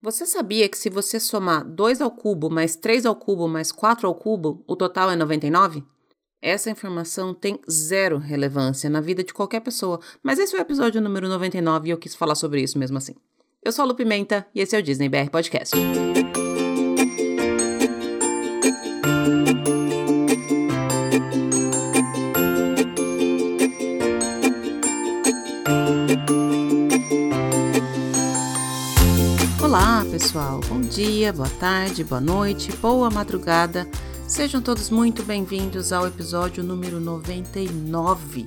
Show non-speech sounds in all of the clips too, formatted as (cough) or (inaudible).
Você sabia que se você somar 2 ao cubo mais 3 ao cubo mais 4 ao cubo, o total é 99? Essa informação tem zero relevância na vida de qualquer pessoa, mas esse é o episódio número 99 e eu quis falar sobre isso mesmo assim. Eu sou a Lu Pimenta e esse é o Disney BR Podcast. Pessoal. Bom dia, boa tarde, boa noite, boa madrugada. Sejam todos muito bem-vindos ao episódio número 99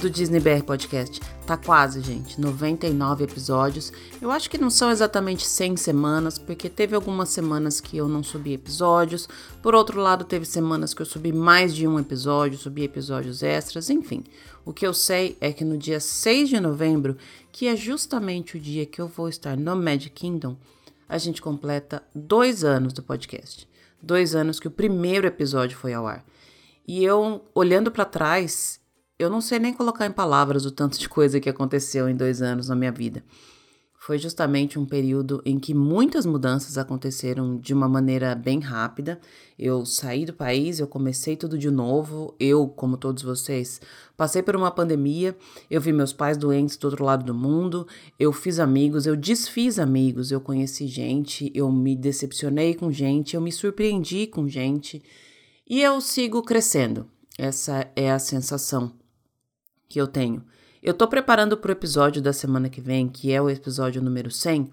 do Disney BR Podcast. Tá quase, gente, 99 episódios. Eu acho que não são exatamente 100 semanas, porque teve algumas semanas que eu não subi episódios. Por outro lado, teve semanas que eu subi mais de um episódio, subi episódios extras, enfim. O que eu sei é que no dia 6 de novembro, que é justamente o dia que eu vou estar no Magic Kingdom, a gente completa dois anos do podcast. Dois anos que o primeiro episódio foi ao ar. E eu, olhando para trás, eu não sei nem colocar em palavras o tanto de coisa que aconteceu em dois anos na minha vida. Foi justamente um período em que muitas mudanças aconteceram de uma maneira bem rápida. Eu saí do país, eu comecei tudo de novo. Eu, como todos vocês, passei por uma pandemia. Eu vi meus pais doentes do outro lado do mundo. Eu fiz amigos, eu desfiz amigos, eu conheci gente, eu me decepcionei com gente, eu me surpreendi com gente. E eu sigo crescendo. Essa é a sensação que eu tenho. Eu tô preparando para o episódio da semana que vem, que é o episódio número 100,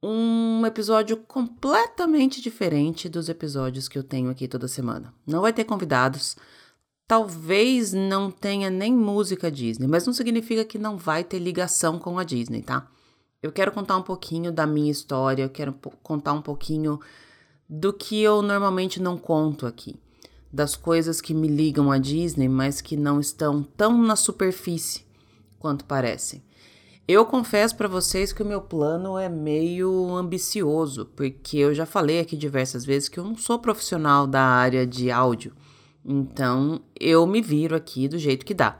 um episódio completamente diferente dos episódios que eu tenho aqui toda semana. Não vai ter convidados, talvez não tenha nem música Disney, mas não significa que não vai ter ligação com a Disney, tá? Eu quero contar um pouquinho da minha história, eu quero contar um pouquinho do que eu normalmente não conto aqui das coisas que me ligam à Disney, mas que não estão tão na superfície quanto parecem. Eu confesso para vocês que o meu plano é meio ambicioso, porque eu já falei aqui diversas vezes que eu não sou profissional da área de áudio. Então, eu me viro aqui do jeito que dá.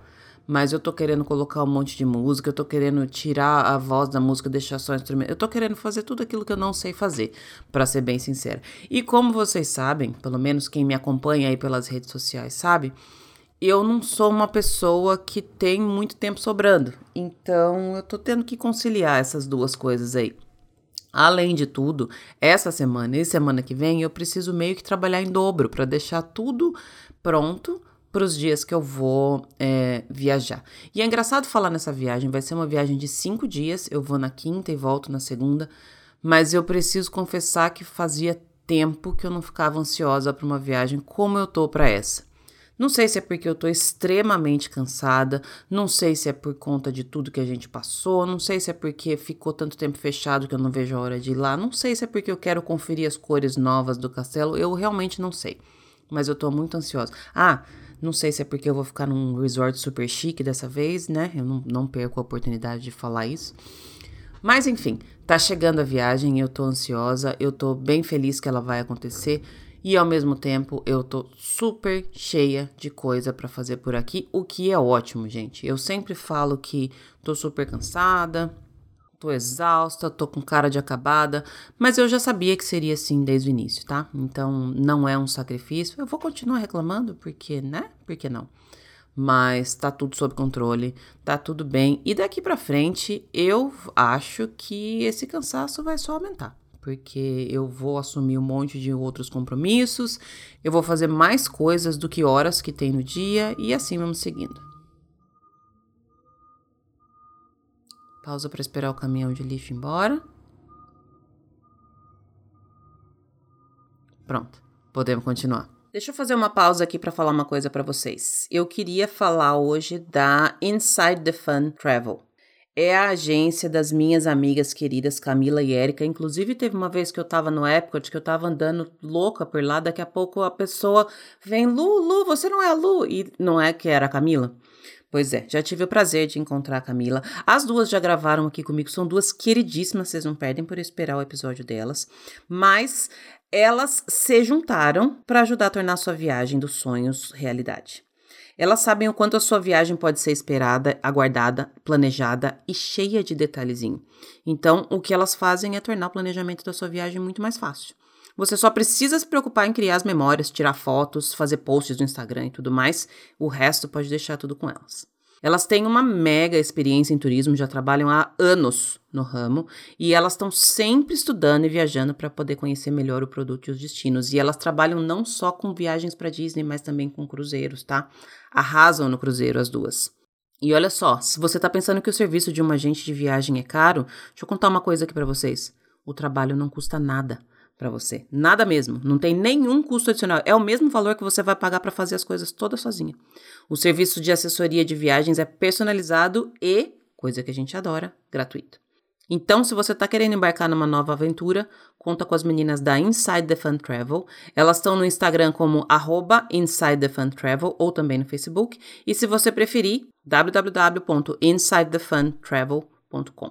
Mas eu tô querendo colocar um monte de música, eu tô querendo tirar a voz da música, deixar só instrumento. Eu tô querendo fazer tudo aquilo que eu não sei fazer, para ser bem sincera. E como vocês sabem, pelo menos quem me acompanha aí pelas redes sociais sabe, eu não sou uma pessoa que tem muito tempo sobrando. Então, eu tô tendo que conciliar essas duas coisas aí. Além de tudo, essa semana e semana que vem eu preciso meio que trabalhar em dobro para deixar tudo pronto para os dias que eu vou é, viajar. E é engraçado falar nessa viagem, vai ser uma viagem de cinco dias, eu vou na quinta e volto na segunda, mas eu preciso confessar que fazia tempo que eu não ficava ansiosa para uma viagem como eu tô para essa. Não sei se é porque eu tô extremamente cansada, não sei se é por conta de tudo que a gente passou, não sei se é porque ficou tanto tempo fechado que eu não vejo a hora de ir lá, não sei se é porque eu quero conferir as cores novas do castelo, eu realmente não sei. Mas eu tô muito ansiosa. Ah, não sei se é porque eu vou ficar num resort super chique dessa vez, né? Eu não, não perco a oportunidade de falar isso. Mas enfim, tá chegando a viagem, eu tô ansiosa, eu tô bem feliz que ela vai acontecer. E ao mesmo tempo eu tô super cheia de coisa para fazer por aqui, o que é ótimo, gente. Eu sempre falo que tô super cansada, tô exausta, tô com cara de acabada, mas eu já sabia que seria assim desde o início, tá? Então não é um sacrifício. Eu vou continuar reclamando, porque, né? Por que não? Mas tá tudo sob controle, tá tudo bem. E daqui para frente, eu acho que esse cansaço vai só aumentar porque eu vou assumir um monte de outros compromissos, eu vou fazer mais coisas do que horas que tem no dia e assim vamos seguindo. Pausa para esperar o caminhão de lixo embora. Pronto, podemos continuar. Deixa eu fazer uma pausa aqui para falar uma coisa para vocês. Eu queria falar hoje da Inside the Fun Travel é a agência das minhas amigas queridas Camila e Érica. Inclusive, teve uma vez que eu tava no Epcot, que eu tava andando louca por lá, daqui a pouco a pessoa vem, Lu, Lu, você não é a Lu? E não é que era a Camila? Pois é, já tive o prazer de encontrar a Camila. As duas já gravaram aqui comigo, são duas queridíssimas, vocês não perdem por esperar o episódio delas. Mas elas se juntaram para ajudar a tornar sua viagem dos sonhos realidade. Elas sabem o quanto a sua viagem pode ser esperada, aguardada, planejada e cheia de detalhezinho. Então, o que elas fazem é tornar o planejamento da sua viagem muito mais fácil. Você só precisa se preocupar em criar as memórias, tirar fotos, fazer posts no Instagram e tudo mais. O resto pode deixar tudo com elas. Elas têm uma mega experiência em turismo, já trabalham há anos no ramo e elas estão sempre estudando e viajando para poder conhecer melhor o produto e os destinos. E elas trabalham não só com viagens para Disney, mas também com cruzeiros, tá? Arrasam no cruzeiro as duas. E olha só, se você está pensando que o serviço de um agente de viagem é caro, deixa eu contar uma coisa aqui para vocês. O trabalho não custa nada para você. Nada mesmo. Não tem nenhum custo adicional. É o mesmo valor que você vai pagar para fazer as coisas todas sozinha. O serviço de assessoria de viagens é personalizado e, coisa que a gente adora, gratuito. Então, se você está querendo embarcar numa nova aventura, conta com as meninas da Inside the Fun Travel. Elas estão no Instagram como arroba Inside the Fun Travel ou também no Facebook. E se você preferir, www.insidethefuntravel.com.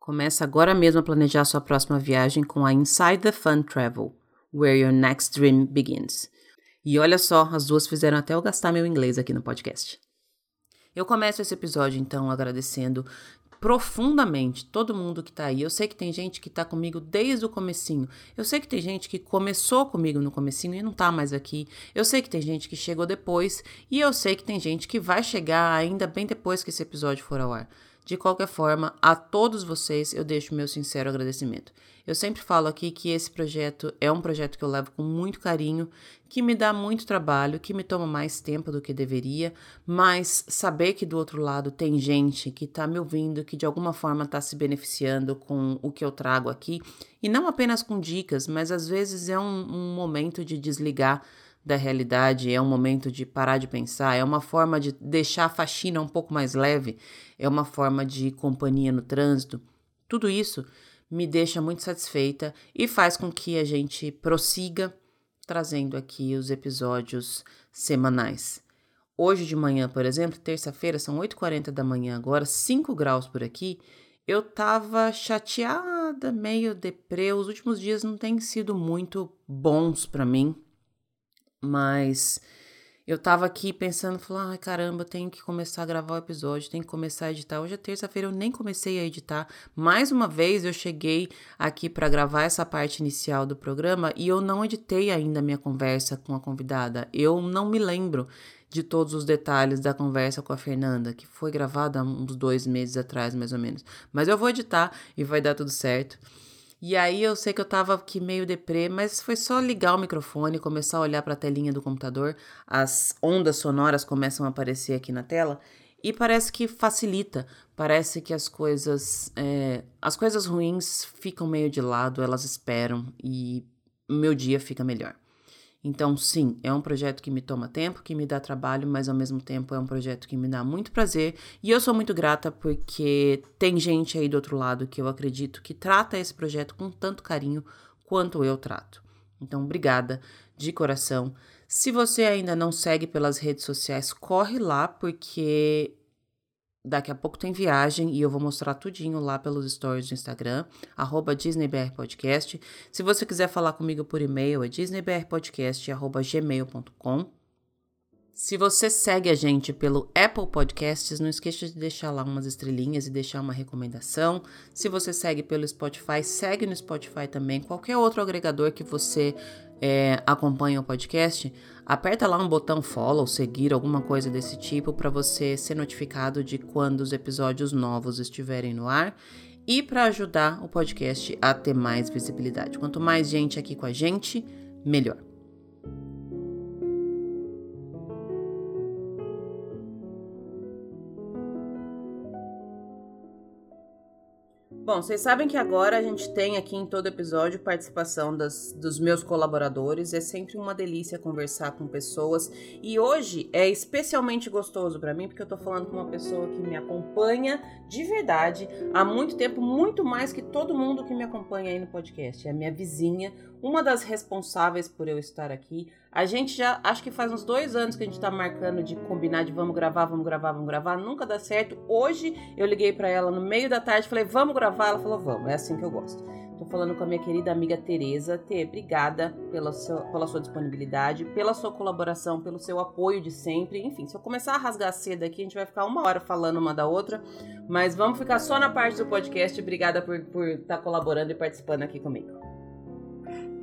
Começa agora mesmo a planejar sua próxima viagem com a Inside the Fun Travel, where your next dream begins. E olha só, as duas fizeram até eu gastar meu inglês aqui no podcast. Eu começo esse episódio então agradecendo profundamente todo mundo que tá aí. Eu sei que tem gente que tá comigo desde o comecinho. Eu sei que tem gente que começou comigo no comecinho e não tá mais aqui. Eu sei que tem gente que chegou depois e eu sei que tem gente que vai chegar ainda bem depois que esse episódio for ao ar. De qualquer forma, a todos vocês eu deixo meu sincero agradecimento. Eu sempre falo aqui que esse projeto é um projeto que eu levo com muito carinho, que me dá muito trabalho, que me toma mais tempo do que deveria, mas saber que do outro lado tem gente que está me ouvindo, que de alguma forma está se beneficiando com o que eu trago aqui, e não apenas com dicas, mas às vezes é um, um momento de desligar da realidade, é um momento de parar de pensar, é uma forma de deixar a faxina um pouco mais leve, é uma forma de companhia no trânsito. Tudo isso me deixa muito satisfeita e faz com que a gente prossiga trazendo aqui os episódios semanais. Hoje de manhã, por exemplo, terça-feira, são 8h40 da manhã agora, 5 graus por aqui. Eu tava chateada, meio deprê. Os últimos dias não têm sido muito bons para mim mas eu tava aqui pensando, falando, ai caramba, tenho que começar a gravar o episódio, tenho que começar a editar. Hoje é terça-feira, eu nem comecei a editar. Mais uma vez eu cheguei aqui para gravar essa parte inicial do programa e eu não editei ainda a minha conversa com a convidada. Eu não me lembro de todos os detalhes da conversa com a Fernanda, que foi gravada uns dois meses atrás, mais ou menos. Mas eu vou editar e vai dar tudo certo. E aí eu sei que eu tava aqui meio deprê, mas foi só ligar o microfone, começar a olhar para a telinha do computador, as ondas sonoras começam a aparecer aqui na tela e parece que facilita, parece que as coisas, é, as coisas ruins ficam meio de lado, elas esperam e meu dia fica melhor. Então, sim, é um projeto que me toma tempo, que me dá trabalho, mas ao mesmo tempo é um projeto que me dá muito prazer. E eu sou muito grata porque tem gente aí do outro lado que eu acredito que trata esse projeto com tanto carinho quanto eu trato. Então, obrigada de coração. Se você ainda não segue pelas redes sociais, corre lá porque Daqui a pouco tem viagem e eu vou mostrar tudinho lá pelos stories do Instagram, arroba DisneyBRPodcast. Se você quiser falar comigo por e-mail, é disneybrpodcast.gmail.com. Se você segue a gente pelo Apple Podcasts, não esqueça de deixar lá umas estrelinhas e deixar uma recomendação. Se você segue pelo Spotify, segue no Spotify também. Qualquer outro agregador que você é, acompanha o podcast, aperta lá um botão follow, seguir, alguma coisa desse tipo, para você ser notificado de quando os episódios novos estiverem no ar e para ajudar o podcast a ter mais visibilidade. Quanto mais gente aqui com a gente, melhor. Bom, vocês sabem que agora a gente tem aqui em todo episódio participação das, dos meus colaboradores. É sempre uma delícia conversar com pessoas. E hoje é especialmente gostoso para mim, porque eu tô falando com uma pessoa que me acompanha de verdade há muito tempo, muito mais que todo mundo que me acompanha aí no podcast. É a minha vizinha, uma das responsáveis por eu estar aqui. A gente já, acho que faz uns dois anos que a gente tá marcando de combinar de vamos gravar, vamos gravar, vamos gravar. Nunca dá certo. Hoje eu liguei para ela no meio da tarde, falei, vamos gravar ela falou, vamos, é assim que eu gosto. Tô falando com a minha querida amiga Tereza. Tê, obrigada pela, seu, pela sua disponibilidade, pela sua colaboração, pelo seu apoio de sempre. Enfim, se eu começar a rasgar cedo aqui, a gente vai ficar uma hora falando uma da outra. Mas vamos ficar só na parte do podcast. Obrigada por estar por tá colaborando e participando aqui comigo.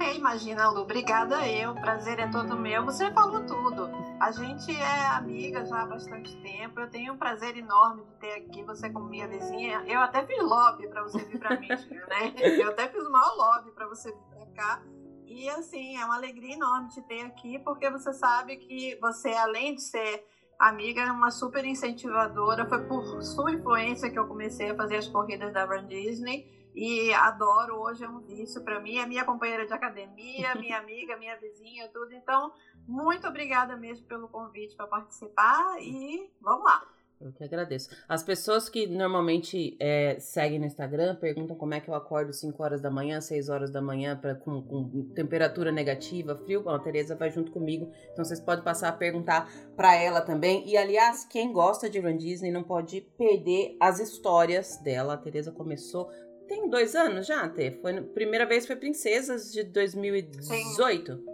É, imagina, Lu, obrigada eu, prazer é todo meu. Você falou tudo. A gente é amiga já há bastante tempo. Eu tenho um prazer enorme de ter aqui você como minha vizinha. Eu até fiz lobby para você vir para Michigan, né? Eu até fiz o maior lobby para você vir para cá. E assim, é uma alegria enorme te ter aqui, porque você sabe que você, além de ser amiga, é uma super incentivadora. Foi por sua influência que eu comecei a fazer as corridas da Run Disney e adoro. Hoje é um vício para mim, é minha companheira de academia, minha (laughs) amiga, minha vizinha, tudo. Então, muito obrigada mesmo pelo convite para participar e vamos lá. Eu que agradeço. As pessoas que normalmente é, seguem no Instagram perguntam como é que eu acordo 5 horas da manhã, 6 horas da manhã, pra, com, com temperatura negativa, frio. Bom, a Tereza vai junto comigo, então vocês podem passar a perguntar para ela também. E aliás, quem gosta de Run Disney não pode perder as histórias dela. A Tereza começou tem dois anos já, Tê? Foi, a primeira vez foi Princesas de 2018? Sim.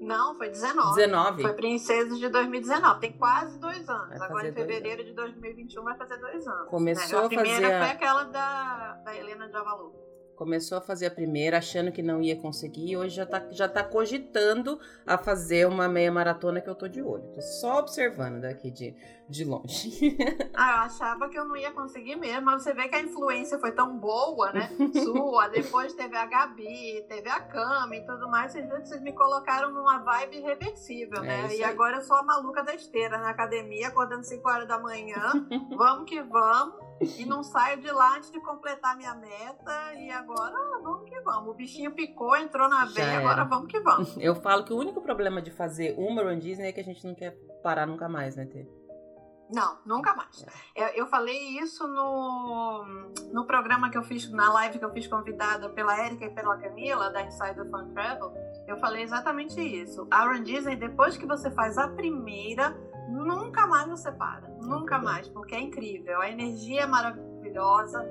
Não, foi 19. 19. Foi Princesas de 2019. Tem quase dois anos. Agora em fevereiro anos. de 2021 vai fazer dois anos. Começou né? a, primeira fazer... foi aquela da, da Helena de Avalu. Começou a fazer a primeira achando que não ia conseguir e hoje já tá, já tá cogitando a fazer uma meia maratona que eu tô de olho. Tô só observando daqui de, de longe. (laughs) ah, eu achava que eu não ia conseguir mesmo, mas você vê que a influência foi tão boa, né? (laughs) Sua, depois teve a Gabi, teve a Cami e tudo mais. Vocês, vocês me colocaram numa vibe irreversível, né? É e agora eu sou a maluca da esteira na academia, acordando 5 horas da manhã. (laughs) vamos que vamos e não saio de lá antes de completar minha meta. E agora vamos que vamos. O bichinho picou, entrou na veia, agora vamos que vamos. (laughs) Eu falo que o único problema de fazer uma Run Disney é que a gente não quer parar nunca mais, né, Tê? Não, nunca mais. É. Eu, eu, falei isso no, no programa que eu fiz, na live que eu fiz convidada pela Erika e pela Camila, da Insider Fun Travel. Eu falei exatamente isso. A Run Disney, depois que você faz a primeira, nunca mais você para. Nunca mais, porque é incrível. A energia é maravilhosa.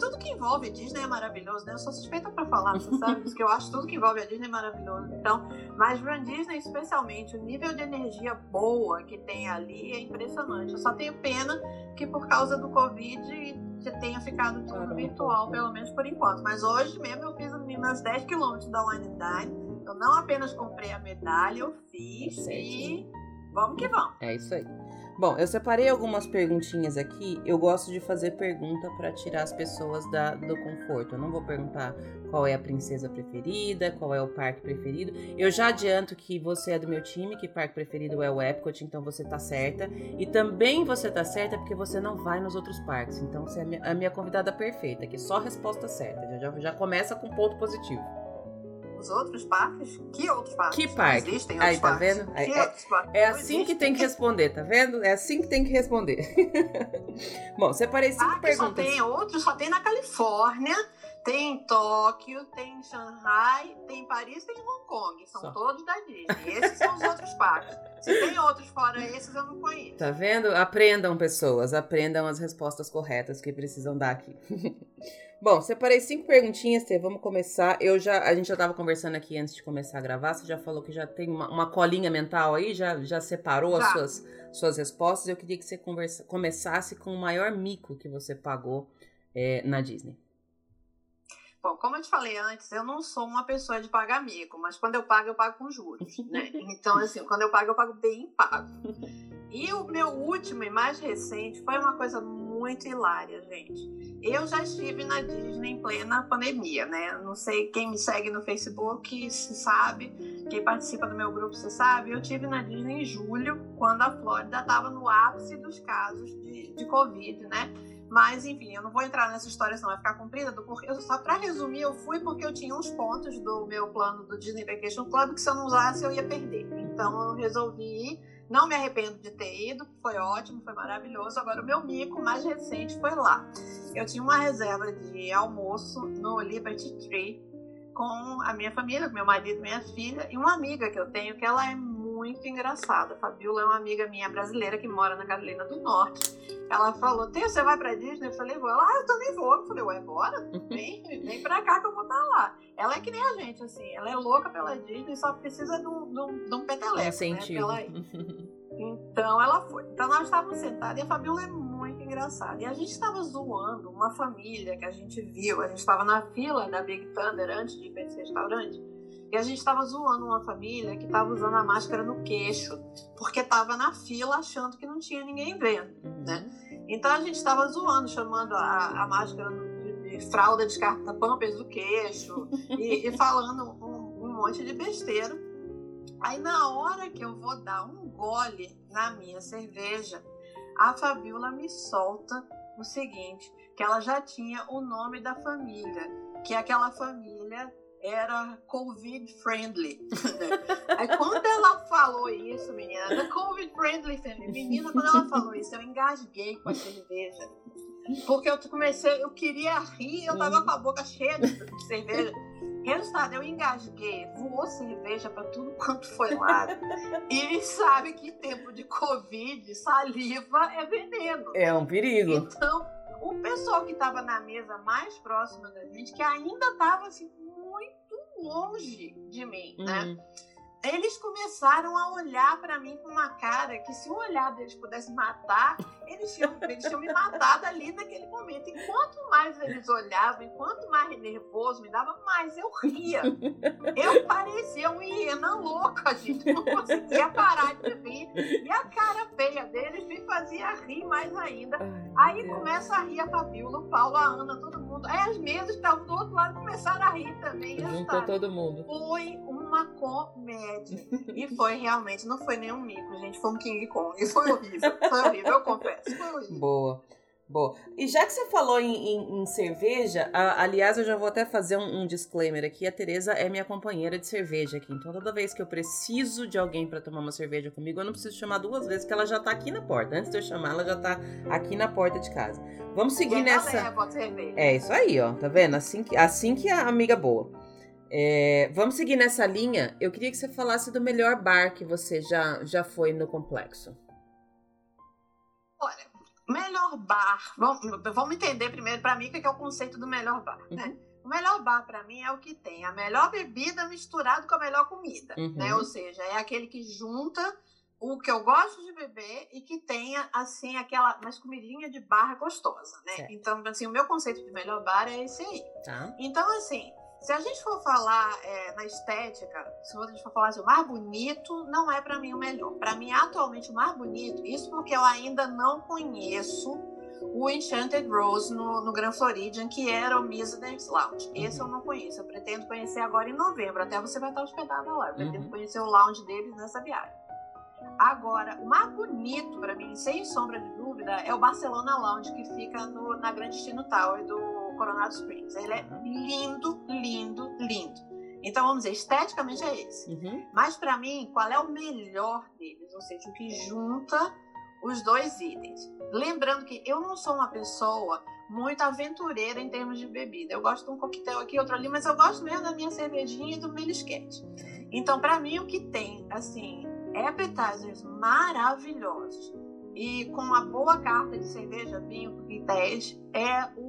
Tudo que envolve Disney é maravilhoso, né? Eu sou suspeita para falar, você (laughs) sabe? Porque eu acho tudo que envolve a Disney é maravilhoso. Então, mas Run Disney, especialmente, o nível de energia boa que tem ali é impressionante. Eu só tenho pena que por causa do Covid tenha ficado tudo Caramba. virtual, pelo menos por enquanto. Mas hoje mesmo eu fiz meus 10 quilômetros da Wine Dine. Eu não apenas comprei a medalha, eu fiz é e Vamos que vamos. É isso aí. Bom, eu separei algumas perguntinhas aqui. Eu gosto de fazer pergunta para tirar as pessoas da, do conforto. Eu não vou perguntar qual é a princesa preferida, qual é o parque preferido. Eu já adianto que você é do meu time, que parque preferido é o Epcot, então você tá certa. E também você tá certa porque você não vai nos outros parques. Então você é a minha, convidada perfeita, que só resposta certa. Já, já começa com ponto positivo os outros parques? Que outros parques? Que parque? Existem Aí, tá parques. vendo? Aí, é, é assim que tem que responder, tá vendo? É assim que tem que responder. (laughs) Bom, separei cinco parque perguntas. Só tem outros, só tem na Califórnia, tem em Tóquio, tem em Shanghai, tem em Paris, tem em Hong Kong. São só. todos da Disney. Esses são os outros parques. Se tem outros fora esses, eu não conheço. Tá vendo? Aprendam, pessoas. Aprendam as respostas corretas que precisam dar aqui. (laughs) Bom, separei cinco perguntinhas, Tê. Vamos começar. Eu já, a gente já estava conversando aqui antes de começar a gravar. Você já falou que já tem uma, uma colinha mental aí, já, já separou já. as suas, suas respostas. Eu queria que você conversa, começasse com o maior mico que você pagou é, na Disney. Bom, como eu te falei antes, eu não sou uma pessoa de pagar mico, mas quando eu pago, eu pago com juros, né? Então, assim, quando eu pago, eu pago bem pago. E o meu último e mais recente foi uma coisa muito hilária, gente. Eu já estive na Disney em plena pandemia, né? Não sei quem me segue no Facebook se sabe, quem participa do meu grupo se sabe. Eu estive na Disney em julho, quando a Flórida estava no ápice dos casos de, de Covid, né? Mas, enfim, eu não vou entrar nessa história, senão vai ficar comprida. Porque, só para resumir, eu fui porque eu tinha uns pontos do meu plano do Disney Vacation Club que se eu não usasse eu ia perder. Então eu resolvi ir não me arrependo de ter ido, foi ótimo, foi maravilhoso. Agora, o meu mico mais recente foi lá. Eu tinha uma reserva de almoço no Liberty Tree com a minha família, meu marido, minha filha e uma amiga que eu tenho, que ela é muito engraçada. A Fabiola é uma amiga minha brasileira que mora na Carolina do Norte. Ela falou: Tem, você vai pra Disney? Eu falei: Vou. Ela, ah, eu também vou. Eu falei: Ué, bora? Vem, vem pra cá que eu vou estar lá. Ela é que nem a gente, assim. Ela é louca pela Disney, só precisa de um, de um, de um peteleco, né? Então ela foi. Então nós estávamos sentados e a Fabiola é muito engraçada. E a gente estava zoando uma família que a gente viu. A gente estava na fila da Big Thunder antes de ir para esse restaurante. E a gente estava zoando uma família que estava usando a máscara no queixo, porque estava na fila achando que não tinha ninguém vendo, né? Então a gente estava zoando, chamando a, a máscara de, de fralda descarta pampers do queixo e, e falando um, um monte de besteira. Aí na hora que eu vou dar um gole na minha cerveja, a Fabiola me solta o seguinte, que ela já tinha o nome da família, que aquela família era Covid friendly. (laughs) Aí quando ela falou isso, menina, Covid friendly family, menina, quando ela falou isso, eu engasguei com a cerveja. Porque eu comecei, eu queria rir, eu tava com a boca cheia de cerveja. Resultado, eu engasguei, voou cerveja para tudo quanto foi lado. e sabe que tempo de Covid, saliva é veneno. É um perigo. Então, o pessoal que estava na mesa mais próxima da gente, que ainda estava assim, muito longe de mim, né? uhum. né? Eles começaram a olhar para mim com uma cara que se o olhar deles pudesse matar, eles tinham, eles tinham me matado ali naquele momento. E quanto mais eles olhavam, e quanto mais nervoso me dava, mais eu ria. Eu parecia uma hiena louca, gente. Não conseguia parar de rir. E a cara feia deles me fazia rir mais ainda. Ai, Aí começa a rir a Fabiola, o Paulo, a Ana, todo mundo. Aí as mesas estavam do outro lado começaram a rir também. Juntou todo mundo. Foi uma comédia. E foi realmente, não foi nenhum mico, gente. Foi um King Kong. E foi horrível. Foi horrível, eu confesso. Foi horrível. Boa. Boa. E já que você falou em, em, em cerveja, a, aliás, eu já vou até fazer um, um, disclaimer aqui. A Tereza é minha companheira de cerveja aqui. Então, toda vez que eu preciso de alguém para tomar uma cerveja comigo, eu não preciso chamar duas vezes, porque ela já tá aqui na porta. Antes de eu chamar, ela já tá aqui na porta de casa. Vamos seguir nessa. É isso aí, ó. Tá vendo? Assim que, assim que a amiga boa. É, vamos seguir nessa linha. Eu queria que você falasse do melhor bar que você já, já foi no complexo. Olha, melhor bar. Vamos, vamos entender primeiro para mim o que é o conceito do melhor bar, né? uhum. né? O melhor bar para mim é o que tem a melhor bebida misturado com a melhor comida, uhum. né? Ou seja, é aquele que junta o que eu gosto de beber e que tenha assim aquela mais comidinha de barra gostosa, né? Certo. Então, assim, o meu conceito de melhor bar é esse aí. Tá. Então, assim, se a gente for falar é, na estética, se a gente for falar assim, o mais bonito não é para mim o melhor. Para mim, atualmente, o mais bonito, isso porque eu ainda não conheço o Enchanted Rose no, no Grand Floridian, que era o Misedance Lounge. Esse eu não conheço. Eu pretendo conhecer agora em novembro. Até você vai estar hospedada lá. Eu pretendo uhum. conhecer o lounge deles nessa viagem. Agora, o mais bonito para mim, sem sombra de dúvida, é o Barcelona Lounge, que fica no, na Grand Destino Tower do Coronado Springs. Ele é lindo, lindo, lindo. Então, vamos dizer, esteticamente é esse. Uhum. Mas, para mim, qual é o melhor deles? Ou seja, o que junta os dois itens. Lembrando que eu não sou uma pessoa muito aventureira em termos de bebida. Eu gosto de um coquetel aqui, outro ali, mas eu gosto mesmo da minha cervejinha e do melisquete. Então, para mim, o que tem, assim, appetizers maravilhosos e com uma boa carta de cerveja, vinho e 10 é o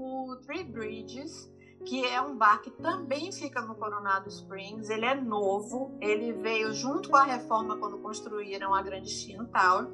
Three Bridges, que é um bar que também fica no Coronado Springs. Ele é novo, ele veio junto com a reforma quando construíram a Grande Chino Tower.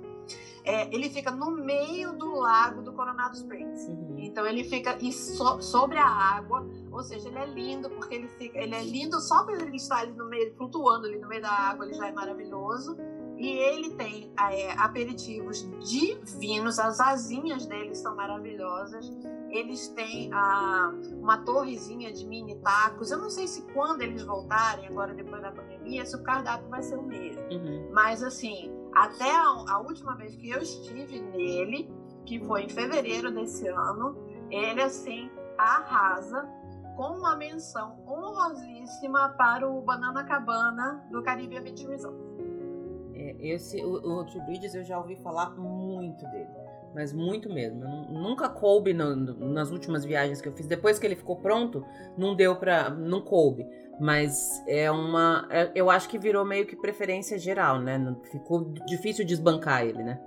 É, ele fica no meio do lago do Coronado Springs. Uhum. Então ele fica so, sobre a água, ou seja, ele é lindo porque ele fica, ele é lindo só por ele estar ali no meio, flutuando ali no meio da água, ele já é maravilhoso. E ele tem é, aperitivos divinos, as asinhas deles são maravilhosas. Eles têm a, uma torrezinha de mini tacos. Eu não sei se quando eles voltarem, agora depois da pandemia, se o cardápio vai ser o mesmo. Uhum. Mas assim, até a, a última vez que eu estive nele, que foi em fevereiro desse ano, ele assim arrasa com uma menção honrosíssima para o Banana Cabana do Caribe Resort. É, esse, o, o Two Bridges eu já ouvi falar muito dele. mas muito mesmo. Nunca coube no, nas últimas viagens que eu fiz. Depois que ele ficou pronto, não deu pra. não coube. Mas é uma. É, eu acho que virou meio que preferência geral, né? Ficou difícil desbancar ele, né?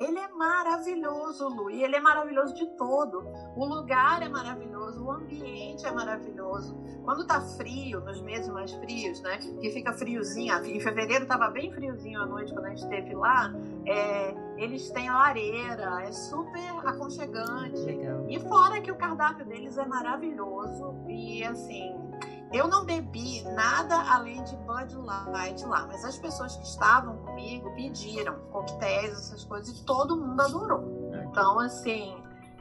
Ele é maravilhoso, Lu, e ele é maravilhoso de todo. O lugar é maravilhoso, o ambiente é maravilhoso. Quando tá frio, nos meses mais frios, né? Que fica friozinho. Em fevereiro tava bem friozinho à noite quando a gente esteve lá. É, eles têm lareira, é super aconchegante. Legal. E fora que o cardápio deles é maravilhoso e assim eu não bebi nada além de Bud Light lá, mas as pessoas que estavam comigo pediram coquetéis, essas coisas, e todo mundo adorou. Então, assim,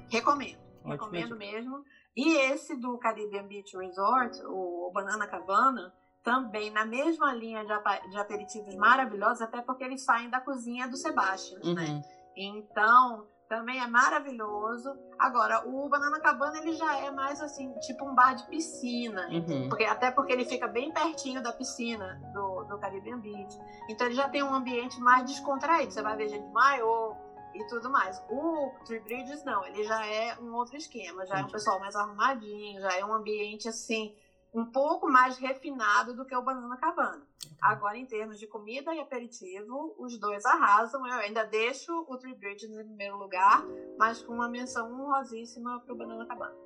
recomendo. Ótimo. Recomendo mesmo. E esse do Caribbean Beach Resort, o Banana Cabana, também na mesma linha de, aperitivos maravilhosos, até porque eles saem da cozinha do Sebastian, né? uhum. né? Então, também é maravilhoso. Agora, o Banana Cabana ele já é mais assim, tipo um bar de piscina, uhum. porque até porque ele fica bem pertinho da piscina do, do Caribbean Beach. Então ele já tem um ambiente mais descontraído. Você vai ver gente maiô e tudo mais. O Three Bridges não, ele já é um outro esquema, já é um pessoal mais arrumadinho, já é um ambiente assim um pouco mais refinado do que o Banana Cabana. Agora, em termos de comida e aperitivo, os dois arrasam. Eu ainda deixo o Three Bridges em primeiro lugar, mas com uma menção honrosíssima para o Banana Cabana.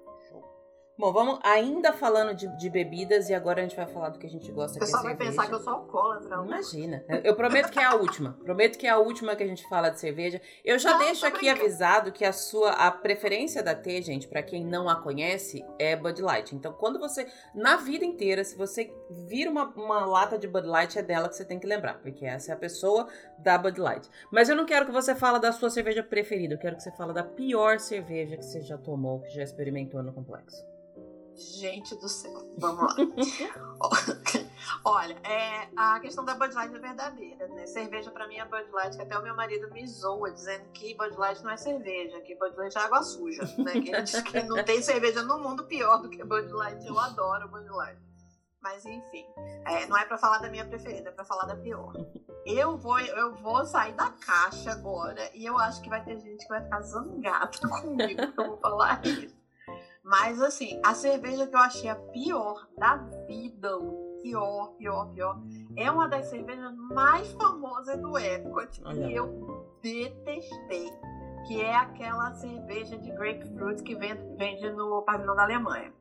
Bom, vamos ainda falando de, de, bebidas e agora a gente vai falar do que a gente gosta. O pessoal é vai pensar que eu sou alcoólatra. Imagina. Eu prometo que é a última. prometo que é a última que a gente fala de cerveja. Eu já não, deixo aqui brincando. avisado que a sua a preferência da T, gente, para quem não a conhece, é Bud Light. Então, quando você na vida inteira, se você vira uma, uma lata de Bud Light, é dela que você tem que lembrar, porque essa é a pessoa da Bud Light. Mas eu não quero que você fale da sua cerveja preferida, eu quero que você fale da pior cerveja que você já tomou, que já experimentou no complexo. Gente do céu, vamos lá. (laughs) Olha, é, a questão da Bud Light é verdadeira, né? Cerveja para mim é Bud Light, que até o meu marido me zoa dizendo que Bud Light não é cerveja, que Bud Light é água suja, né? Que ele diz que não tem cerveja no mundo pior do que Bud Light. Eu adoro Bud Light. Mas enfim, é, não é para falar da minha preferida, é para falar da pior. Eu vou, eu vou sair da caixa agora e eu acho que vai ter gente que vai ficar zangada (laughs) comigo que eu vou falar isso. Mas assim, a cerveja que eu achei a pior da vida, pior, pior, pior, é uma das cervejas mais famosas do Epcot e eu detestei. Que é aquela cerveja de grapefruit que vende, vende no pavilhão da Alemanha.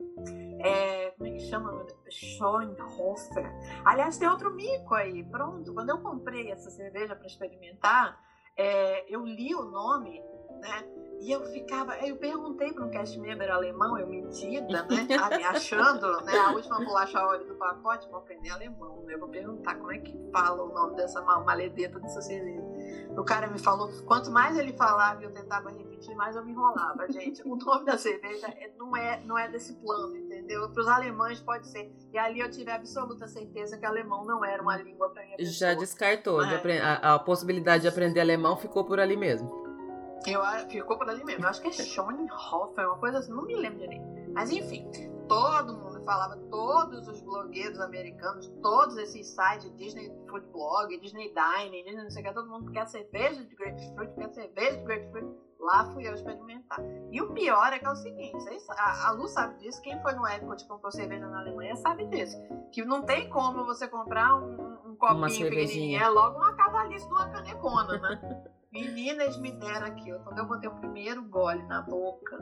É, como é que chama? Schoenhofer. Aliás, tem outro mico aí. Pronto, quando eu comprei essa cerveja para experimentar, é, eu li o nome, né? E eu ficava, eu perguntei para um cast member alemão, eu mentida, né? (laughs) Achando, né? A última bolacha óleo do pacote, vou aprender alemão, né? Eu vou perguntar como é que fala o nome dessa maledeta dessa cerveja. O cara me falou, quanto mais ele falava e eu tentava repetir, mais eu me enrolava, gente. O nome da cerveja é, não, é, não é desse plano, entendeu? Para os alemães pode ser. E ali eu tive absoluta certeza que alemão não era uma língua para minha pessoa. Já descartou, de a, a possibilidade de aprender alemão ficou por ali mesmo. Eu, ficou por ali mesmo. Eu acho que é (laughs) Schoenhofer, uma coisa assim, não me lembro direito. Mas enfim, todo mundo falava, todos os blogueiros americanos, todos esses sites, Disney Food Blog, Disney Dining, Disney não sei o que, todo mundo quer cerveja de grapefruit, quer cerveja de grapefruit. Lá fui eu experimentar. E o pior é que é o seguinte, a, a Lu sabe disso, quem foi no Epcot e comprou cerveja na Alemanha sabe disso. Que não tem como você comprar um, um copinho pequenininho, é logo uma cavalice de uma canecona, né? (laughs) Meninas me deram aquilo. Quando eu botei o primeiro gole na boca,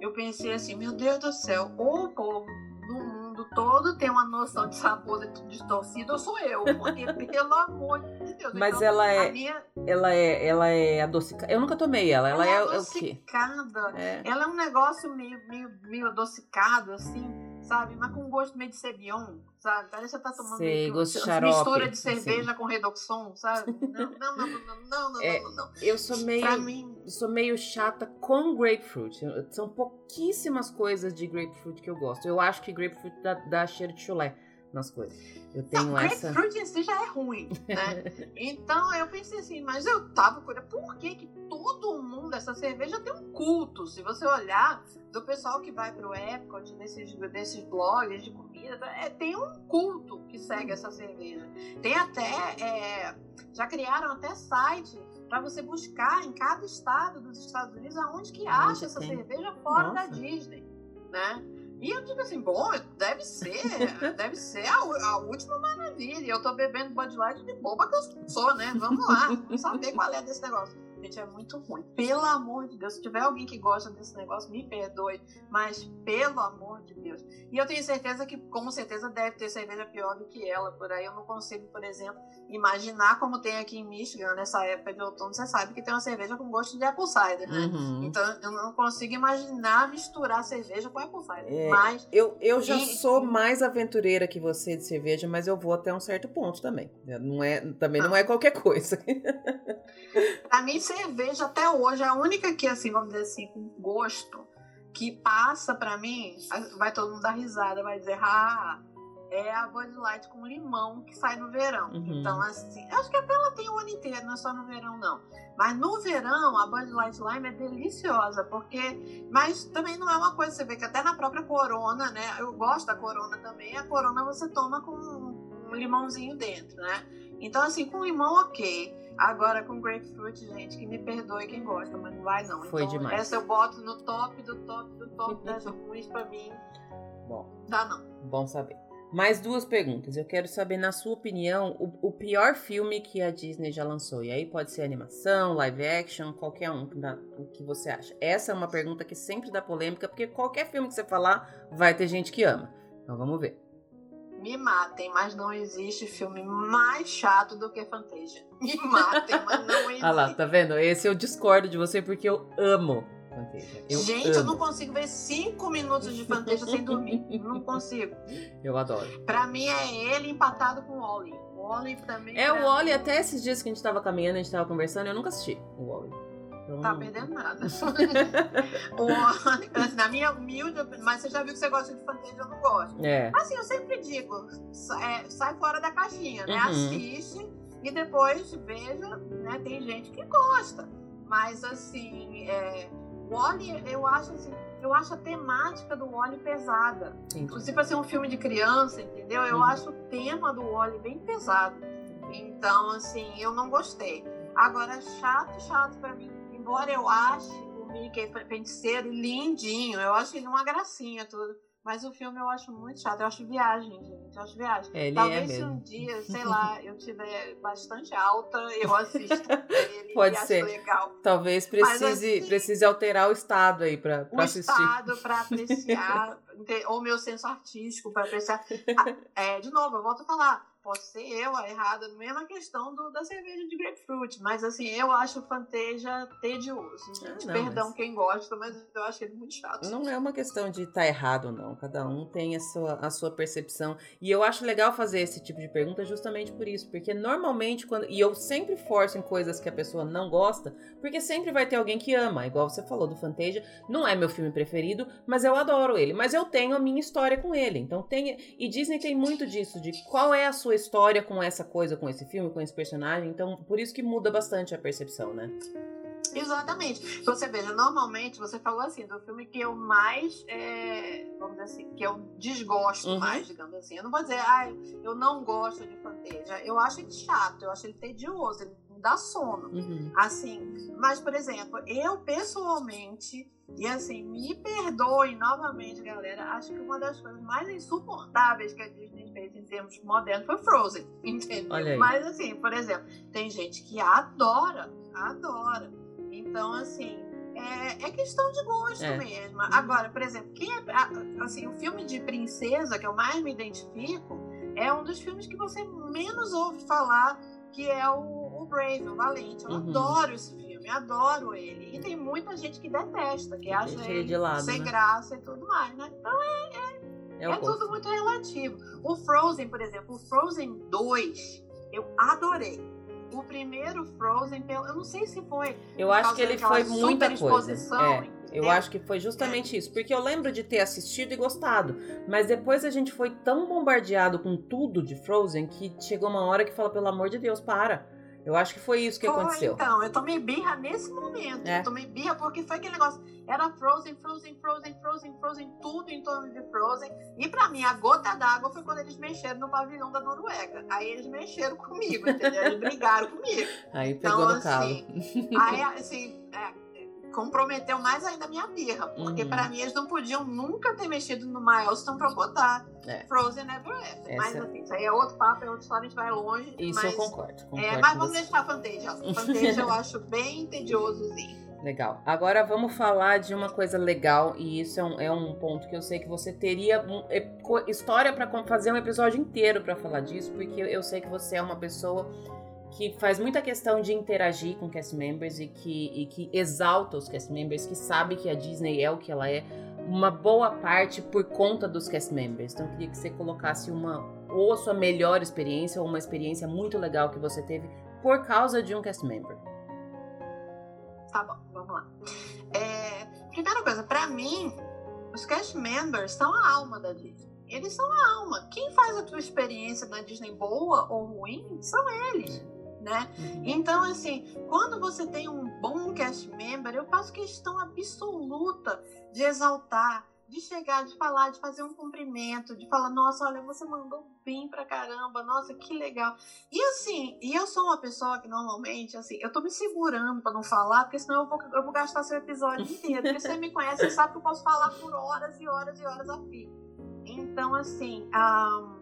eu pensei assim: meu Deus do céu, ou o povo no mundo todo tem uma noção de sabor distorcida, ou sou eu. Porque, (laughs) pelo amor de Deus. Mas então, ela, é, minha... ela é. Ela é adocicada. Eu nunca tomei ela. Ela, ela é, é, adocicada. É. Ela é um negócio meio, meio, meio adocicado, assim sabe? Mas com gosto meio de Cebion, sabe? Parece que você tá tomando Sei, gosto de mistura de cerveja assim. com redoxon, sabe? Não, não, não, não, não, não, é, não, não. Eu sou meio, mim... sou meio chata com grapefruit. São pouquíssimas coisas de grapefruit que eu gosto. Eu acho que grapefruit dá, dá cheiro de chulé nas coisas. Eu tenho não, essa. Grapefruit em si já é ruim, né? (laughs) então eu pensei assim, mas eu tava curiosa, por que, que todo mundo, essa cerveja tem um culto? Se você olhar do pessoal que vai pro Epcot, nesses, desses blogs de comida, é, tem um culto que segue essa cerveja. Tem até. É, já criaram até site para você buscar em cada estado dos Estados Unidos aonde que acha essa tem. cerveja fora Nossa. da Disney, né? E eu digo assim, bom, deve ser, deve ser a, a, última maravilha. Eu tô bebendo Bud Light de boba que eu sou, né? Vamos lá, vamos saber qual é desse negócio. Gente, é muito ruim. Pelo amor de Deus, se tiver alguém que gosta desse negócio, me perdoe. Mas, pelo amor de Deus. E eu tenho certeza que, com certeza, deve ter cerveja pior do que ela por aí. Eu não consigo, por exemplo, imaginar como tem aqui em Michigan, nessa época de outono. Você sabe que tem uma cerveja com gosto de apple cider, né? Uhum. Então, eu não consigo imaginar misturar cerveja com apple cider. É, mas. Eu, eu já e... sou mais aventureira que você de cerveja, mas eu vou até um certo ponto também. Não é, também não, não é qualquer coisa. pra mim, cerveja até hoje, a única que, assim, vamos dizer assim, com gosto, que passa pra mim, vai todo mundo dar risada, vai dizer, ah, é a Bud Light com limão que sai no verão. Uhum. Então, assim, acho que até ela tem o ano inteiro, não é só no verão, não. Mas no verão, a Bud Light Lime é deliciosa, porque. Mas também não é uma coisa, você vê que até na própria Corona, né? Eu gosto da Corona também, a Corona você toma com um limãozinho dentro, né? Então, assim, com limão, ok. Agora com grapefruit, gente, que me perdoe quem gosta, mas não vai não. Foi então, demais. Essa eu boto no top do top do top das (laughs) ruins pra mim. Bom. Dá não. Bom saber. Mais duas perguntas. Eu quero saber, na sua opinião, o, o, pior filme que a Disney já lançou. E aí pode ser animação, live action, qualquer um, da, o que você acha. Essa é uma pergunta que sempre dá polêmica, porque qualquer filme que você falar, vai ter gente que ama. Então vamos ver me matem, mas não existe filme mais chato do que Fantasia. Me matem, mas não existe. (laughs) Ah lá, tá vendo? Esse eu discordo de você porque eu amo Fantasia. Eu Gente, amo. eu não consigo ver cinco minutos de Fantasia sem dormir. Não consigo. Eu adoro. Pra mim é ele empatado com o Wally. O Wally também. É, o Wally, até esses dias que a gente tava caminhando, a gente tava conversando, eu nunca assisti o Wally. Então... Tá perdendo nada. (laughs) na minha humilde, mas você já viu que você gosta de fantasia, eu não gosto. É. Assim, eu sempre digo, é, sai fora da caixinha, né? Uhum. Assiste e depois veja, né? Tem gente que gosta. Mas assim, é, o Wally, eu acho assim, eu acho a temática do Wally pesada. Inclusive para ser um filme de criança, entendeu? Eu uhum. acho o tema do Wally bem pesado. Então, assim, eu não gostei. Agora, chato, chato para mim embora eu ache o Mickey feiticeiro lindinho, eu acho ele uma gracinha tudo. Mas o filme eu acho muito chato. Eu acho viagem, gente. Eu acho viagem. É, ele Talvez é se um dia, (laughs) sei lá, eu tiver bastante alta, eu assisto ele (laughs) Pode ser. legal. Talvez precise, assim, precise alterar o estado aí o assistir. O estado pra (laughs) apreciar, ou meu senso artístico pra apreciar. Ah, é, de novo, eu volto a falar posso ser eu a errada, mesma questão do, da cerveja de grapefruit, mas assim, eu acho o Fanteja tedioso. Gente. Não, Perdão mas... quem gosta, mas eu acho ele muito chato. Não é uma questão de estar tá errado ou não, cada um tem a sua, a sua percepção. E eu acho legal fazer esse tipo de pergunta justamente por isso, porque normalmente, quando. E eu sempre forço em coisas que a pessoa não gosta, porque sempre vai ter alguém que ama, igual você falou do Fanteja, não é meu filme preferido, mas eu adoro ele, mas eu tenho a minha história com ele. Então tem. E Disney tem muito disso, de qual é a sua sua história com essa coisa, com esse filme, com esse personagem. Então, por isso que muda bastante a percepção, né? Exatamente. Você veja, normalmente você falou assim, do filme que eu mais, é, vamos dizer assim, que eu desgosto uhum. mais, digamos assim. Eu não vou dizer, ah, eu não gosto de Fantasia. Eu acho ele chato, eu acho ele tedioso, ele dá sono. Uhum. Assim, mas, por exemplo, eu pessoalmente e assim, me perdoem novamente, galera. Acho que uma das coisas mais insuportáveis que a Disney fez em termos modernos foi Frozen. (laughs) Entendeu? Mas assim, por exemplo, tem gente que adora, adora. Então, assim, é, é questão de gosto é. mesmo. Agora, por exemplo, quem é, assim, o filme de princesa que eu mais me identifico é um dos filmes que você menos ouve falar, que é o, o Brave, o Valente. Eu uhum. adoro esse filme adoro ele. E tem muita gente que detesta, que acha ele de lado, sem né? graça e tudo mais, né? Então é, é, é, é tudo muito relativo. O Frozen, por exemplo, o Frozen 2, eu adorei. O primeiro Frozen, eu não sei se foi. Eu acho que ele foi muita coisa. É. Eu acho que foi justamente é. isso, porque eu lembro de ter assistido e gostado, mas depois a gente foi tão bombardeado com tudo de Frozen que chegou uma hora que fala pelo amor de Deus, para Eu acho que foi isso que foi, aconteceu. Então, eu tomei birra nesse momento. É. Eu tomei birra porque foi aquele negócio. Era Frozen, Frozen, Frozen, Frozen, Frozen, tudo em torno de Frozen. E pra mim, a gota d'água foi quando eles mexeram no pavilhão da Noruega. Aí eles mexeram (laughs) comigo, entendeu? Eles brigaram comigo. Aí pegou então, no assim, Aí, assim, é, comprometeu mais ainda a minha birra. Porque uhum. para mim eles não podiam nunca ter mexido no Milestone pra botar é. Frozen Never After. Mas assim, isso aí é outro papo, é outra história, a gente vai longe. Isso mas, eu concordo. concordo é, mas vamos deixar a Fantasia. Fantasia eu (laughs) acho bem tediosozinho. Legal. Agora vamos falar de uma coisa legal, e isso é um, é um ponto que eu sei que você teria um, é, história para fazer um episódio inteiro para falar disso, porque eu sei que você é uma pessoa que faz muita questão de interagir com cast members e que, e que exalta os cast members, que sabe que a Disney é o que ela é, uma boa parte por conta dos cast members. Então eu queria que você colocasse uma ou a sua melhor experiência ou uma experiência muito legal que você teve por causa de um cast member. Tá bom, vamos lá. É, primeira coisa, para mim, os cast members são a alma da Disney. Eles são a alma. Quem faz a tua experiência na Disney boa ou ruim são eles né? Uhum. Então, assim, quando você tem um bom cast member, eu faço questão absoluta de exaltar, de chegar, de falar, de fazer um cumprimento, de falar, nossa, olha, você mandou bem pra caramba, nossa, que legal. E assim, e eu sou uma pessoa que normalmente, assim, eu tô me segurando para não falar, porque senão eu vou, eu vou gastar seu episódio inteiro. Porque você me conhece, você sabe que eu posso falar por horas e horas e horas a fio. Então, assim, um,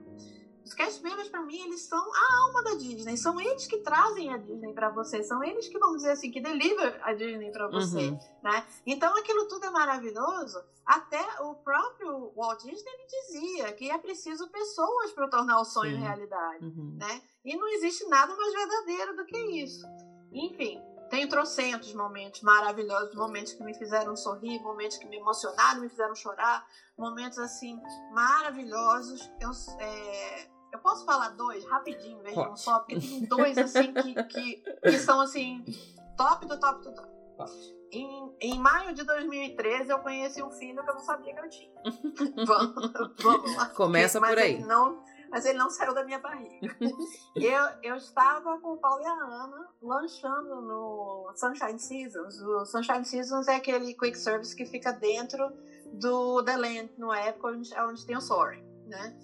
os cast members, para mim, eles são a alma da Disney. São eles que trazem a Disney para você. São eles que, vamos dizer assim, que deliver a Disney para você, uhum. né? Então, aquilo tudo é maravilhoso. Até o próprio Walt Disney dizia que é preciso pessoas para tornar o sonho Sim. realidade, uhum. né? E não existe nada mais verdadeiro do que isso. Enfim, tenho trocentos momentos maravilhosos, momentos que me fizeram sorrir, momentos que me emocionaram, me fizeram chorar, momentos assim maravilhosos. Eu, é, eu posso falar dois rapidinho, veja um só, porque tem dois assim que, que, que, são assim top do top do top. Em, em maio de 2013 eu conheci um filho que eu não sabia que eu tinha. (laughs) vamos, vamos lá. Começa por aí. Não, mas ele não saiu da minha barriga. eu, eu estava com o Paulo e a Ana lanchando no Sunshine Seasons. O Sunshine Seasons é aquele quick service que fica dentro do The Land, no época onde, onde tem o Soaring, né?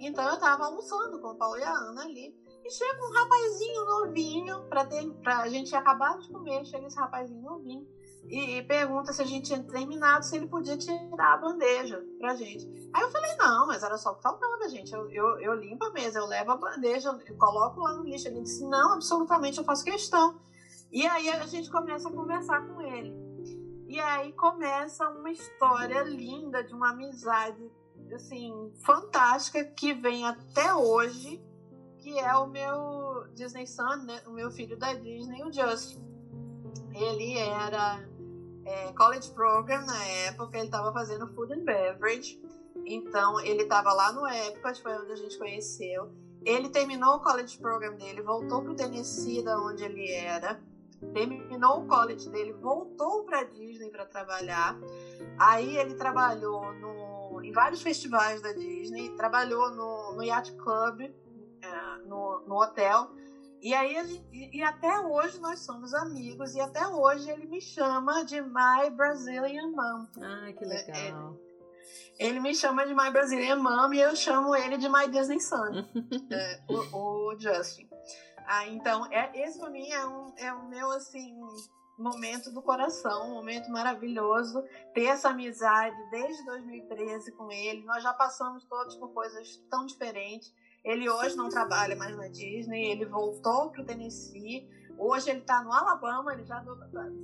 Então eu estava almoçando com o Paulo e a Ana ali. E chega um rapazinho novinho, pra, ter, pra gente acabar de comer, chega esse rapazinho novinho e, pergunta se a gente tinha terminado, se ele podia tirar a bandeja pra gente. Aí eu falei, não, mas era só o que faltava, gente. Eu, eu, eu limpo a mesa, eu levo a bandeja, eu coloco lá no lixo. Ele disse, não, absolutamente, eu faço questão. E aí a gente começa a conversar com ele. E aí começa uma história linda de uma amizade, assim, fantástica, que vem até hoje, que é o meu Disney Son, né? o meu filho da Disney, o Justin. Ele era é, college program na época, ele estava fazendo food and beverage. Então, ele estava lá no Epcot, foi onde a gente conheceu. Ele terminou o college program dele, voltou para o Tennessee, da onde ele era. Terminou o college dele, voltou para Disney para trabalhar. Aí ele trabalhou no, em vários festivais da Disney, trabalhou no, no Yacht Club, é, no, no hotel e aí e, até hoje nós somos amigos e até hoje ele me chama de My Brazilian Mom. Ah, que legal. É, ele me chama de My Brazilian Mom e eu chamo ele de My Disney Son, (laughs) é, o, o, Justin. Ah, então, é, esse pra mim é, um, é o meu, assim, momento do coração, um momento maravilhoso. Ter essa amizade desde 2013 com ele. Nós já passamos todos por coisas tão diferentes. Ele hoje não trabalha mais na Disney, ele voltou para o Tennessee. Hoje ele está no Alabama, ele já do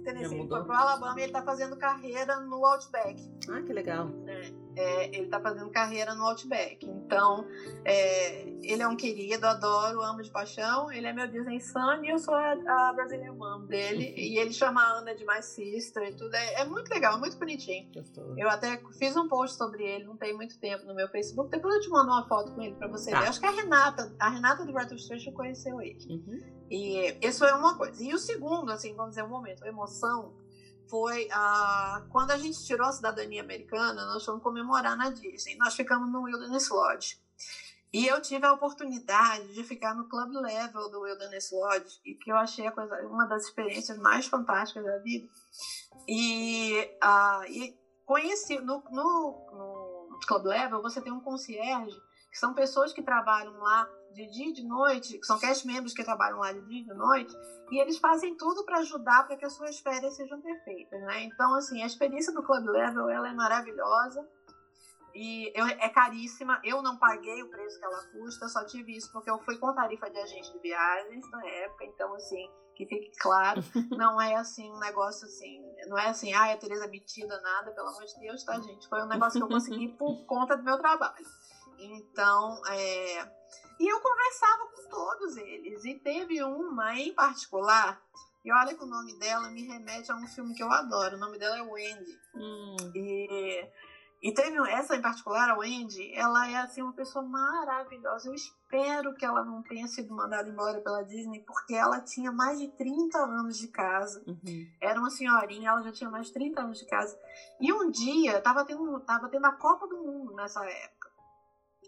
Tennessee ele foi pro Alabama e ele está fazendo carreira no Outback. Ah, que legal. É, é, ele está fazendo carreira no Outback. Então, é, ele é um querido, adoro, amo de paixão. Ele é meu Disney Son e eu sou a, a Brazilian Mom dele. e ele chama a Ana de My Sister e tudo. É, é muito legal, muito bonitinho. Eu até fiz um post sobre ele, não tem muito tempo, no meu Facebook. Depois eu te mando uma foto com ele para você tá. ver. Acho que a Renata, a Renata do Breath of conheceu ele. Uhum. E isso é uma coisa. E o segundo, assim, vamos dizer, um momento, emoção foi a, quando a gente tirou a cidadania americana, nós fomos comemorar na Disney. Nós ficamos no Wilderness Lodge. E eu tive a oportunidade de ficar no club level do Wilderness Lodge, e que eu achei a coisa, uma das experiências mais fantásticas da vida. E, uh, e conheci, no, no, no club level, você tem um concierge, que são pessoas que trabalham lá de dia e de noite, que são cast membros que trabalham lá de dia e de noite, e eles fazem tudo para ajudar para que as suas férias sejam perfeitas, né? Então, assim, a experiência do Club Level, ela é maravilhosa e eu, é caríssima. Eu não paguei o preço que ela custa, só tive isso porque eu fui com tarifa de agente de viagens na época, então, assim, que fique claro, (laughs) não é assim um negócio assim, não é assim, ah, a Tereza metida, nada, pelo amor de Deus, tá, gente? Foi um negócio que eu consegui por conta do meu trabalho. Então, é, e eu conversava com todos eles. E teve uma em particular, e olha que o nome dela me remete a um filme que eu adoro. O nome dela é Wendy. Hum. E, e teve essa em particular, a Wendy, ela é assim uma pessoa maravilhosa. Eu espero que ela não tenha sido mandada embora pela Disney, porque ela tinha mais de 30 anos de casa. Uhum. Era uma senhorinha, ela já tinha mais de 30 anos de casa. E um dia, estava tendo, tava tendo a Copa do Mundo nessa época.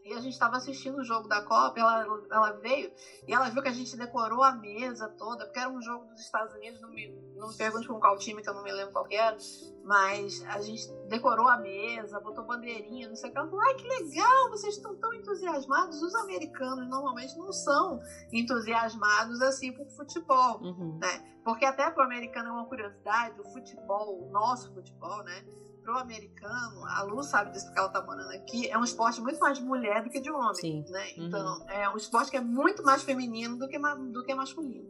E a gente estava assistindo o jogo da Copa, ela, ela veio e ela viu que a gente decorou a mesa toda, porque era um jogo dos Estados Unidos, não me, não me pergunte com qual time, que eu não me lembro qual era, mas a gente decorou a mesa, botou bandeirinha, não sei o que. Ela falou, ai que legal, vocês estão tão entusiasmados. Os americanos normalmente não são entusiasmados assim por futebol, uhum. né? Porque até para o americano é uma curiosidade, o futebol, o nosso futebol, né? Pro americano, a Lu sabe disso porque ela tá morando aqui, é um esporte muito mais de mulher do que de homem, Sim. né? Então, uhum. é um esporte que é muito mais feminino do que, do que masculino.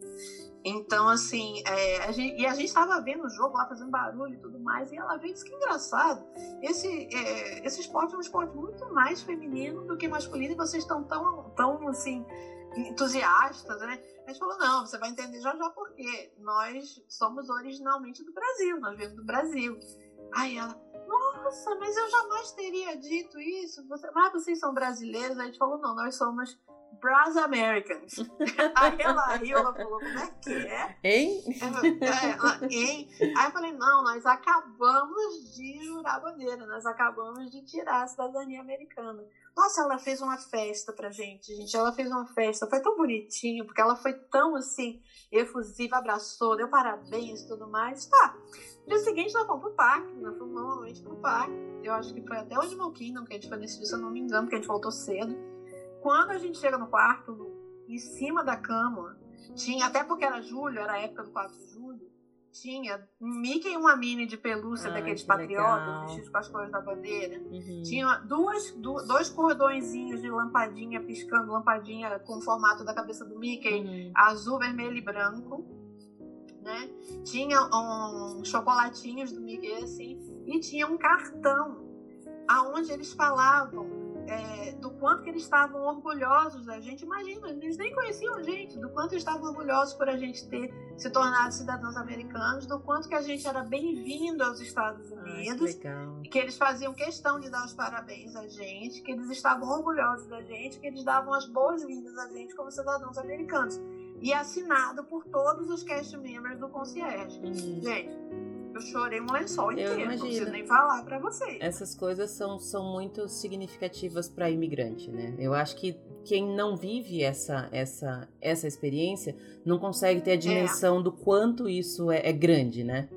Então, assim, é, a gente, e a gente estava vendo o jogo lá, fazendo barulho e tudo mais, e ela veio e disse que engraçado. Esse, é, esse esporte é um esporte muito mais feminino do que masculino, e vocês estão tão, tão, assim, entusiastas, né? A gente falou, não, você vai entender já já por quê. Nós somos originalmente do Brasil, nós viemos do Brasil. Aí ela, nossa, mas eu jamais teria dito isso. Você, mas vocês são brasileiros? Aí a gente falou, não, nós somos Bras Americans. (laughs) Aí ela riu, ela falou, como é que é? Hein? É, ela, hein? Aí eu falei, não, nós acabamos de jurar a bandeira, nós acabamos de tirar a cidadania americana. Nossa, ela fez uma festa pra gente, gente. Ela fez uma festa, foi tão bonitinho, porque ela foi tão assim, efusiva, abraçou, deu parabéns e tudo mais. Tá. No dia seguinte, nós fomos pro parque, nós fomos normalmente pro parque. Eu acho que foi até o Animal Kingdom que a gente foi nesse dia, se eu não me engano, porque a gente voltou cedo. Quando a gente chega no quarto, em cima da cama, tinha, até porque era julho, era a época do 4 de julho, tinha um Mickey e uma Minnie de pelúcia Ai, daqueles patriotas, vestidos com as cores da bandeira. Uhum. Tinha duas, dois cordõezinhos de lampadinha piscando, lampadinha com o formato da cabeça do Mickey, uhum. azul, vermelho e branco. Né? Tinha um chocolatinhos do Mickey assim, e tinha um cartão aonde eles falavam é, do quanto que eles estavam orgulhosos da gente. Imagina, eles nem conheciam a gente, do quanto eles estavam orgulhosos por a gente ter se tornado cidadãos americanos, do quanto que a gente era bem-vindo aos Estados Unidos, Ai, que, que eles faziam questão de dar os parabéns a gente, que eles estavam orgulhosos da gente, que eles davam as boas-vindas a gente como cidadãos americanos. E assinado por todos os cast members do concierge. Uhum. Gente, eu chorei um lençol inteiro, não preciso nem falar para vocês. Essas coisas são, são muito significativas para imigrante, né? Eu acho que quem não vive essa, essa, essa experiência não consegue ter a dimensão é. do quanto isso é, é grande, né?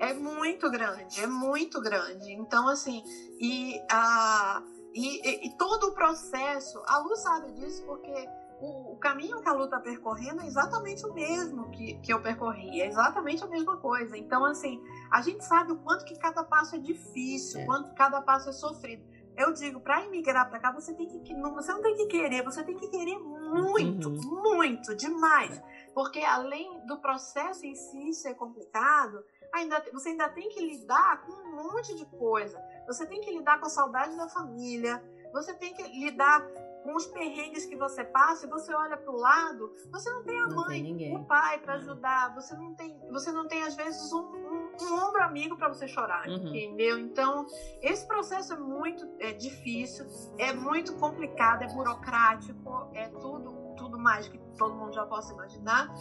É muito grande, é muito grande. Então, assim, e, a, e, e, todo o processo, a Lu sabe disso porque o, o, caminho que a Lu está percorrendo é exatamente o mesmo que, que eu percorri, é exatamente a mesma coisa. Então, assim, a gente sabe o quanto que cada passo é difícil, é. quanto cada passo é sofrido. Eu digo, para imigrar para cá, você tem que não, você não tem que querer, você tem que querer muito, uhum. muito, demais. Porque além do processo em si ser complicado, ainda, você ainda tem que lidar com um monte de coisa. Você tem que lidar com a saudade da família, você tem que lidar com os perrengues que você passa, e você olha para o lado, você não tem a não mãe, tem o pai para ajudar, você não tem, você não tem às vezes um, um, um ombro amigo para você chorar, uhum. entendeu? Então esse processo é muito é, difícil, é muito complicado, é burocrático, é tudo tudo mais que todo mundo já possa imaginar,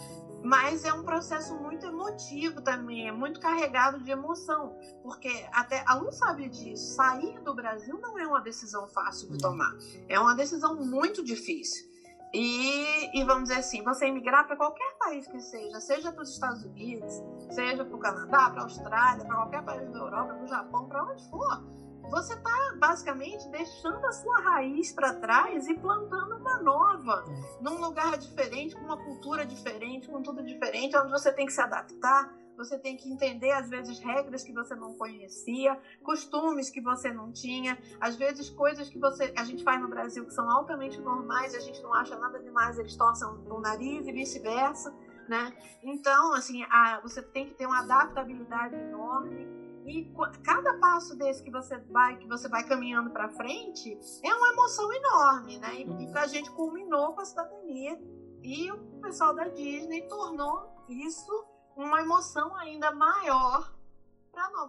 mas é um processo muito emotivo também, é muito carregado de emoção, porque até a um sabe disso, sair do Brasil não é uma decisão fácil de tomar, é uma decisão muito difícil. E, e vamos dizer assim, você emigrar para qualquer país que seja, seja para os Estados Unidos, seja para o Canadá, para a Austrália, para qualquer país da Europa, para o Japão, para onde for, você está basicamente deixando a sua raiz para trás e plantando uma nova, é. num lugar diferente, com uma cultura diferente, com tudo diferente, onde você tem que se adaptar, você tem que entender, às vezes, regras que você não conhecia, costumes que você não tinha, às vezes, coisas que você, a gente faz no Brasil que são altamente normais e a gente não acha nada demais, eles torcem o nariz e vice-versa, né? Então, assim, a, você tem que ter uma adaptabilidade enorme e cada passo desse que você vai, que você vai caminhando para frente, é uma emoção enorme, né? E, e para a gente culminou com a cidadania e o pessoal da Disney tornou isso uma emoção ainda maior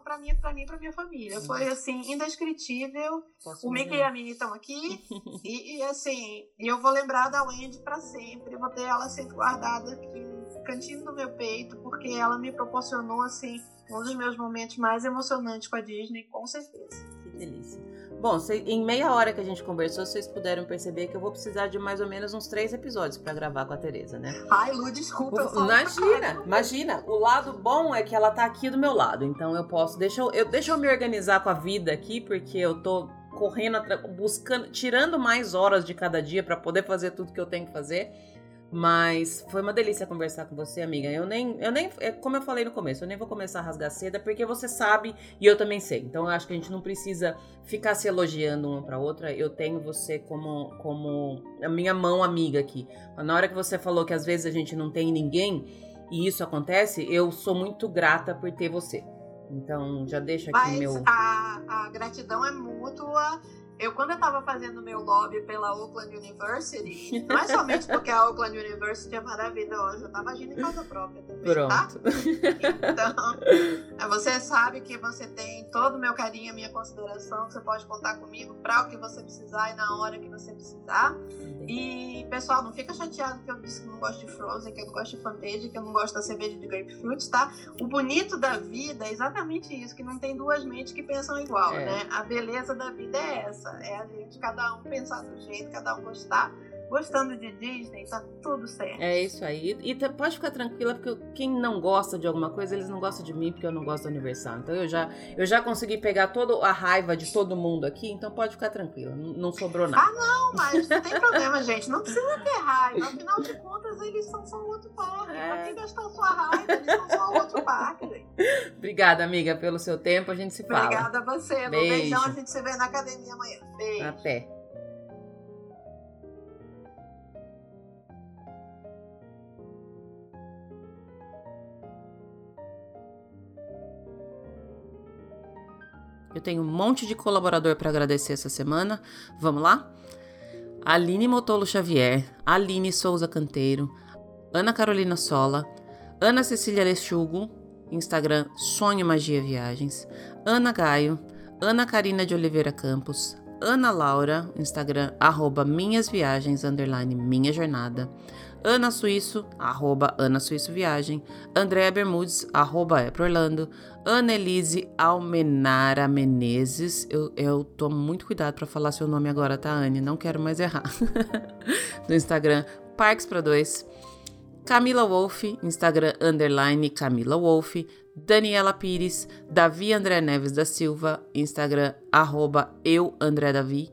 para mim, para mim, para minha família. Foi assim indescritível. Posso o Mickey e a Minnie estão aqui (laughs) e, e, assim, eu vou lembrar da Wendy para sempre. Eu vou ter ela sempre guardada aqui no cantinho do meu peito, porque ela me proporcionou assim um dos meus momentos mais emocionantes com a Disney, com certeza. Que delícia. Bom, em meia hora que a gente conversou, vocês puderam perceber que eu vou precisar de mais ou menos uns três episódios para gravar com a Tereza, né? Ai, Lu, desculpa. O, imagina, imagina. O lado bom é que ela tá aqui do meu lado, então eu posso. Deixa eu, eu, deixa eu me organizar com a vida aqui, porque eu tô correndo, buscando, tirando mais horas de cada dia para poder fazer tudo que eu tenho que fazer. Mas foi uma delícia conversar com você, amiga. Eu nem, eu nem, é como eu falei no começo, eu nem vou começar a rasgar seda porque você sabe e eu também sei. Então eu acho que a gente não precisa ficar se elogiando uma para outra. Eu tenho você como, como a minha mão amiga aqui. Na hora que você falou que às vezes a gente não tem ninguém e isso acontece, eu sou muito grata por ter você. Então já deixa aqui Mas meu. A, a gratidão é mútua eu quando eu estava fazendo meu lobby pela Oakland University, não é somente porque a Oakland University é maravilhosa, eu estava agindo em causa própria também, tá? Pronto. tá? Então, você sabe que você tem todo o meu carinho, a minha consideração, você pode contar comigo para o que você precisar e na hora que você precisar. E, pessoal, não fica chateado que eu disse que não gosto de Frozen, que eu não gosto de Fantasia, que eu não gosto da cerveja de grapefruit, tá? O bonito da vida é exatamente isso, que não tem duas mentes que pensam igual, é. né? A beleza da vida é essa é a gente, cada um pensar do jeito, cada um gostar. Gostando de Disney, tá tudo certo. É isso aí. E, e pode ficar tranquila, porque quem não gosta de alguma coisa, eles não gostam de mim, porque eu não gosto da Universal. Então eu já, eu já consegui pegar toda a raiva de todo mundo aqui, então pode ficar tranquila. Não, sobrou nada. Ah, não, mas não tem problema, gente. Não precisa ter raiva. Afinal de contas, eles são só outro parque. É. Pra quem gastou sua raiva, eles são só outro parque, Obrigada, amiga, pelo seu tempo. A gente se fala. Obrigada a você. Beijo. Um beijão. A gente se vê na academia amanhã. Beijo. Até. Eu tenho um monte de colaborador para agradecer essa semana. Vamos lá? Aline Motolo Xavier, Aline Souza Canteiro, Ana Carolina Sola, Ana Cecília Lechugo, Instagram Sonho Magia Viagens, Ana Gaio, Ana Karina de Oliveira Campos, Ana Laura, Instagram arroba Minhas Viagens, underline Minha Jornada, Ana Suíço, arroba Ana Suíço Viagem, Andréa Bermudes, arroba é Orlando, Ana Elise Almenara Menezes, eu, eu tomo muito cuidado para falar seu nome agora, tá, Anne? Não quero mais errar. (laughs) no Instagram, Parques para Dois, Camila Wolf, Instagram, underline Camila Wolf, Daniela Pires, Davi André Neves da Silva, Instagram, arroba eu André Davi,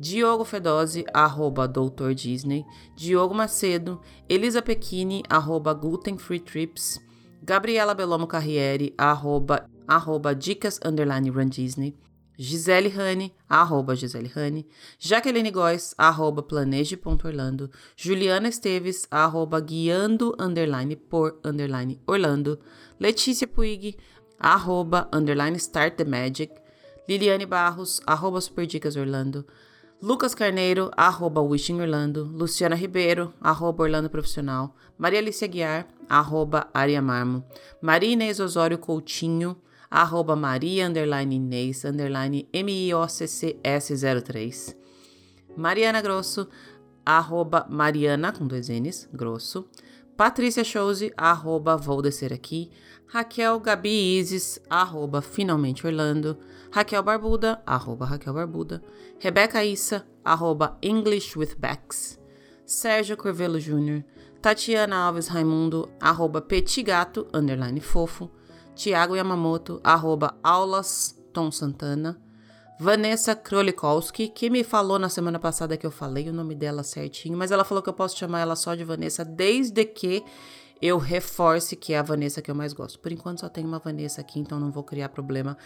Diogo Fedose, arroba Doutor Disney, Diogo Macedo, Elisa Pequini, arroba Gluten Free Trips, Gabriela Belomo Carriere, arroba, arroba Dicas Underline Run Disney, Gisele Rani, arroba Gisele Rani, Jaqueline Góes, arroba planeje.orlando, Juliana Esteves, arroba guiando underline por underline Orlando, Letícia Puig, arroba underline start the magic, Liliane Barros, arroba Superdicas Orlando, Lucas Carneiro, arroba Wishing Orlando, Luciana Ribeiro, arroba Orlando Profissional, Maria Alicia Guiar, arroba Aria Marmo, Maria Inês Osório Coutinho, arroba Maria underline Inês underline M-I-O-C-C-S03, Mariana Grosso, arroba Mariana, com dois N's, grosso. Patrícia Chose, arroba Vou Descer Aqui. Raquel Gabi Isis, arroba Finalmente Orlando. Raquel Barbuda, arroba Raquel Barbuda. Rebeca Issa, arroba English with Bex. Sérgio Corvelo Jr., Tatiana Alves Raimundo, arroba Petigato, underline fofo. Tiago Yamamoto, arroba Aulas Tom Santana. Vanessa Krolikowski, que me falou na semana passada que eu falei o nome dela certinho, mas ela falou que eu posso chamar ela só de Vanessa desde que eu reforce que é a Vanessa que eu mais gosto. Por enquanto só tem uma Vanessa aqui, então não vou criar problema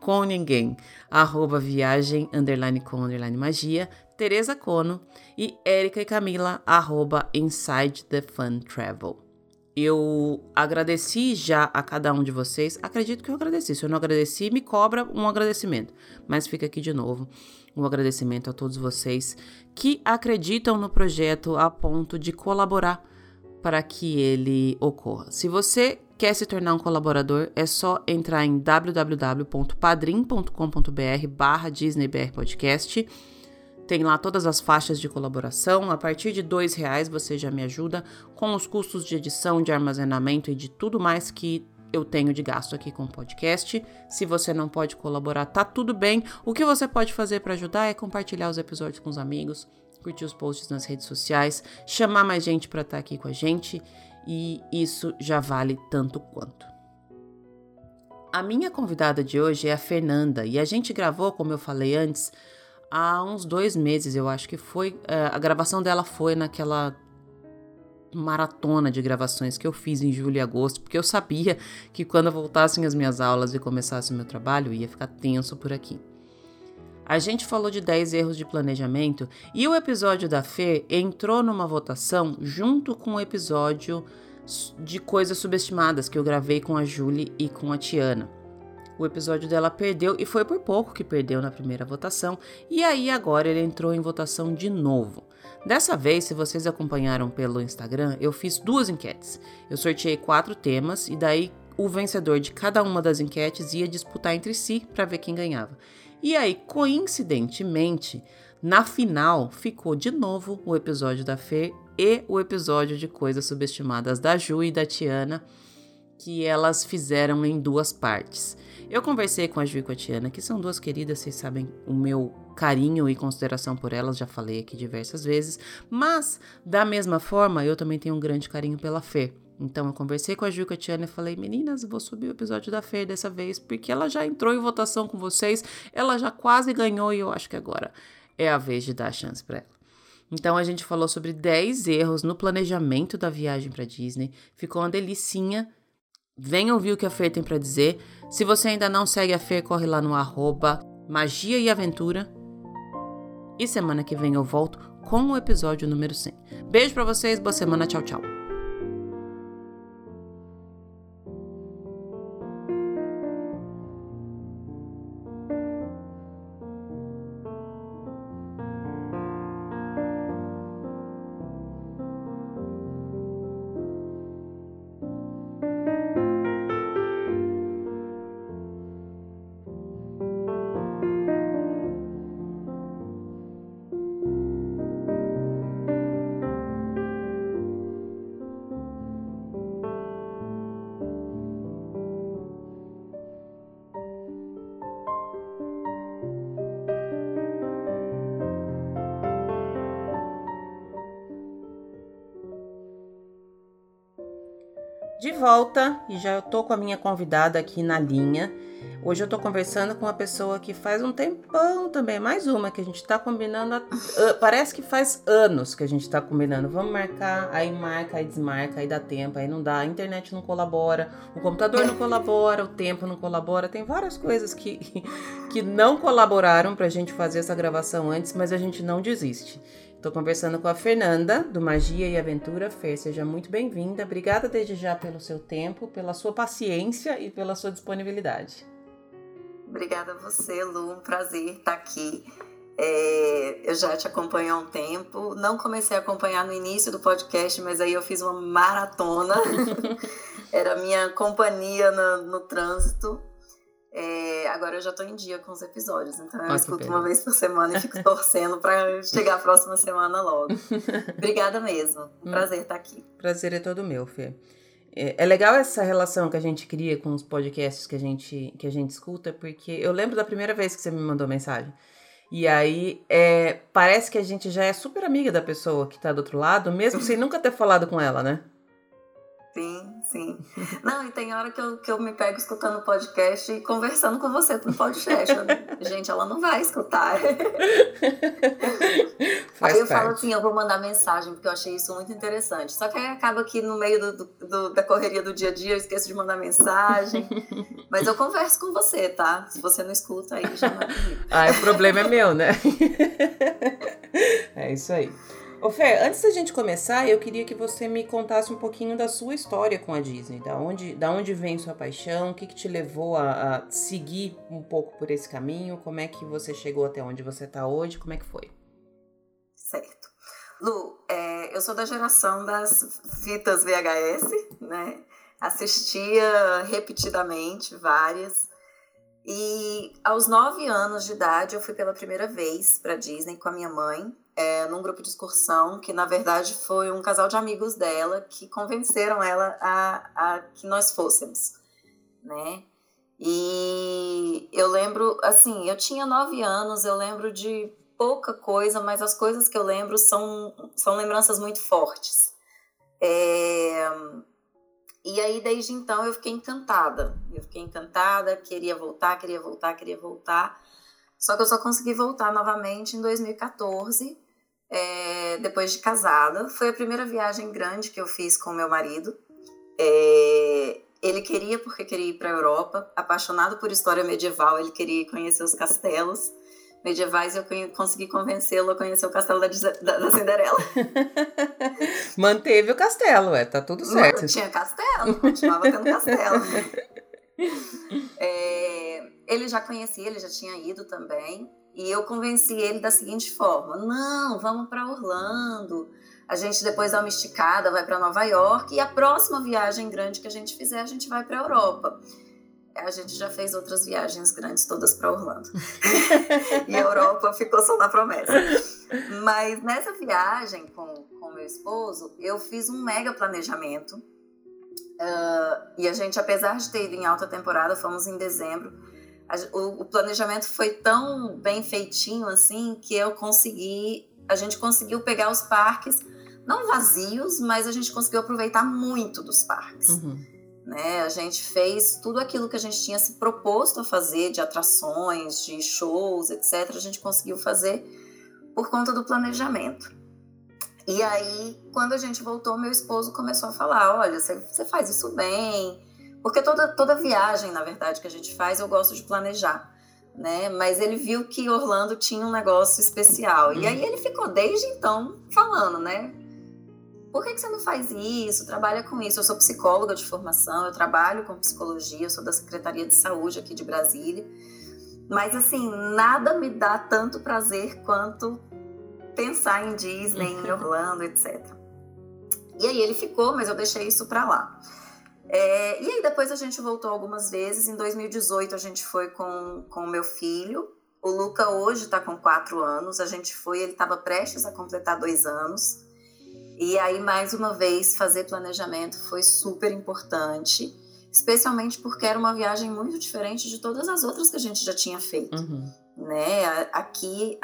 com ninguém. Arroba viagem, underline com, underline magia. Tereza Cono e Érica e Camila, arroba Inside the Fun Travel. Eu agradeci já a cada um de vocês. Acredito que eu agradeci. Se eu não agradeci, me cobra um agradecimento. Mas fica aqui de novo um agradecimento a todos vocês que acreditam no projeto a ponto de colaborar para que ele ocorra. Se você quer se tornar um colaborador, é só entrar em www.padrim.com.br barra DisneyBR Podcast tem lá todas as faixas de colaboração. A partir de R$ reais você já me ajuda com os custos de edição, de armazenamento e de tudo mais que eu tenho de gasto aqui com o podcast. Se você não pode colaborar, tá tudo bem. O que você pode fazer para ajudar é compartilhar os episódios com os amigos, curtir os posts nas redes sociais, chamar mais gente para estar tá aqui com a gente e isso já vale tanto quanto. A minha convidada de hoje é a Fernanda e a gente gravou, como eu falei antes, há uns dois meses, eu acho que foi. É, a gravação dela foi naquela maratona de gravações que eu fiz em julho e agosto, porque eu sabia que quando voltassem as minhas aulas e começasse o meu trabalho, ia ficar tenso por aqui. A gente falou de 10 erros de planejamento e o episódio da Fê entrou numa votação junto com o episódio de coisas subestimadas que eu gravei com a Julie e com a Tiana. O episódio dela perdeu e foi por pouco que perdeu na primeira votação, e aí agora ele entrou em votação de novo. Dessa vez, se vocês acompanharam pelo Instagram, eu fiz duas enquetes. Eu sorteei quatro temas e daí o vencedor de cada uma das enquetes ia disputar entre si para ver quem ganhava. E aí, coincidentemente, na final ficou de novo o episódio da Fê e o episódio de coisas subestimadas da Ju e da Tiana, que elas fizeram em duas partes. Eu conversei com a Ju e com a Tiana, que são duas queridas, vocês sabem o meu carinho e consideração por elas, já falei aqui diversas vezes, mas da mesma forma eu também tenho um grande carinho pela Fê. Então eu conversei com a Ju e com a Tiana e falei: meninas, vou subir o episódio da Fê dessa vez, porque ela já entrou em votação com vocês, ela já quase ganhou e eu acho que agora é a vez de dar a chance para ela. Então a gente falou sobre 10 erros no planejamento da viagem para Disney. Ficou uma delicinha. Venha ouvir o que a Fer tem para dizer. Se você ainda não segue a Fer, corre lá no arroba Magia e Aventura. E semana que vem eu volto com o episódio número 100. Beijo para vocês, boa semana, tchau, tchau. De volta e já tô com a minha convidada aqui na linha. Hoje eu tô conversando com uma pessoa que faz um tempão também, mais uma que a gente tá combinando. A, parece que faz anos que a gente tá combinando. Vamos marcar, aí marca, aí desmarca, aí dá tempo, aí não dá. A internet não colabora, o computador não colabora, o tempo não colabora. Tem várias coisas que, (laughs) que não colaboraram pra gente fazer essa gravação antes, mas a gente não desiste. Estou conversando com a Fernanda, do Magia e Aventura. Fer, seja muito bem-vinda. Obrigada desde já pelo seu tempo, pela sua paciência e pela sua disponibilidade. Obrigada a você, Lu. Um prazer estar aqui. É, eu já te acompanho há um tempo. Não comecei a acompanhar no início do podcast, mas aí eu fiz uma maratona. (laughs) Era minha companhia no, no trânsito. É, agora eu já tô em dia com os episódios, então eu escuto uma vez por semana e fico (laughs) torcendo para chegar a próxima semana logo. (laughs) Obrigada mesmo. Hum. Prazer estar aqui. Prazer é todo meu, Fê. É, é legal essa relação que a gente cria com os podcasts que a gente, que a gente escuta, porque eu lembro da primeira vez que você me mandou mensagem. E aí, é, parece que a gente já é super amiga da pessoa que tá do outro lado, mesmo sem nunca ter falado com ela, né? Sim, sim. Não, e tem hora que eu, que eu me pego escutando podcast e conversando com você no podcast. Gente, ela não vai escutar. (laughs) Faz aí eu parte. falo assim, eu vou mandar mensagem, porque eu achei isso muito interessante. Só que aí acaba que no meio do, do, da correria do dia a dia eu esqueço de mandar mensagem. (laughs) Mas eu converso com você, tá? Se você não escuta, aí já não é. Ah, o problema é meu, né? (laughs) é isso aí. Ô Fê, antes da gente começar, eu queria que você me contasse um pouquinho da sua história com a Disney. Da onde, da onde vem sua paixão? O que, que te levou a, a seguir um pouco por esse caminho? Como é que você chegou até onde você está hoje? Como é que foi? Certo. Lu, é, eu sou da geração das fitas VHS, né? Assistia repetidamente várias. E aos nove anos de idade, eu fui pela primeira vez para Disney com a minha mãe é, num grupo de excursão, que na verdade foi um casal de amigos dela que convenceram ela a, a que nós fôssemos, né? E eu lembro, assim, eu tinha nove anos, eu lembro de pouca coisa, mas as coisas que eu lembro são, são lembranças muito fortes. É... E aí, desde então, eu fiquei encantada. Eu fiquei encantada, queria voltar, queria voltar, queria voltar. Só que eu só consegui voltar novamente em 2014, é, depois de casada. Foi a primeira viagem grande que eu fiz com meu marido. É, ele queria porque queria ir para a Europa, apaixonado por história medieval, ele queria conhecer os castelos medievais. Eu consegui convencê-lo a conhecer o castelo da, da, da Cinderela. (laughs) Manteve o castelo, é, tá tudo certo. Não, tinha castelo, continuava tendo castelo. (laughs) É, ele já conhecia, ele já tinha ido também. E eu convenci ele da seguinte forma: não, vamos para Orlando. A gente depois dá uma esticada, vai para Nova York e a próxima viagem grande que a gente fizer, a gente vai para Europa. A gente já fez outras viagens grandes todas para Orlando. (laughs) e a Europa ficou só na promessa. Mas nessa viagem com, com meu esposo, eu fiz um mega planejamento. Uh, e a gente, apesar de ter ido em alta temporada, fomos em dezembro o, o planejamento foi tão bem feitinho assim que eu consegui, a gente conseguiu pegar os parques não vazios, mas a gente conseguiu aproveitar muito dos parques. Uhum. Né? A gente fez tudo aquilo que a gente tinha se proposto a fazer, de atrações, de shows, etc. A gente conseguiu fazer por conta do planejamento. E aí, quando a gente voltou, meu esposo começou a falar: olha, você faz isso bem, porque toda, toda viagem, na verdade, que a gente faz, eu gosto de planejar. Né? Mas ele viu que Orlando tinha um negócio especial. E aí ele ficou desde então falando, né? Por que, que você não faz isso? Trabalha com isso. Eu sou psicóloga de formação, eu trabalho com psicologia, eu sou da Secretaria de Saúde aqui de Brasília. Mas assim, nada me dá tanto prazer quanto pensar em Disney, em (laughs) Orlando, etc. E aí ele ficou, mas eu deixei isso para lá. É, e aí depois a gente voltou algumas vezes. Em 2018 a gente foi com o meu filho. O Luca hoje está com quatro anos. A gente foi, ele estava prestes a completar dois anos. E aí, mais uma vez, fazer planejamento foi super importante, especialmente porque era uma viagem muito diferente de todas as outras que a gente já tinha feito. Uhum. Né? Aqui,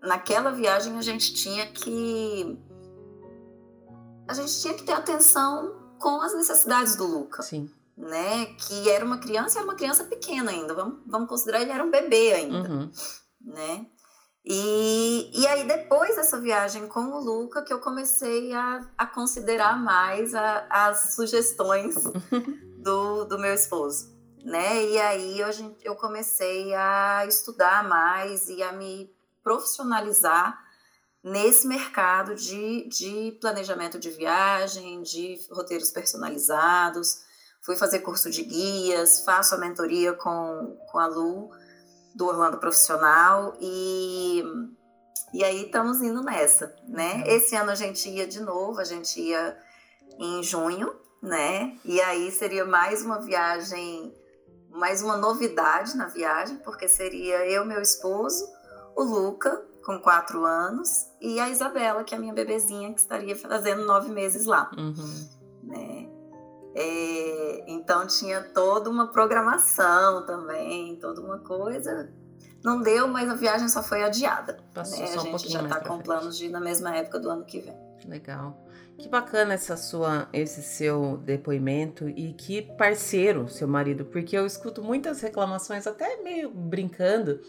naquela viagem, a gente tinha que. A gente tinha que ter atenção com as necessidades do Luca. Sim. Né? Que era uma criança, era uma criança pequena ainda. Vamos, vamos considerar ele era um bebê ainda. Uhum. Né? E, e aí, depois dessa viagem com o Luca, que eu comecei a, a considerar mais a, as sugestões (laughs) do, do meu esposo. Né? E aí eu, eu comecei a estudar mais e a me profissionalizar nesse mercado de, de planejamento de viagem, de roteiros personalizados. Fui fazer curso de guias, faço a mentoria com, com a Lu, do Orlando Profissional, e, e aí estamos indo nessa, né? Uhum. Esse ano a gente ia de novo, a gente ia em junho, né? E aí seria mais uma viagem mais uma novidade na viagem, porque seria eu, meu esposo, o Luca, com quatro anos, e a Isabela, que é a minha bebezinha, que estaria fazendo nove meses lá. Uhum. Né? É, então tinha toda uma programação também, toda uma coisa. Não deu, mas a viagem só foi adiada. Passou né? A gente um já está com planos de ir na mesma época do ano que vem. Legal. Que bacana essa sua, esse seu depoimento e que parceiro, seu marido, porque eu escuto muitas reclamações, até meio brincando,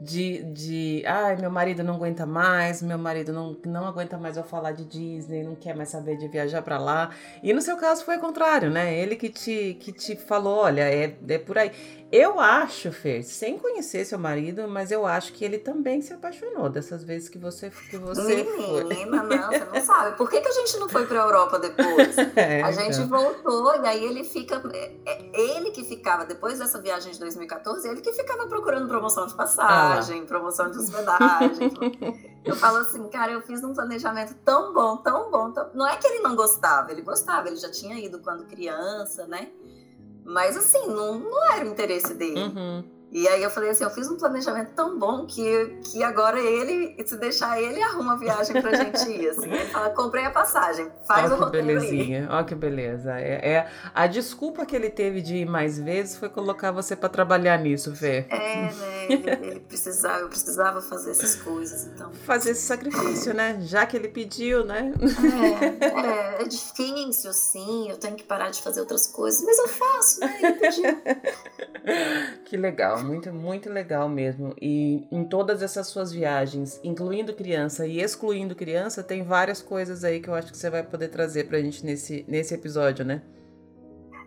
de, de ai, meu marido não aguenta mais, meu marido não, não aguenta mais eu falar de Disney, não quer mais saber de viajar para lá. E no seu caso foi o contrário, né? Ele que te, que te falou, olha, é, é por aí. Eu acho, Fer, sem conhecer seu marido, mas eu acho que ele também se apaixonou dessas vezes que você que você Menina, foi. não, você não (laughs) sabe. Por que, que a gente não foi para Europa depois? (laughs) É, a gente então. voltou e aí ele fica é, é, ele que ficava depois dessa viagem de 2014, ele que ficava procurando promoção de passagem, ah. promoção de hospedagem. (laughs) eu falo assim, cara, eu fiz um planejamento tão bom, tão bom, tão... não é que ele não gostava, ele gostava, ele já tinha ido quando criança, né? Mas assim, não, não era o interesse dele. Uhum. E aí eu falei assim, eu fiz um planejamento tão bom que, que agora ele, se deixar ele, arruma a viagem pra gente ir. Assim. Ele fala, comprei a passagem, faz Ó, o roteiro belezinha. Ó que beleza. É, é, a desculpa que ele teve de ir mais vezes foi colocar você para trabalhar nisso, Fê. É, né? Ele, ele, precisava, eu precisava fazer essas coisas, então. Fazer esse sacrifício, né? Já que ele pediu, né? É, é, é difícil, sim. Eu tenho que parar de fazer outras coisas, mas eu faço, né? Ele pediu. (laughs) que legal legal, muito, muito legal mesmo. E em todas essas suas viagens, incluindo criança e excluindo criança, tem várias coisas aí que eu acho que você vai poder trazer pra gente nesse, nesse episódio, né?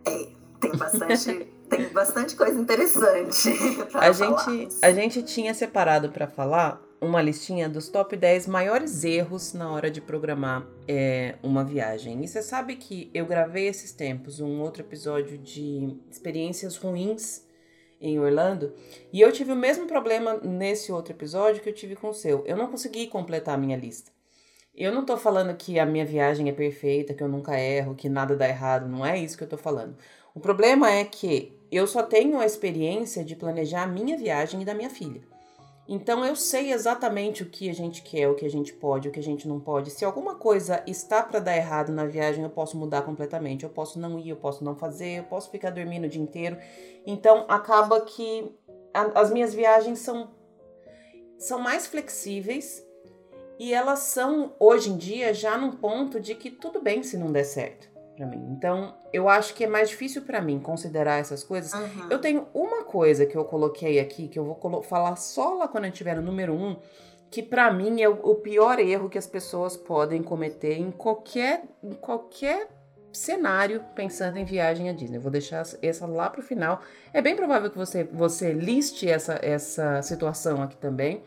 É, tem bastante. (laughs) tem bastante coisa interessante. (laughs) a, gente, a gente tinha separado para falar uma listinha dos top 10 maiores erros na hora de programar é, uma viagem. E você sabe que eu gravei esses tempos um outro episódio de experiências ruins em Orlando. E eu tive o mesmo problema nesse outro episódio que eu tive com o seu. Eu não consegui completar a minha lista. Eu não tô falando que a minha viagem é perfeita, que eu nunca erro, que nada dá errado, não é isso que eu tô falando. O problema é que eu só tenho a experiência de planejar a minha viagem e da minha filha. Então eu sei exatamente o que a gente quer, o que a gente pode, o que a gente não pode. Se alguma coisa está para dar errado na viagem, eu posso mudar completamente. Eu posso não ir, eu posso não fazer, eu posso ficar dormindo o dia inteiro. Então acaba que a, as minhas viagens são são mais flexíveis e elas são hoje em dia já num ponto de que tudo bem se não der certo para mim. Então, eu acho que é mais difícil para mim considerar essas coisas. Uhum. Eu tenho uma coisa que eu coloquei aqui, que eu vou falar só lá quando eu tiver no número um, que para mim é o, pior erro que as pessoas podem cometer em qualquer, em qualquer cenário pensando em viagem à Disney. Eu vou deixar essa lá pro final. É bem provável que você, você liste essa, essa situação aqui também,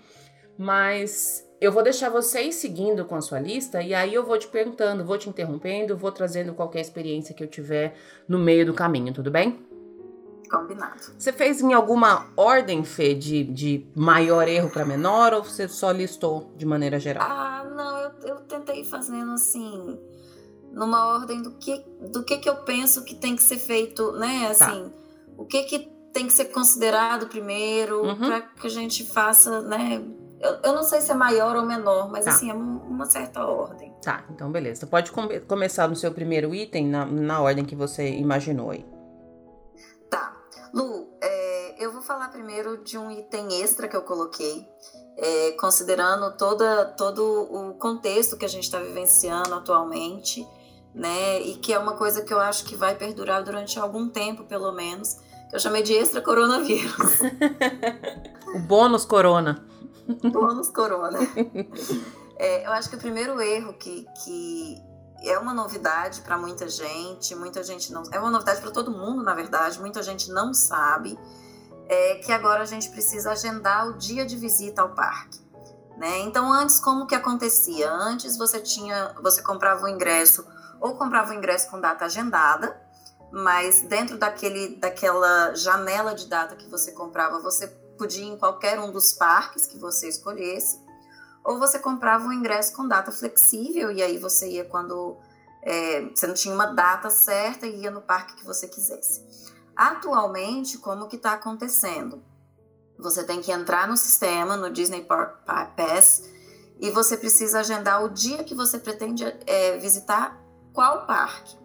mas eu vou deixar vocês seguindo com a sua lista e aí eu vou te perguntando, vou te interrompendo, vou trazendo qualquer experiência que eu tiver no meio do caminho, tudo bem? Combinado. Você fez em alguma ordem, Fê, de, de maior erro para menor ou você só listou de maneira geral? Ah, não, eu, eu tentei fazendo assim, numa ordem do que, do que que eu penso que tem que ser feito, né? Tá. Assim, tá. o que que tem que ser considerado primeiro uhum. para que a gente faça, né? Eu, eu, não sei se é maior ou menor, mas tá. assim, é uma certa ordem. Tá, então beleza. Pode come começar no seu primeiro item, na, na ordem que você imaginou aí. Tá. Lu, é, eu vou falar primeiro de um item extra que eu coloquei, é, considerando toda, todo o contexto que a gente está vivenciando atualmente, né? E que é uma coisa que eu acho que vai perdurar durante algum tempo, pelo menos, que eu chamei de extra coronavírus. (laughs) o bônus corona. (laughs) Bônus corona. (laughs) É, eu acho que o primeiro erro que, que é uma novidade para muita gente, muita gente não. É uma novidade para todo mundo, na verdade, muita gente não sabe, é que agora a gente precisa agendar o dia de visita ao parque. Né? Então, antes, como que acontecia? Antes você tinha, você comprava o ingresso ou comprava o ingresso com data agendada, mas dentro daquele, daquela janela de data que você comprava, você podia ir em qualquer um dos parques que você escolhesse, ou você comprava um ingresso com data flexível e aí você ia quando é, você não tinha uma data certa e ia no parque que você quisesse. Atualmente, como que está acontecendo? Você tem que entrar no sistema, no Disney Pass, e você precisa agendar o dia que você pretende é, visitar qual parque.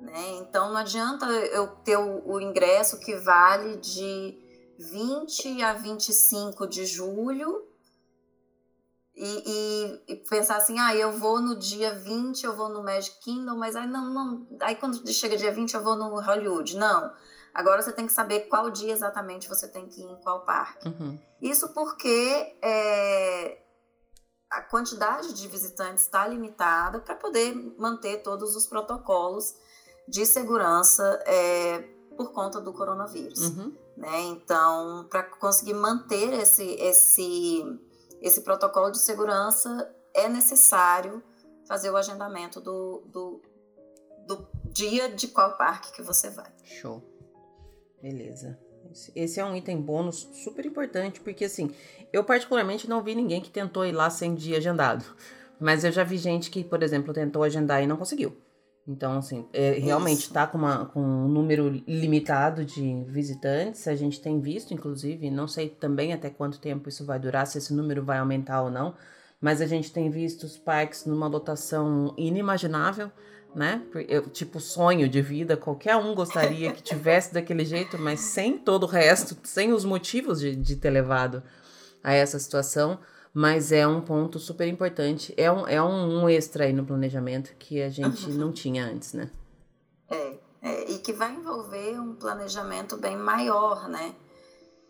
Né? Então não adianta eu ter o, o, ingresso que vale de 20 a 25 de julho e, e, e, pensar assim, ah, eu vou no dia 20, eu vou no Magic Kingdom, mas aí não, não. Aí quando chega dia 20 eu vou no Hollywood. Não. Agora você tem que saber qual dia exatamente você tem que ir em qual parque. Uhum. Isso porque é, a quantidade de visitantes está limitada para poder manter todos os protocolos de segurança é, por conta do coronavírus. Uhum. Né? Então, para conseguir manter esse, esse, esse protocolo de segurança, é necessário fazer o agendamento do, do, do dia de qual parque que você vai. Show. Beleza. Esse é um item bônus super importante, porque assim, eu particularmente não vi ninguém que tentou ir lá sem dia agendado. Mas eu já vi gente que, por exemplo, tentou agendar e não conseguiu. Então, assim, é, realmente está com, uma, com um número limitado de visitantes. A gente tem visto, inclusive, não sei também até quanto tempo isso vai durar, se esse número vai aumentar ou não. Mas a gente tem visto os parques numa lotação inimaginável né? Eu, tipo, sonho de vida, qualquer um gostaria que tivesse daquele jeito, mas sem todo o resto, sem os motivos de, de ter levado a essa situação. Mas é um ponto super importante, é um, é um, um extra aí no planejamento que a gente não tinha antes, né? É, é, e que vai envolver um planejamento bem maior, né?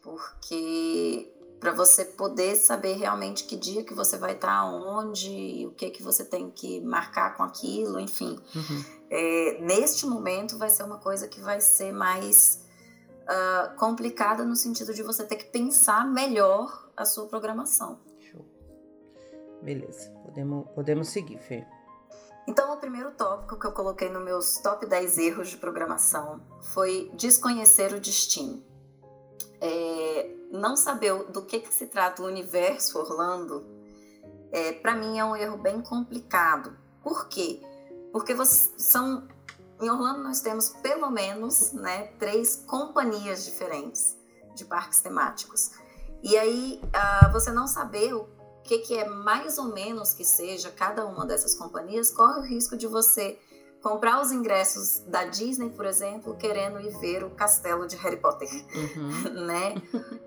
Porque para você poder saber realmente que dia que você vai estar, tá onde, o que que você tem que marcar com aquilo, enfim. Uhum. É, neste momento vai ser uma coisa que vai ser mais uh, complicada no sentido de você ter que pensar melhor a sua programação. Beleza, podemos, podemos seguir, Fê. Então, o primeiro tópico que eu coloquei nos meus top 10 erros de programação foi desconhecer o destino. É, não saber do que, que se trata o universo Orlando, é, para mim é um erro bem complicado. Por quê? Porque você, são em Orlando nós temos pelo menos né, três companhias diferentes de parques temáticos. E aí uh, você não saber o que, que é mais ou menos que seja cada uma dessas companhias, corre o risco de você comprar os ingressos da Disney, por exemplo, querendo ir ver o castelo de Harry Potter, uhum. (laughs) né?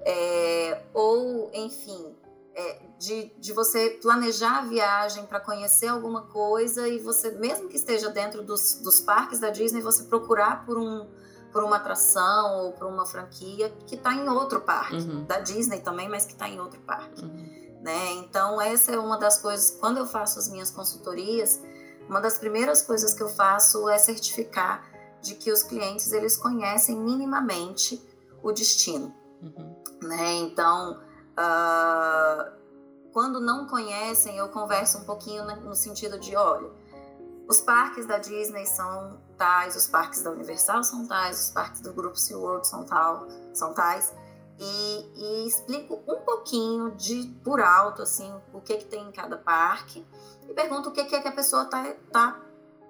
É, ou, enfim, é, de, de você planejar a viagem para conhecer alguma coisa e você, mesmo que esteja dentro dos, dos parques da Disney, você procurar por um por uma atração ou por uma franquia que está em outro parque, uhum. da Disney também, mas que está em outro parque. Uhum. Né? Então, essa é uma das coisas, quando eu faço as minhas consultorias, uma das primeiras coisas que eu faço é certificar de que os clientes eles conhecem minimamente o destino, uhum. né? Então, uh, quando não conhecem, eu converso um pouquinho no sentido de, olha, os parques da Disney são tais, os parques da Universal são tais, os parques do Grupo SeaWorld são tal, são tais. E, e, explico um pouquinho de por alto assim o que que tem em cada parque e pergunto o que, que é que a pessoa está tá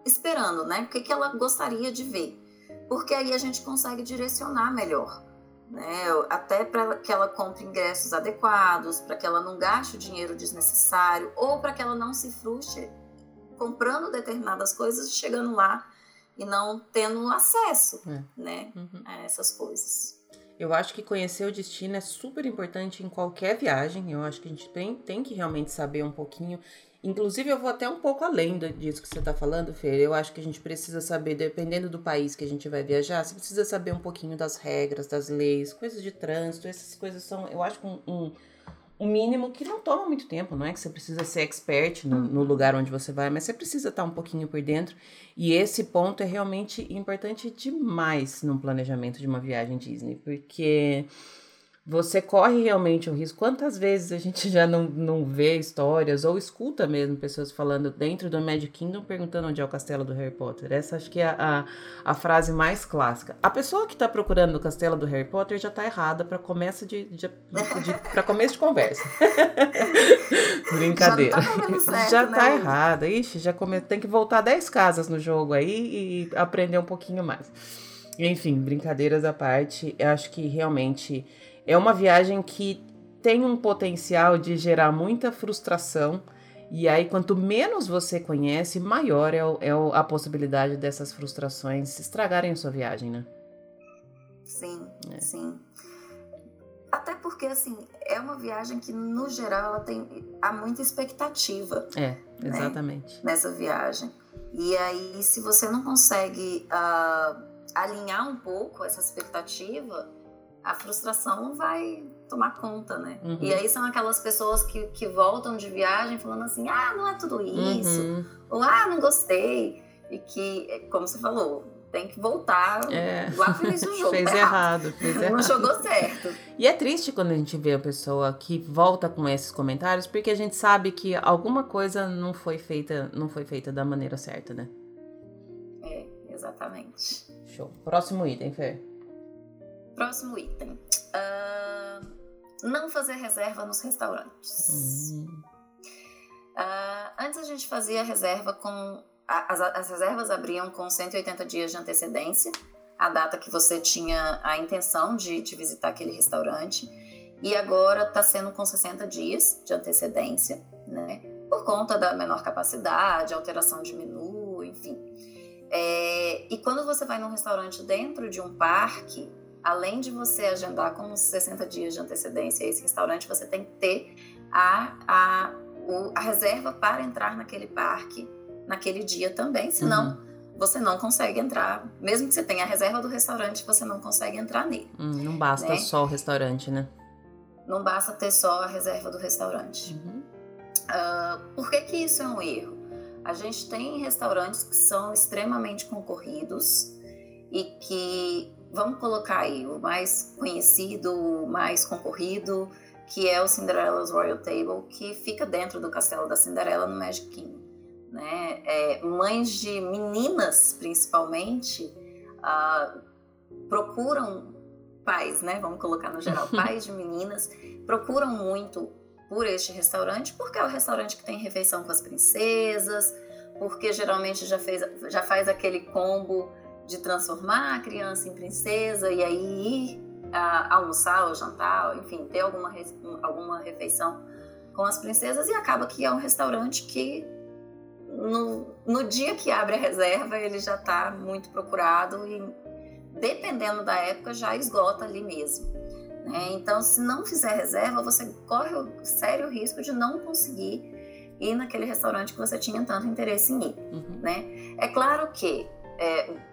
esperando, né? O que, que ela gostaria de ver. Porque aí a gente consegue direcionar melhor. Né? Até para que ela compre ingressos adequados, para que ela não gaste o dinheiro desnecessário, ou para que ela não se frustre comprando determinadas coisas chegando lá e não tendo acesso é. né, uhum. a essas coisas. Eu acho que conhecer o destino é super importante em qualquer viagem. Eu acho que a gente tem, tem que realmente saber um pouquinho. Inclusive, eu vou até um pouco além disso que você está falando, Fer. Eu acho que a gente precisa saber, dependendo do país que a gente vai viajar, você precisa saber um pouquinho das regras, das leis, coisas de trânsito. Essas coisas são, eu acho, um, um, um mínimo que não toma muito tempo. Não é que você precisa ser expert no, no lugar onde você vai, mas você precisa estar um pouquinho por dentro. E esse ponto é realmente importante demais no planejamento de uma viagem Disney, porque você corre realmente o risco. Quantas vezes a gente já não, não vê histórias ou escuta mesmo pessoas falando dentro do Magic Kingdom perguntando onde é o castelo do Harry Potter? Essa acho que é a, a, a frase mais clássica. A pessoa que está procurando o castelo do Harry Potter já está errada para começo de, de, de, para começo de conversa. (laughs) Brincadeira. Já tá, certo, já né? tá errada. Ixi, já come... tem que voltar 10 casas no jogo aí e aprender um pouquinho mais. Enfim, brincadeiras à parte, eu acho que realmente é uma viagem que tem um potencial de gerar muita frustração. E aí, quanto menos você conhece, maior é, o, é a possibilidade dessas frustrações estragarem a sua viagem, né? Sim, é. sim. Até porque, assim, é uma viagem que, no geral, ela tem há muita expectativa. É, né, exatamente. Né, nessa viagem. E aí, se você não consegue uh, alinhar um pouco essa expectativa, a frustração vai tomar conta, né? Uhum. E aí são aquelas pessoas que, que voltam de viagem falando assim, ah, não é tudo isso, uhum. ou ah, não gostei. E que, como você falou, tem que voltar é. lá pro início do jogo. (laughs) fez tá errado, fez errado. Não jogou certo. E é triste quando a gente vê a pessoa que volta com esses comentários, porque a gente sabe que alguma coisa não foi feita, não foi feita da maneira certa, né? É, exatamente. Show. Próximo item, Fê. Próximo item. Uh, não fazer reserva nos restaurantes. Uh, antes a gente fazia reserva com as, as reservas abriam com 180 dias de antecedência, a data que você tinha a intenção de, de visitar aquele restaurante, e agora está sendo com 60 dias de antecedência, né? Por conta da menor capacidade, alteração de menu, enfim. É, e quando você vai num restaurante dentro de um parque, além de você agendar com 60 dias de antecedência esse restaurante, você tem que ter a, a, a reserva para entrar naquele parque naquele dia também, senão uhum. você não consegue entrar. Mesmo que você tenha a reserva do restaurante, você não consegue entrar nele. Hum, não basta né? só o restaurante, né? Não basta ter só a reserva do restaurante. Uhum. Uh, por que, que isso é um erro? A gente tem restaurantes que são extremamente concorridos e que, vamos colocar aí, o mais conhecido, o mais concorrido, que é o Cinderella's Royal Table, que fica dentro do Castelo da Cinderela no Magic Kingdom né? É, mães de meninas, principalmente, uh, procuram pais, né? Vamos colocar no geral, (laughs) pais de meninas procuram muito por este restaurante porque é o restaurante que tem refeição com as princesas, porque geralmente já fez, já faz aquele combo de transformar a criança em princesa e aí ir uh, almoçar ou jantar, enfim, ter alguma, alguma refeição com as princesas e acaba que é um restaurante que no, no dia que abre a reserva, ele já está muito procurado e, dependendo da época, já esgota ali mesmo. Né? Então, se não fizer reserva, você corre o sério risco de não conseguir ir naquele restaurante que você tinha tanto interesse em ir. Uhum. Né? É claro que é,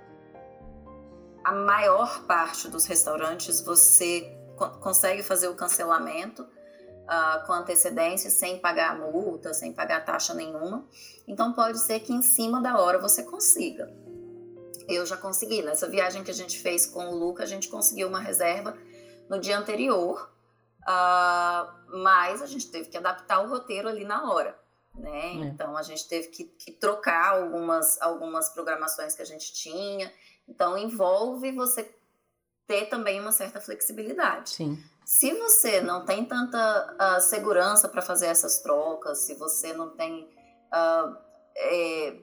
a maior parte dos restaurantes você consegue fazer o cancelamento uh, com antecedência, sem pagar multa, sem pagar taxa nenhuma. Então pode ser que em cima da hora você consiga. Eu já consegui. Nessa viagem que a gente fez com o Luca, a gente conseguiu uma reserva no dia anterior, uh, mas a gente teve que adaptar o roteiro ali na hora. Né? É. Então a gente teve que, que, trocar algumas, algumas programações que a gente tinha. Então envolve você ter também uma certa flexibilidade. Sim. Se você não tem tanta uh, segurança para fazer essas trocas, se você não tem. Uh, é,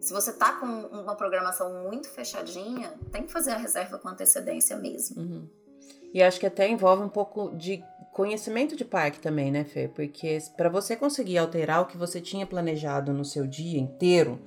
se você tá com uma programação muito fechadinha, tem que fazer a reserva com antecedência mesmo. Uhum. E acho que até envolve um pouco de conhecimento de parque também, né, Fê? Porque para você conseguir alterar o que você tinha planejado no seu dia inteiro,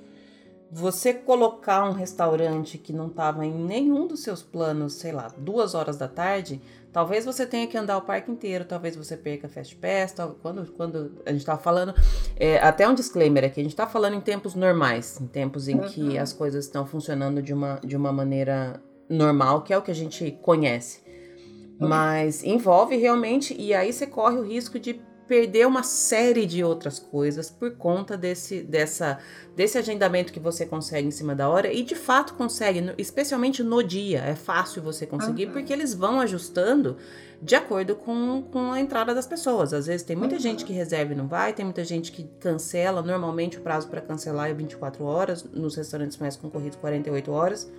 você colocar um restaurante que não estava em nenhum dos seus planos, sei lá, duas horas da tarde, Talvez você tenha que andar o parque inteiro, talvez você perca Fast Pass. Tal, quando, quando a gente estava falando, é, até um disclaimer aqui, a gente está falando em tempos normais, em tempos em uhum. que as coisas estão funcionando de uma, de uma maneira normal, que é o que a gente conhece. Uhum. Mas envolve realmente, e aí você corre o risco de perder uma série de outras coisas por conta desse, dessa, desse agendamento que você consegue em cima da hora e de fato consegue, especialmente no dia. É fácil você conseguir uhum. porque eles vão ajustando de acordo com, com a entrada das pessoas. Às vezes tem muita uhum. gente que reserva e não vai, tem muita gente que cancela. Normalmente o prazo para cancelar é 24 horas, nos restaurantes mais concorridos 48 horas.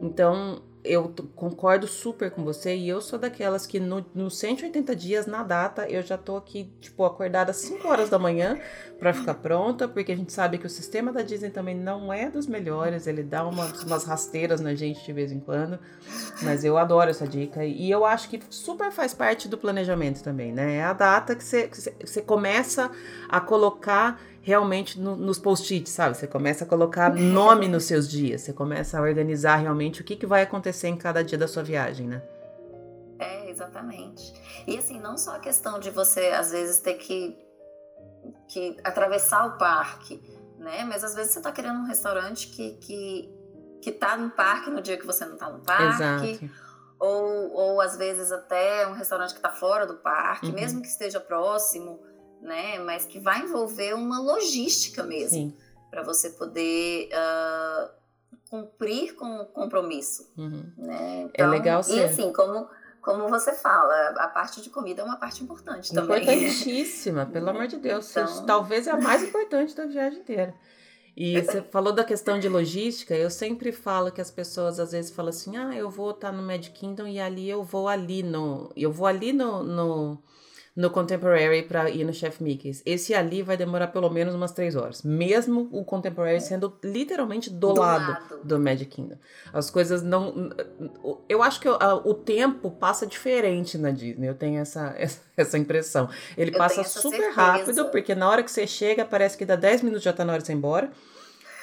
Então, eu concordo super com você e eu sou daquelas que no, nos 180 dias na data eu já tô aqui, tipo, acordada às 5 horas da manhã para ficar pronta, porque a gente sabe que o sistema da Disney também não é dos melhores, ele dá umas, umas rasteiras na gente de vez em quando, mas eu adoro essa dica e eu acho que super faz parte do planejamento também, né? É a data que você começa a colocar realmente no, nos post-its, sabe? Você começa a colocar nome nos seus dias, você começa a organizar realmente o que, que vai acontecer em cada dia da sua viagem, né? É, exatamente. E assim, não só a questão de você, às vezes, ter que, que atravessar o parque, né? Mas às vezes você tá querendo um restaurante que, que, que tá no parque no dia que você não tá no parque. Exato. Ou, ou às vezes até um restaurante que tá fora do parque, uhum. mesmo que esteja próximo né? Mas que vai envolver uma logística mesmo para você poder uh, cumprir com o compromisso, uhum. né? Então, é legal ser. E assim, como como você fala, a parte de comida é uma parte importante também. Importantíssima, (laughs) pelo amor de Deus. Então... Talvez é a mais importante da viagem inteira. E (laughs) você falou da questão de logística, eu sempre falo que as pessoas às vezes falam assim: ah, eu vou estar tá no Mad Kingdom e ali eu vou ali no. Eu vou ali no, no no Contemporary para ir no Chef Mickey's. Esse ali vai demorar pelo menos umas três horas, mesmo o Contemporary sendo literalmente do, do lado, lado, do Magic Kingdom. As coisas não. Eu acho que o tempo passa diferente na Disney, eu tenho essa, (laughs) essa impressão. Ele eu passa super certeza. rápido, porque na hora que você chega, parece que dá 10 minutos já tá na hora de você ir embora.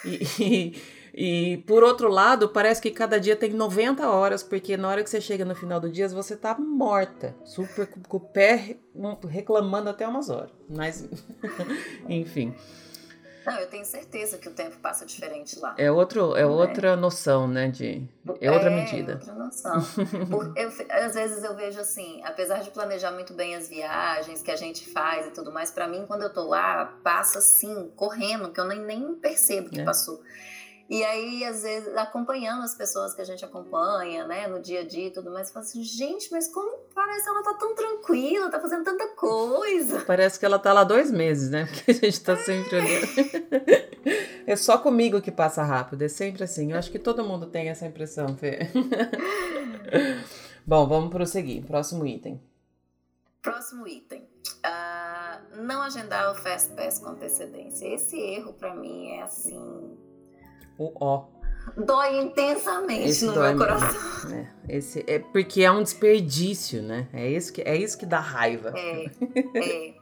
e, (laughs) e e por outro lado, parece que cada dia tem 90 horas, porque na hora que você chega no final do dia, você tá morta, super com o pé reclamando até umas horas. Mas, (laughs) enfim. Não, eu tenho certeza que o tempo passa diferente lá. É, outro, é, é. outra noção, né? De, é outra é, medida. É outra noção. (laughs) Eu, às vezes eu vejo assim, apesar de planejar muito bem as viagens que a gente faz e tudo mais, para mim, quando eu tô lá, passa assim, correndo, que eu nem, nem percebo que é. passou. E aí, às vezes, acompanhando as pessoas que a gente acompanha, né, no dia a dia e tudo mais, fala assim, gente, mas como parece que ela tá tão tranquila, tá fazendo tanta coisa. Parece que ela tá lá dois meses, né? (laughs) Porque a gente tá sempre olhando. é só comigo que passa rápido, é sempre assim. Eu acho que todo mundo tem essa impressão, Fê. (laughs) Bom, vamos prosseguir. Próximo item. Próximo item. Uh, não agendar o Fast Pass com antecedência. Esse erro, para mim, é assim o O. Dói intensamente Esse no dói meu coração. É, esse é porque é um desperdício, né? É isso que, é isso que dá raiva. É, é.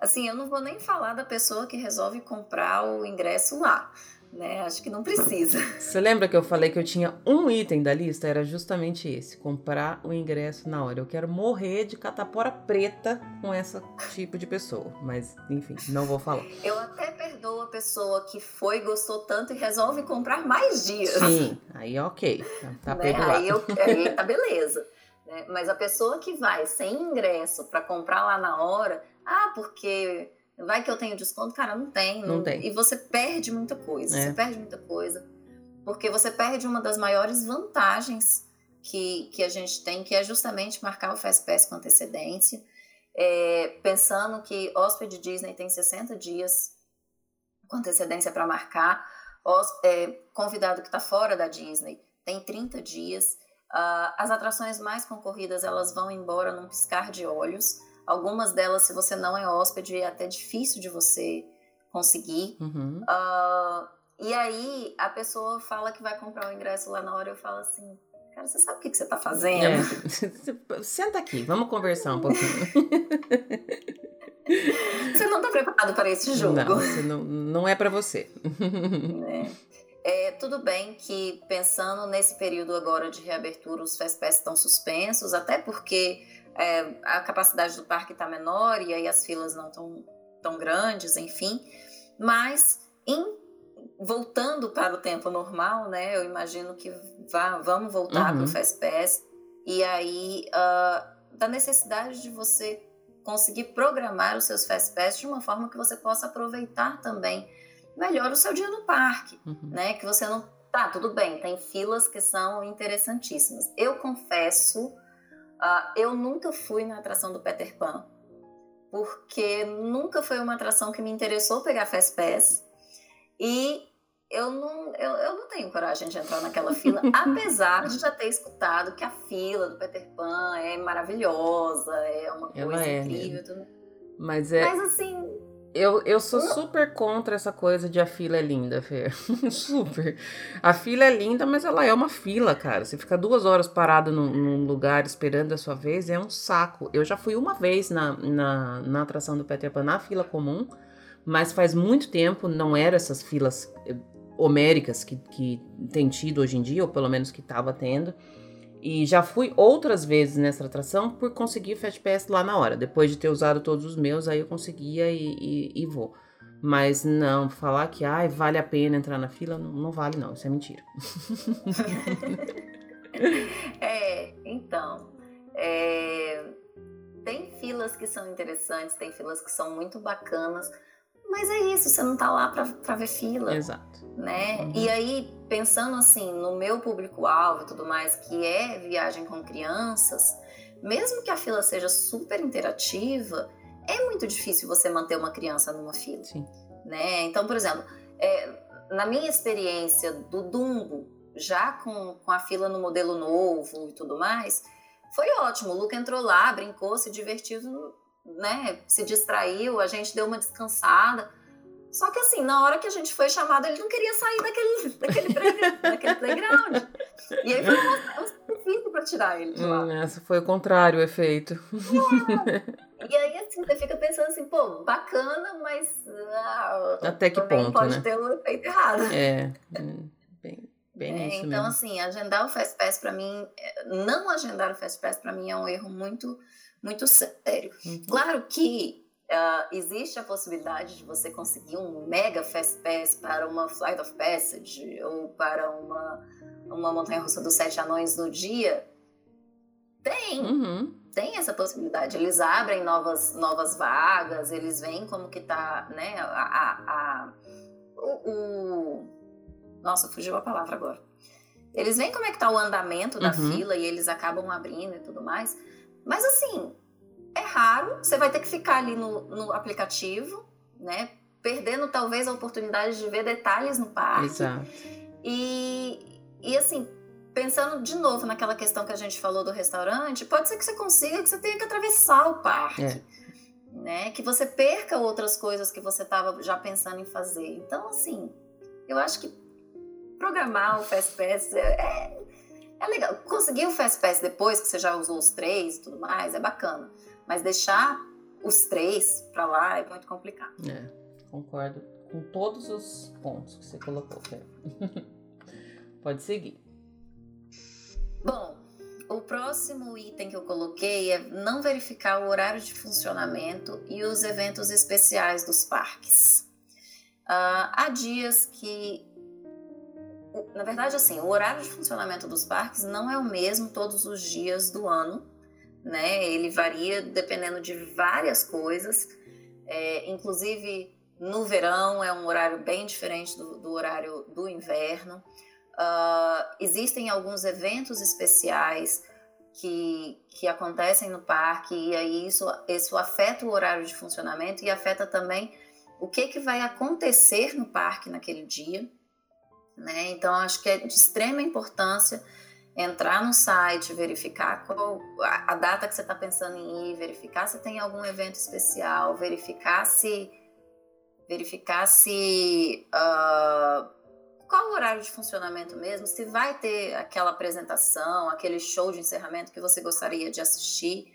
Assim, eu não vou nem falar da pessoa que resolve comprar o ingresso lá né? Acho que não precisa. Você lembra que eu falei que eu tinha um item da lista? Era justamente esse: comprar o ingresso na hora. Eu quero morrer de catapora preta com esse tipo de pessoa. Mas, enfim, não vou falar. Eu até perdoo a pessoa que foi, gostou tanto e resolve comprar mais dias. Sim, aí ok. Tá né? perdoado. Aí, eu, aí tá beleza. Né? Mas a pessoa que vai sem ingresso para comprar lá na hora, ah, porque Vai que eu tenho desconto? Cara, não tem. Não, não tem. E você perde muita coisa. É. Você perde muita coisa. Porque você perde uma das maiores vantagens que, que a gente tem, que é justamente marcar o Fast Pass com antecedência. É, pensando que hóspede Disney tem 60 dias com antecedência para marcar. É, convidado que está fora da Disney tem 30 dias. Uh, as atrações mais concorridas elas vão embora num piscar de olhos. Algumas delas, se você não é hóspede, é até difícil de você conseguir. Uhum. Uh, e aí a pessoa fala que vai comprar o ingresso lá na hora, eu falo assim, cara, você sabe o que, que você está fazendo? É. (laughs) Senta aqui, vamos conversar um pouquinho. (laughs) você não está preparado para esse jogo. Não, não, não é para você. (laughs) É. É, tudo bem que pensando nesse período agora de reabertura, os Festpass estão suspensos, até porque é, a capacidade do parque está menor e aí as filas não estão tão grandes, enfim. Mas em, voltando para o tempo normal, né? Eu imagino que vá, vamos voltar uhum. para o FastPass e aí uh, da necessidade de você conseguir programar os seus FastPass de uma forma que você possa aproveitar também melhor o seu dia no parque, uhum. né? Que você não tá tudo bem, tem filas que são interessantíssimas. Eu confesso Uh, eu nunca fui na atração do Peter Pan, porque nunca foi uma atração que me interessou pegar Fast Pass. E eu não, eu, eu não tenho coragem de entrar naquela fila, (laughs) apesar de já ter escutado que a fila do Peter Pan é maravilhosa, é uma coisa é, incrível. Tudo. Mas é. Mas assim, eu, eu sou super contra essa coisa de a fila é linda, Fê. (laughs) super. A fila é linda, mas ela é uma fila, cara. Você fica duas horas parado num, num, lugar esperando a sua vez, é um saco. Eu já fui uma vez na, na, na atração do Peter Pan na fila comum, mas faz muito tempo não eram essas filas eh, homéricas que, que tem tido hoje em dia, ou pelo menos que estava tendo. E já fui outras vezes nessa atração por conseguir Fast Pass lá na hora. Depois de ter usado todos os meus, aí eu conseguia e, e, e vou. Mas não, falar que ai, vale a pena entrar na fila, não, não vale não, isso é mentira. (laughs) é, então, é, tem filas que são interessantes, tem filas que são muito bacanas, mas é isso, você não tá lá para ver fila. Exato. Né? Uhum. E aí, pensando assim, no meu público-alvo e tudo mais, que é viagem com crianças, mesmo que a fila seja super interativa, é muito difícil você manter uma criança numa fila. Sim. Né? Então, por exemplo, é, na minha experiência do Dumbo, já com, com a fila no modelo novo e tudo mais, foi ótimo. O Luca entrou lá, brincou, se divertiu né, se distraiu, a gente deu uma descansada. Só que assim, na hora que a gente foi chamado, ele não queria sair daquele, daquele, play, (laughs) daquele playground. E aí foi um difícil pra tirar ele de lá. Hum, essa foi o contrário, o efeito. É. E aí, assim, você fica pensando assim, pô, bacana, mas. Ah, Até que ponto, pode né? ter um efeito errado. É, hum, bem, bem é, isso Então, mesmo. assim, agendar o Fast Pass pra mim, é, não agendar o Fast Pass pra mim é um erro muito muito sério. Uhum. Claro que uh, existe a possibilidade de você conseguir um mega fast pass para uma flight of passage ou para uma, uma montanha russa dos sete anões no dia. Tem, uhum. tem essa possibilidade. Eles abrem novas, novas vagas, eles veem como que tá, né, a, a, a o, o... Nossa, fugiu a palavra agora. Eles veem como é que tá o andamento da uhum. fila e eles acabam abrindo e tudo mais. Mas assim, é raro, você vai ter que ficar ali no, no aplicativo, né? Perdendo talvez a oportunidade de ver detalhes no parque. Exato. E, e assim, pensando de novo naquela questão que a gente falou do restaurante, pode ser que você consiga que você tenha que atravessar o parque. É. Né? Que você perca outras coisas que você estava já pensando em fazer. Então, assim, eu acho que programar o Fast Pass é, é legal. Conseguir o Fast Pass depois que você já usou os três e tudo mais, é bacana. Mas deixar os três para lá é muito complicado. É, concordo com todos os pontos que você colocou. (laughs) Pode seguir. Bom, o próximo item que eu coloquei é não verificar o horário de funcionamento e os eventos especiais dos parques. Uh, há dias que na verdade, assim, o horário de funcionamento dos parques não é o mesmo todos os dias do ano, né? Ele varia dependendo de várias coisas, é, inclusive no verão é um horário bem diferente do, do horário do inverno. Uh, existem alguns eventos especiais que, que acontecem no parque e aí isso, isso afeta o horário de funcionamento e afeta também o que, que vai acontecer no parque naquele dia. Né? Então, acho que é de extrema importância entrar no site, verificar qual a, data que você está pensando em ir, verificar se tem algum evento especial, verificar se verificar se uh, qual o horário de funcionamento mesmo, se vai ter aquela apresentação, aquele show de encerramento que você gostaria de assistir.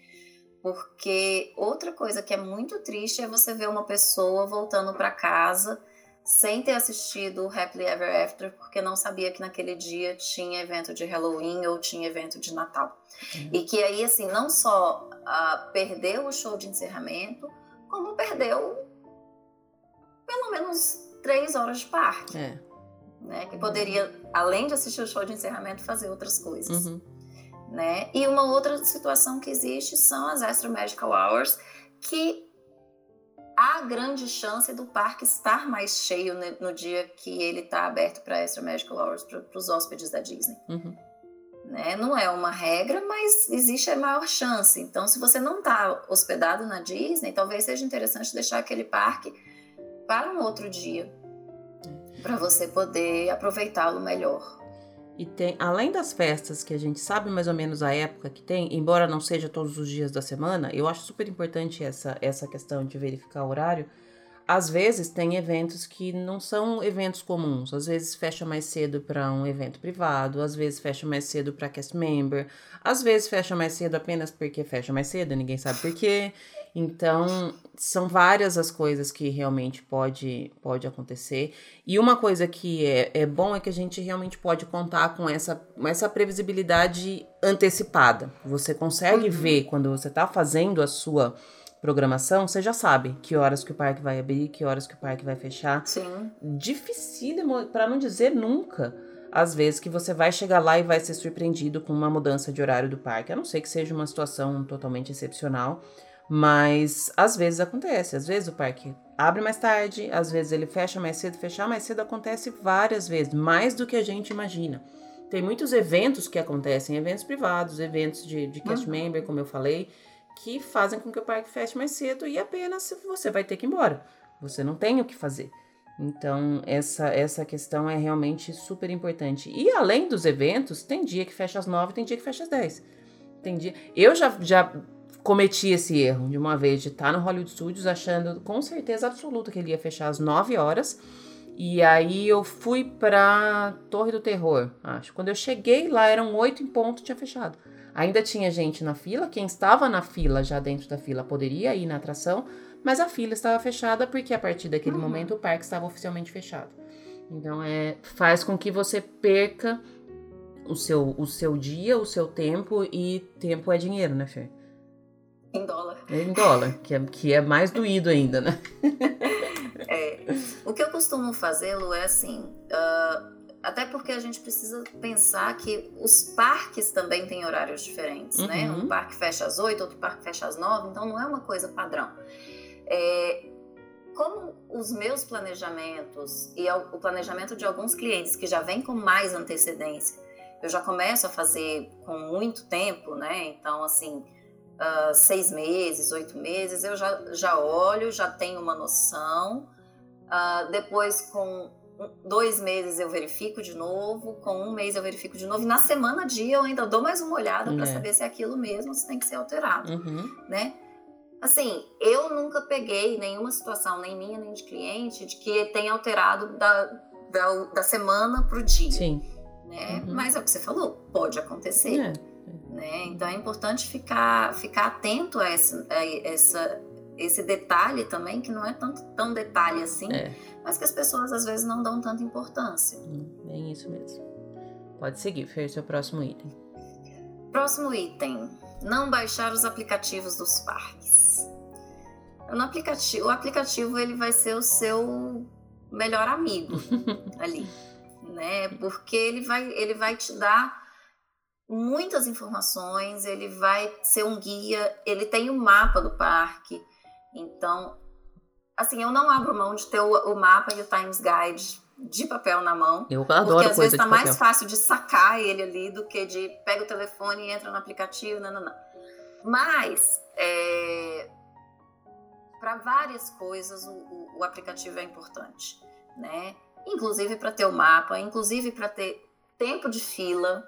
Porque outra coisa que é muito triste é você ver uma pessoa voltando para casa sem ter assistido Happily Ever After, porque não sabia que naquele dia tinha evento de Halloween ou tinha evento de Natal. Uhum. E que aí, assim, não só uh, perdeu o show de encerramento, como perdeu pelo menos três horas de parque. É. Né? Que poderia, além de assistir o show de encerramento, fazer outras coisas. Uhum. Né? E uma outra situação que existe são as Extra Magical Hours, que há grande chance do parque estar mais cheio no dia que ele está aberto para Extra Magical Hours, para os hóspedes da Disney. Uhum. Né? Não é uma regra, mas existe a maior chance. Então, se você não está hospedado na Disney, talvez seja interessante deixar aquele parque para um outro dia. Para você poder aproveitá-lo melhor. E tem, além das festas que a gente sabe mais ou menos a época que tem, embora não seja todos os dias da semana, eu acho super importante essa, essa questão de verificar o horário. Às vezes tem eventos que não são eventos comuns, às vezes fecha mais cedo para um evento privado, às vezes fecha mais cedo para cast member, às vezes fecha mais cedo apenas porque fecha mais cedo, ninguém sabe por quê. Então, são várias as coisas que realmente pode, pode acontecer. E uma coisa que é, é bom é que a gente realmente pode contar com essa, essa previsibilidade antecipada. Você consegue uhum. ver quando você está fazendo a sua programação, você já sabe que horas que o parque vai abrir, que horas que o parque vai fechar. Sim. Dificílimo, para não dizer nunca, às vezes que você vai chegar lá e vai ser surpreendido com uma mudança de horário do parque. A não ser que seja uma situação totalmente excepcional. Mas às vezes acontece, às vezes o parque abre mais tarde, às vezes ele fecha mais cedo, fechar mais cedo acontece várias vezes, mais do que a gente imagina. Tem muitos eventos que acontecem, eventos privados, eventos de, de cast uhum. member, como eu falei, que fazem com que o parque feche mais cedo e apenas você vai ter que ir embora. Você não tem o que fazer. Então, essa, essa questão é realmente super importante. E além dos eventos, tem dia que fecha às nove, tem dia que fecha às dez. Tem dia... Eu já, já cometi esse erro de uma vez de estar no Hollywood Studios achando com certeza absoluta que ele ia fechar às 9 horas. E aí eu fui pra Torre do Terror, acho. Quando eu cheguei lá, eram 8 em ponto, tinha fechado. Ainda tinha gente na fila, quem estava na fila, já dentro da fila, poderia ir na atração, mas a fila estava fechada porque a partir daquele uhum. momento o parque estava oficialmente fechado. Então é faz com que você perca o seu, o seu dia, o seu tempo e tempo é dinheiro, né, Fer? Em dólar. Em dólar, que é, que é mais doído ainda, né? (laughs) é. O que eu costumo fazer, Lu, é assim. Uh, até porque a gente precisa pensar que os parques também têm horários diferentes, né? uhum. né? Um parque fecha às 8, outro parque fecha às 9, então não é uma coisa padrão. É, como os meus planejamentos e o planejamento de alguns clientes que já vem com mais antecedência, eu já começo a fazer com muito tempo, né? Então, assim, uh, seis meses, oito meses, eu já, já olho, já tenho uma noção. Uh, depois, com dois meses, eu verifico de novo. Com um mês, eu verifico de novo. E na semana dia, eu ainda dou mais uma olhada para é. saber se é aquilo mesmo, se tem que ser alterado, uhum. né? Assim, eu nunca peguei nenhuma situação, nem minha, nem de cliente, de que tenha alterado da, da, da semana para o dia. Sim. Né? Uhum. Mas é o que você falou, pode acontecer. É. Né? Então é importante ficar, ficar atento a, essa, a essa, esse detalhe também, que não é tanto, tão detalhe assim, é. mas que as pessoas às vezes não dão tanta importância. Hum, bem isso mesmo. Pode seguir, Fer, seu próximo item. Próximo item: não baixar os aplicativos dos parques. No aplicativo, o aplicativo ele vai ser o seu melhor amigo (laughs) ali, né? Porque ele vai, ele vai te dar muitas informações, ele vai ser um guia, ele tem o um mapa do parque. Então, assim, eu não abro mão de ter o, o mapa e o Times Guide de papel na mão. Eu adoro Porque às vezes tá mais fácil de sacar ele ali do que de pega o telefone e entra no aplicativo, não, não, não. Mas, é, para várias coisas, o, o, o aplicativo é importante, né? Inclusive para ter o mapa, inclusive para ter tempo de fila,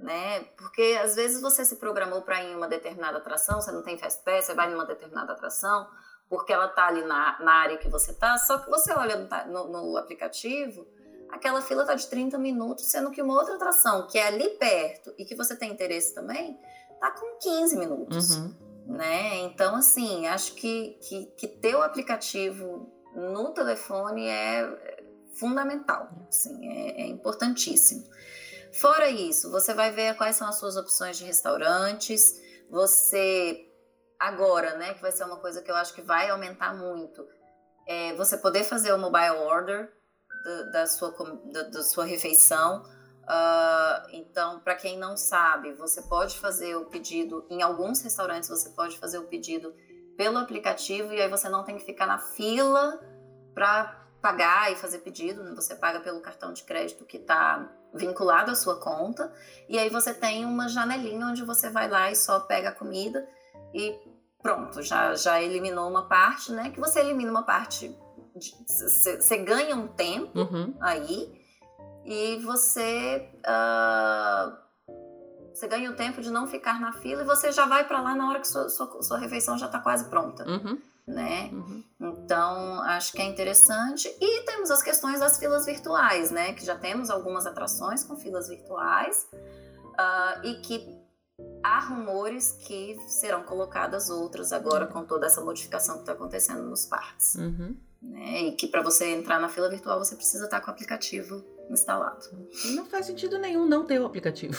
né? Porque às vezes você se programou para ir em uma determinada atração, você não tem fast pass, você vai em uma determinada atração, porque ela tá ali na, na área que você tá, só que você olha no, no, aplicativo, aquela fila tá de 30 minutos, sendo que uma outra atração que é ali perto e que você tem interesse também, tá com 15 minutos. Uhum. Né? Então, assim, acho que, que, que ter o aplicativo no telefone é fundamental, assim, é, é importantíssimo. Fora isso, você vai ver quais são as suas opções de restaurantes. Você agora, né, que vai ser uma coisa que eu acho que vai aumentar muito, é você poder fazer o mobile order da, sua, da, sua refeição. Uh, então, para quem não sabe, você pode fazer o pedido em alguns restaurantes. Você pode fazer o pedido pelo aplicativo e aí você não tem que ficar na fila para pagar e fazer pedido. Né? Você paga pelo cartão de crédito que está vinculado à sua conta, e aí você tem uma janelinha onde você vai lá e só pega a comida e pronto, já, já eliminou uma parte, né? Que você elimina uma parte você ganha um tempo Uhum. aí e você uh, você ganha o tempo de não ficar na fila e você já vai para lá na hora que sua, sua, sua refeição já está quase pronta, Uhum. Né? Uhum. Então acho que é interessante e temos as questões das filas virtuais, né? Que já temos algumas atrações com filas virtuais uh, e que há rumores que serão colocadas outras agora com toda essa modificação que está acontecendo nos parques. Uhum. Né? E que para você entrar na fila virtual você precisa estar com o aplicativo instalado. Não faz sentido nenhum não ter o aplicativo.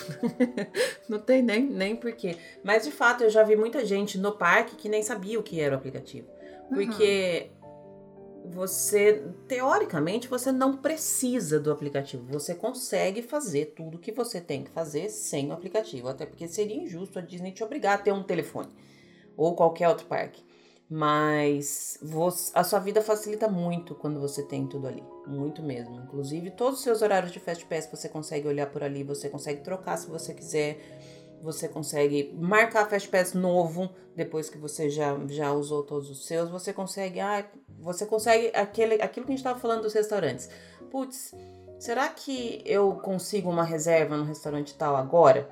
(laughs) não tem nem, nem porquê. Mas de fato, eu já vi muita gente no parque que nem sabia o que era o aplicativo. Porque você, teoricamente, você não precisa do aplicativo. Você consegue fazer tudo que você tem que fazer sem o aplicativo. Até porque seria injusto a Disney te obrigar a ter um telefone. Ou qualquer outro parque. Mas você- a sua vida facilita muito quando você tem tudo ali. Muito mesmo. Inclusive, todos os seus horários de Fast Pass você consegue olhar por ali, você consegue trocar se você quiser. Você consegue marcar Fast Pass novo depois que você já, já usou todos os seus. Você consegue. Ah, você consegue aquele, aquilo que a gente estava falando dos restaurantes. Putz, será que eu consigo uma reserva no restaurante tal agora?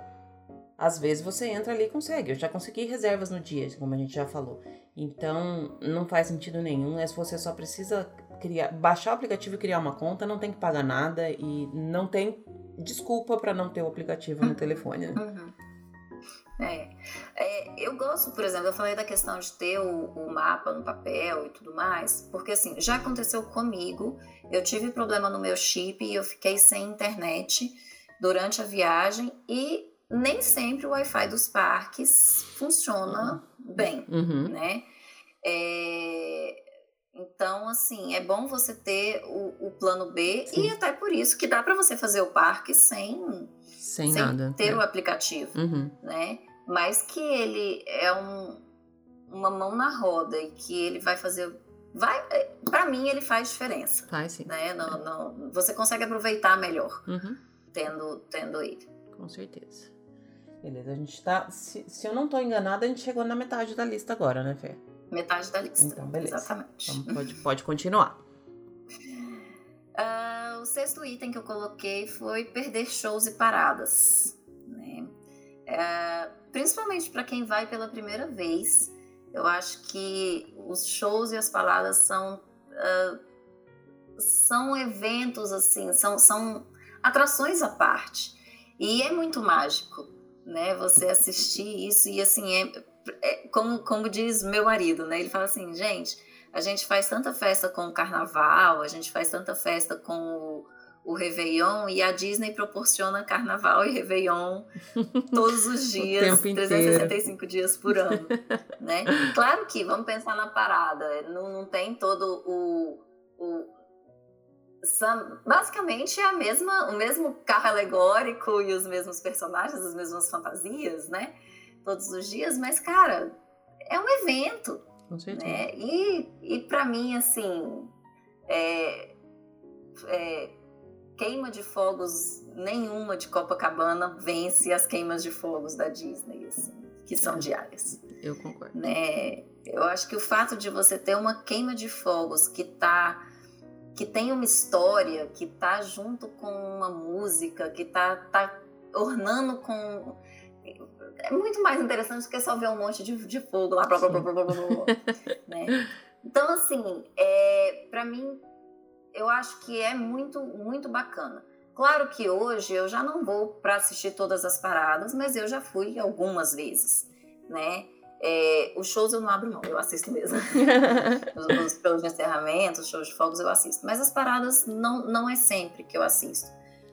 Às vezes você entra ali e consegue. Eu já consegui reservas no dia, como a gente já falou. Então, não faz sentido nenhum. É se você só precisa criar, baixar o aplicativo e criar uma conta, não tem que pagar nada e não tem desculpa para não ter o aplicativo no (laughs) telefone. Né? Uhum. É. É, eu gosto, por exemplo, eu falei da questão de ter o, o mapa no papel e tudo mais, porque assim, já aconteceu comigo, eu tive problema no meu chip e eu fiquei sem internet durante a viagem e nem sempre o Wi-Fi dos parques funciona bem, Uhum. né? É, Então, assim, é bom você ter o, o plano B Sim. e até por isso que dá para você fazer o parque sem, Sem, sem nada. ter É. o aplicativo Uhum. né? Mas que ele é um, uma mão na roda e que ele vai fazer. Vai, para mim, ele faz diferença. Faz sim. Né? No, no- você consegue aproveitar melhor Uhum. tendo, tendo ele. Com certeza. Beleza, a gente tá. Se, se eu não tô enganada, a gente chegou na metade da lista agora, né, Fê? Metade da lista. Então, beleza. Exatamente. Então pode, pode continuar. (laughs) Ah, o sexto item que eu coloquei foi perder shows e paradas. Né? Ah, principalmente para quem vai pela primeira vez, eu acho que os shows e as paradas são, ah, são eventos assim, são, são atrações à parte. E é muito mágico, né? Você assistir isso e assim, é, é como, como diz meu marido, né? Ele fala assim, gente, a gente faz tanta festa com o carnaval, a gente faz tanta festa com o, o Réveillon e a Disney proporciona carnaval e Réveillon (laughs) todos os dias, tempo inteiro. 365 dias por (laughs) ano, né? Claro que, vamos pensar na parada, não, não tem todo o... o basicamente é a mesma, o mesmo carro alegórico e os mesmos personagens, as mesmas fantasias, né? Todos os dias, mas, cara, é um evento, né? E, e para mim, assim, é, é, queima de fogos nenhuma de Copacabana vence as queimas de fogos da Disney, assim, que são diárias, Eu concordo. né? Eu acho que o fato de você ter uma queima de fogos que tá que tem uma história, que tá junto com uma música, que tá, tá ornando com é muito mais interessante do que só ver um monte de, de fogo lá, blá, blá, blá, blá, blá, blá, blá, (laughs) né? Então, assim, é, para mim, eu acho que é muito, muito bacana. Claro que hoje eu já não vou para assistir todas as paradas, mas eu já fui algumas vezes, né? É, os shows eu não abro mão, eu assisto mesmo. (laughs) Os, os shows de encerramento, os shows de fogos eu assisto. Mas as paradas não, não é sempre que eu assisto.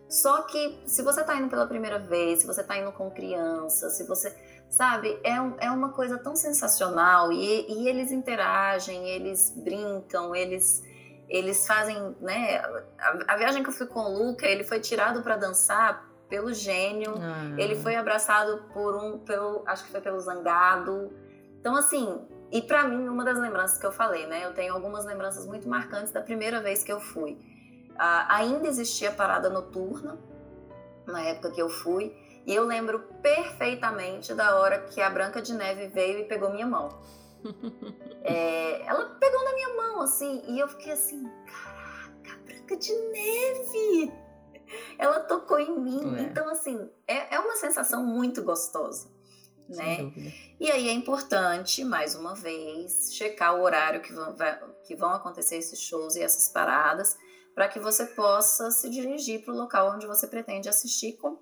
Só que se você tá indo pela primeira vez, se você tá indo com criança, se você. Sabe, é, um- é uma coisa tão sensacional e, e eles interagem, eles brincam, eles. Eles fazem, né? A, a viagem que eu fui com o Luca, ele foi tirado para dançar pelo gênio. Ah, Ele foi abraçado por um, pelo, acho que foi pelo Zangado. Então, assim, e pra mim, uma das lembranças que eu falei, né? Eu tenho algumas lembranças muito marcantes da primeira vez que eu fui. Ah, ainda existia parada noturna, na época que eu fui, e eu lembro perfeitamente da hora que a Branca de Neve veio e pegou minha mão. É, ela pegou na minha mão, assim, e eu fiquei assim, caraca, Branca de Neve! Ela tocou em mim. Então, assim, é, é uma sensação muito gostosa. Né? E aí é importante, mais uma vez, checar o horário que vão, que vão acontecer esses shows e essas paradas, para que você possa se dirigir para o local onde você pretende assistir com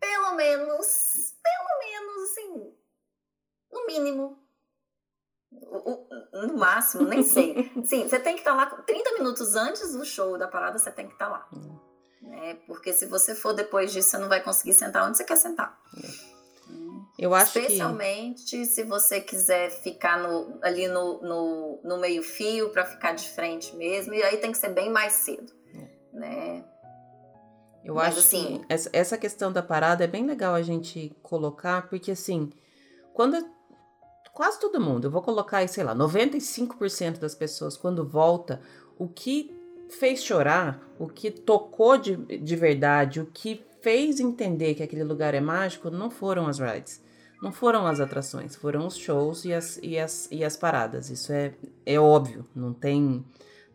pelo menos, pelo menos, assim, no mínimo, no máximo, nem sei. (laughs) Sim, você tem que estar tá lá 30 minutos antes do show da parada, você tem que estar tá lá. Né? Porque se você for depois disso, você não vai conseguir sentar onde você quer sentar. É. Eu acho Especialmente que... se você quiser ficar no, ali no, no, no meio fio para ficar de frente mesmo, e aí tem que ser bem mais cedo, é. né? Eu Mas, acho assim, que essa questão da parada é bem legal a gente colocar, porque assim, quando quase todo mundo, eu vou colocar aí, sei lá, 95% das pessoas quando volta, o que fez chorar, o que tocou de, de verdade, o que fez entender que aquele lugar é mágico, não foram as rides. Não foram as atrações, foram os shows e as, e as, e as paradas. Isso é, é óbvio, não tem,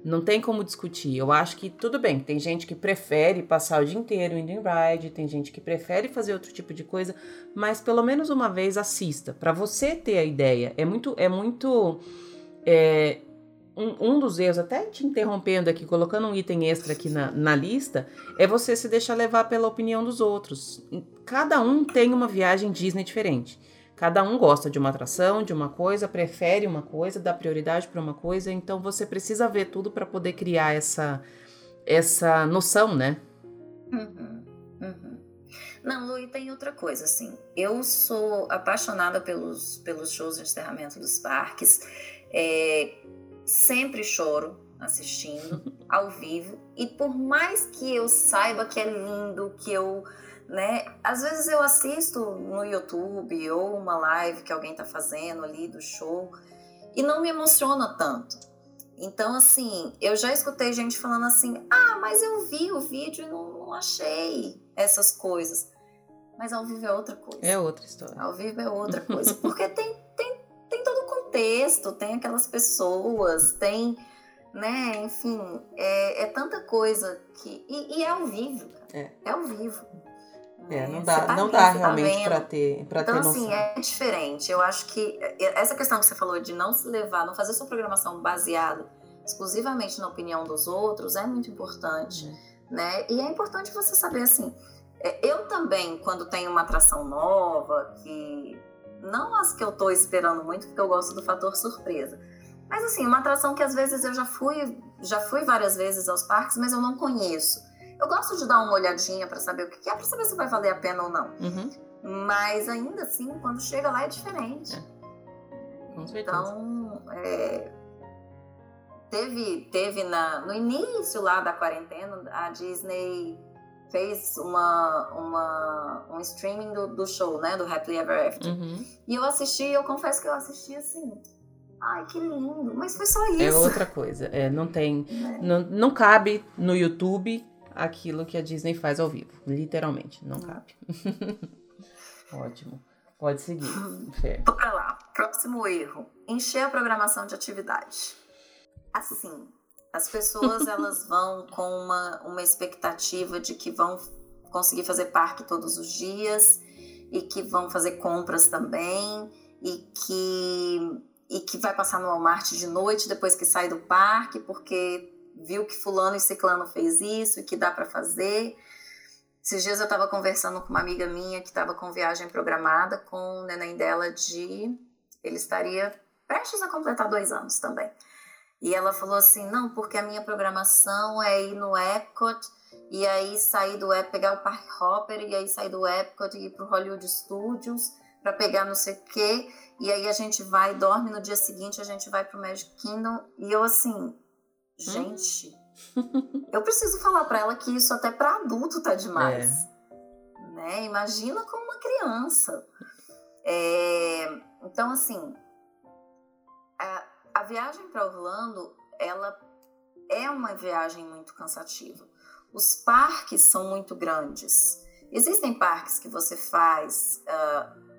não tem como discutir. Eu acho que tudo bem, tem gente que prefere passar o dia inteiro indo em ride, tem gente que prefere fazer outro tipo de coisa, mas pelo menos uma vez assista, para você ter a ideia. É muito, é muito. É, um, um, dos erros, até te interrompendo aqui, colocando um item extra aqui na, na lista, é você se deixar levar pela opinião dos outros. Cada um tem uma viagem Disney diferente. Cada um gosta de uma atração, de uma coisa, prefere uma coisa, dá prioridade para uma coisa, então você precisa ver tudo para poder criar essa, essa noção, né? Uhum, uhum. Não, Lu, e tem outra coisa, assim. Eu sou apaixonada pelos, pelos shows de encerramento dos parques. É, sempre choro assistindo (laughs) ao vivo e por mais que eu saiba que é lindo, que eu, né, às vezes eu assisto no YouTube ou uma live que alguém tá fazendo ali do show e não me emociona tanto. Então, assim, eu já escutei gente falando assim: ah, mas eu vi o vídeo e não, não achei essas coisas. Mas ao vivo é outra coisa. É outra história. Ao vivo é outra (laughs) coisa. Porque tem, tem, tem todo contexto, tem aquelas pessoas, tem, né, enfim, é, é tanta coisa que. E, e, é ao vivo, É, é ao vivo. É, não dá, tá não dá tá realmente tá para ter, pra então, ter assim, noção. é diferente. Eu acho que essa questão que você falou de não se levar, não fazer sua programação baseada exclusivamente na opinião dos outros é muito importante, uhum. né? E é importante você saber, assim, é, eu também, quando tenho uma atração nova, que não as que eu tô esperando muito, porque eu gosto do fator surpresa. Mas assim, uma atração que às vezes eu já fui, já fui várias vezes aos parques, mas eu não conheço. Eu gosto de dar uma olhadinha para saber o que é, para saber se vai valer a pena ou não. Uhum. Mas ainda assim, quando chega lá é diferente. É. Com certeza. Então, é, teve, teve na, no início lá da quarentena, a Disney fez uma, uma, um streaming do, do show, né? Do Happily Ever After. Uhum. E eu assisti, eu confesso que eu assisti assim. Ai, que lindo, mas foi só isso. É outra coisa. É, não tem. (laughs) É. Não, não cabe no YouTube aquilo que a Disney faz ao vivo. Literalmente, não cabe. (laughs) Ótimo. Pode seguir. Fé. Bora lá. Próximo erro: encher a programação de atividade. Assim, as pessoas (laughs) elas vão com uma, uma expectativa de que vão conseguir fazer parque todos os dias e que vão fazer compras também e que e que vai passar no Walmart de noite depois que sai do parque porque viu que fulano e ciclano fez isso e que dá para fazer. Esses dias eu estava conversando com uma amiga minha que estava com viagem programada com o neném dela de ele estaria prestes a completar dois anos também. E ela falou assim: não, porque a minha programação é ir no Epcot e aí sair do Epcot, pegar o Park Hopper e aí sair do Epcot e ir pro Hollywood Studios para pegar não sei o quê. E aí a gente vai, dorme no dia seguinte, a gente vai pro Magic Kingdom. E eu assim, gente, (laughs) eu preciso falar para ela que isso até para adulto tá demais. É. Né? Imagina como uma criança. É, então, assim, a viagem para Orlando, ela é uma viagem muito cansativa. Os parques são muito grandes. Existem parques que você faz uh,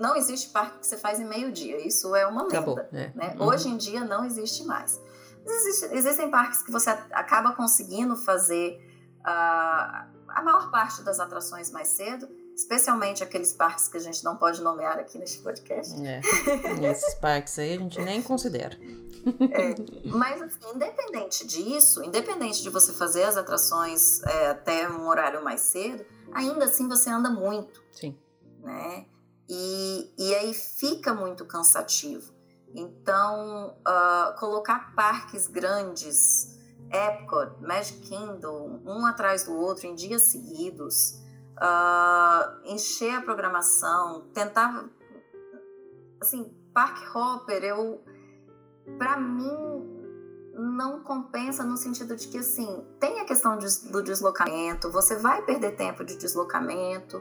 não existe parque que você faz em meio dia. Isso é uma lenda. Acabou, é. né? Uhum. Hoje em dia não existe mais. Existe, existem parques que você acaba conseguindo fazer uh, a maior parte das atrações mais cedo, especialmente aqueles parques que a gente não pode nomear aqui neste podcast. É, esses parques aí a gente nem considera. É, mas, assim, independente disso, independente de você fazer as atrações é, até um horário mais cedo, ainda assim você anda muito. Sim. Né? E, e aí fica muito cansativo. Então, uh, colocar parques grandes, Epcot, Magic Kingdom, um atrás do outro em dias seguidos, uh, encher a programação, tentar. Assim, Park Hopper, eu. Pra mim, não compensa no sentido de que, assim, tem a questão de, do deslocamento, você vai perder tempo de deslocamento,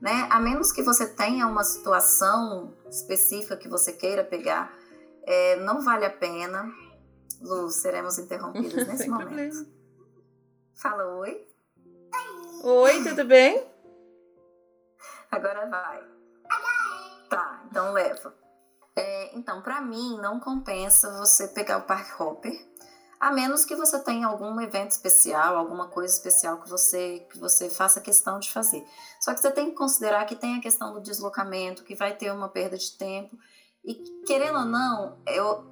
né? A menos que você tenha uma situação específica que você queira pegar, é, não vale a pena. Lu, seremos interrompidas (laughs) nesse momento. Problema. Fala oi. Oi, tudo bem? Agora vai. Tá, então leva. É, então, para mim, não compensa você pegar o Park Hopper, a menos que você tenha algum evento especial, alguma coisa especial que você, que você faça questão de fazer. Só que você tem que considerar que tem a questão do deslocamento, que vai ter uma perda de tempo. E querendo ou não, eu,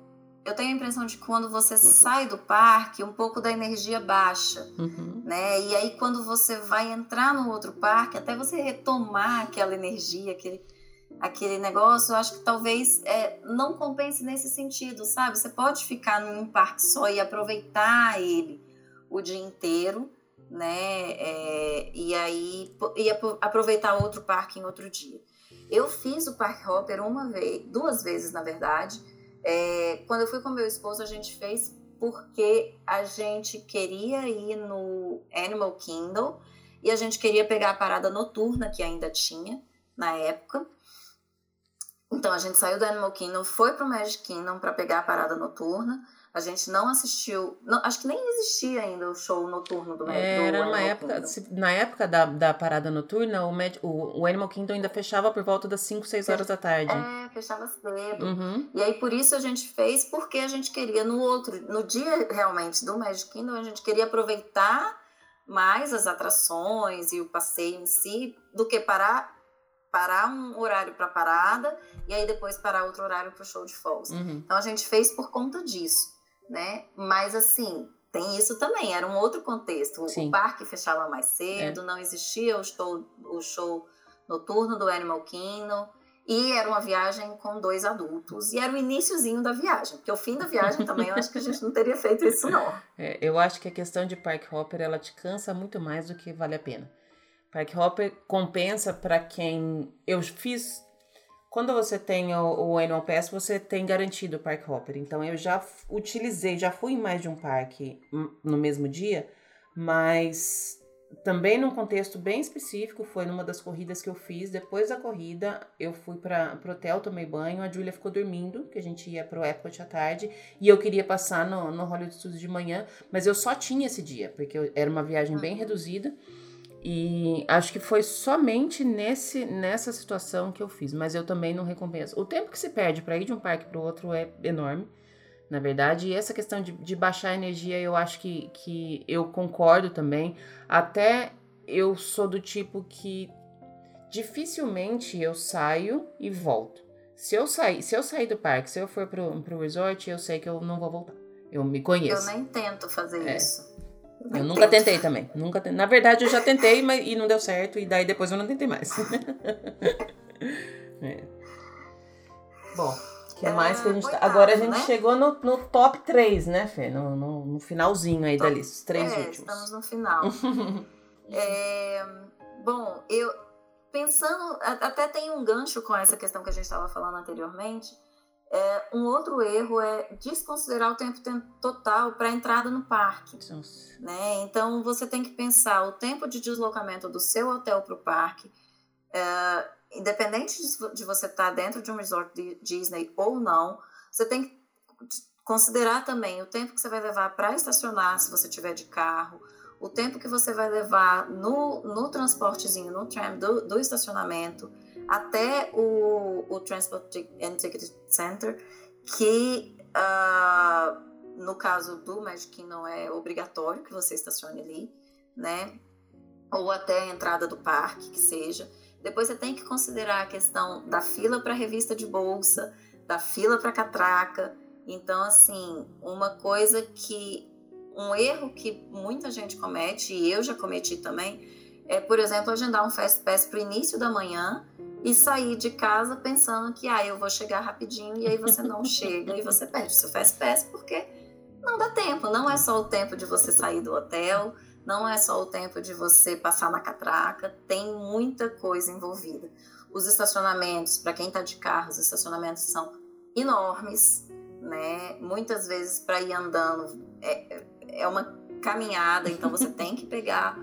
eu tenho a impressão de que quando você sai do parque, um pouco da energia baixa, uhum. né? E aí quando você vai entrar no outro parque, até você retomar aquela energia, aquele, aquele negócio, eu acho que talvez é, não compense nesse sentido, sabe? Você pode ficar num parque só e aproveitar ele o dia inteiro, né? É, e aí e aproveitar outro parque em outro dia. Eu fiz o Park Hopper uma vez, duas vezes na verdade é, quando eu fui com meu esposo, a gente fez porque a gente queria ir no Animal Kingdom e a gente queria pegar a parada noturna que ainda tinha na época. Então a gente saiu do Animal Kingdom, foi pro Magic Kingdom para pegar a parada noturna. A gente não assistiu, não, acho que nem existia ainda o show noturno do, Era uma época, se, na época da, da parada noturna, o, Mag, o, o, Animal Kingdom ainda fechava por volta das 5, 6 horas da tarde. É, fechava cedo. Uhum. E aí por isso a gente fez, porque a gente queria no outro, no dia realmente do Magic Kingdom, a gente queria aproveitar mais as atrações e o passeio em si, do que parar parar um horário para parada e aí depois parar outro horário para o show de falls. Uhum. Então a gente fez por conta disso né? Mas assim, tem isso também, era um outro contexto. Sim. O parque fechava mais cedo, é. não existia o show, o show noturno do Animal Kingdom. E era uma viagem com dois adultos. E era o iníciozinho da viagem. Porque o fim da viagem também eu acho que a gente não teria feito isso, não. (laughs) É, eu acho que a questão de Park Hopper ela te cansa muito mais do que vale a pena. Park Hopper compensa para quem. Eu fiz quando você tem o, o Annual Pass, você tem garantido o Park Hopper. Então eu já utilizei, já fui em mais de um parque no mesmo dia, mas também num contexto bem específico, foi numa das corridas que eu fiz. Depois da corrida, eu fui para o hotel, tomei banho, a Julia ficou dormindo, que a gente ia pro Epcot à tarde, e eu queria passar no, no Hollywood Studios de manhã, mas eu só tinha esse dia, porque eu, era uma viagem bem reduzida. E acho que foi somente nesse, nessa situação que eu fiz, mas eu também não recompenso. O tempo que se perde para ir de um parque para o outro é enorme, na verdade. E essa questão de, de baixar a energia, eu acho que, que eu concordo também. Até eu sou do tipo que dificilmente eu saio e volto. Se eu sair, se eu sair do parque, se eu for pro, pro resort, eu sei que eu não vou voltar. Eu me conheço. Eu nem tento fazer é. isso. Eu nunca tentei (laughs) também. Nunca te... Na verdade, eu já tentei, mas e não deu certo, e daí depois eu não tentei mais. (laughs) é. Bom, o que mais que a gente tá... Agora a gente né? chegou no, no top 3, né, Fê? No, no, no finalzinho aí top... da lista, os três é, últimos. Estamos no final. (laughs) é, bom, eu pensando, até tem um gancho com essa questão que a gente estava falando anteriormente. É, um outro erro é desconsiderar o tempo total para a entrada no parque. Né? Então, você tem que pensar o tempo de deslocamento do seu hotel para o parque, é, independente de você estar tá dentro de um resort de Disney ou não, você tem que considerar também o tempo que você vai levar para estacionar, se você tiver de carro, o tempo que você vai levar no, no transportezinho, no tram do, do estacionamento, até o, o Transport and Ticket Center, que uh, no caso do Magic não é obrigatório que você estacione ali, né? Ou até a entrada do parque, que seja. Depois você tem que considerar a questão da fila para revista de bolsa, da fila para catraca. Então, assim, uma coisa que. Um erro que muita gente comete, e eu já cometi também, é, por exemplo, agendar um Fast Pass para o início da manhã e sair de casa pensando que ah, eu vou chegar rapidinho e aí você não (laughs) chega e você perde o seu Fast Pass porque não dá tempo. Não é só o tempo de você sair do hotel, não é só o tempo de você passar na catraca, tem muita coisa envolvida. Os estacionamentos, para quem está de carro, os estacionamentos são enormes, né? Muitas vezes para ir andando é, é uma caminhada, então você (laughs) tem que pegar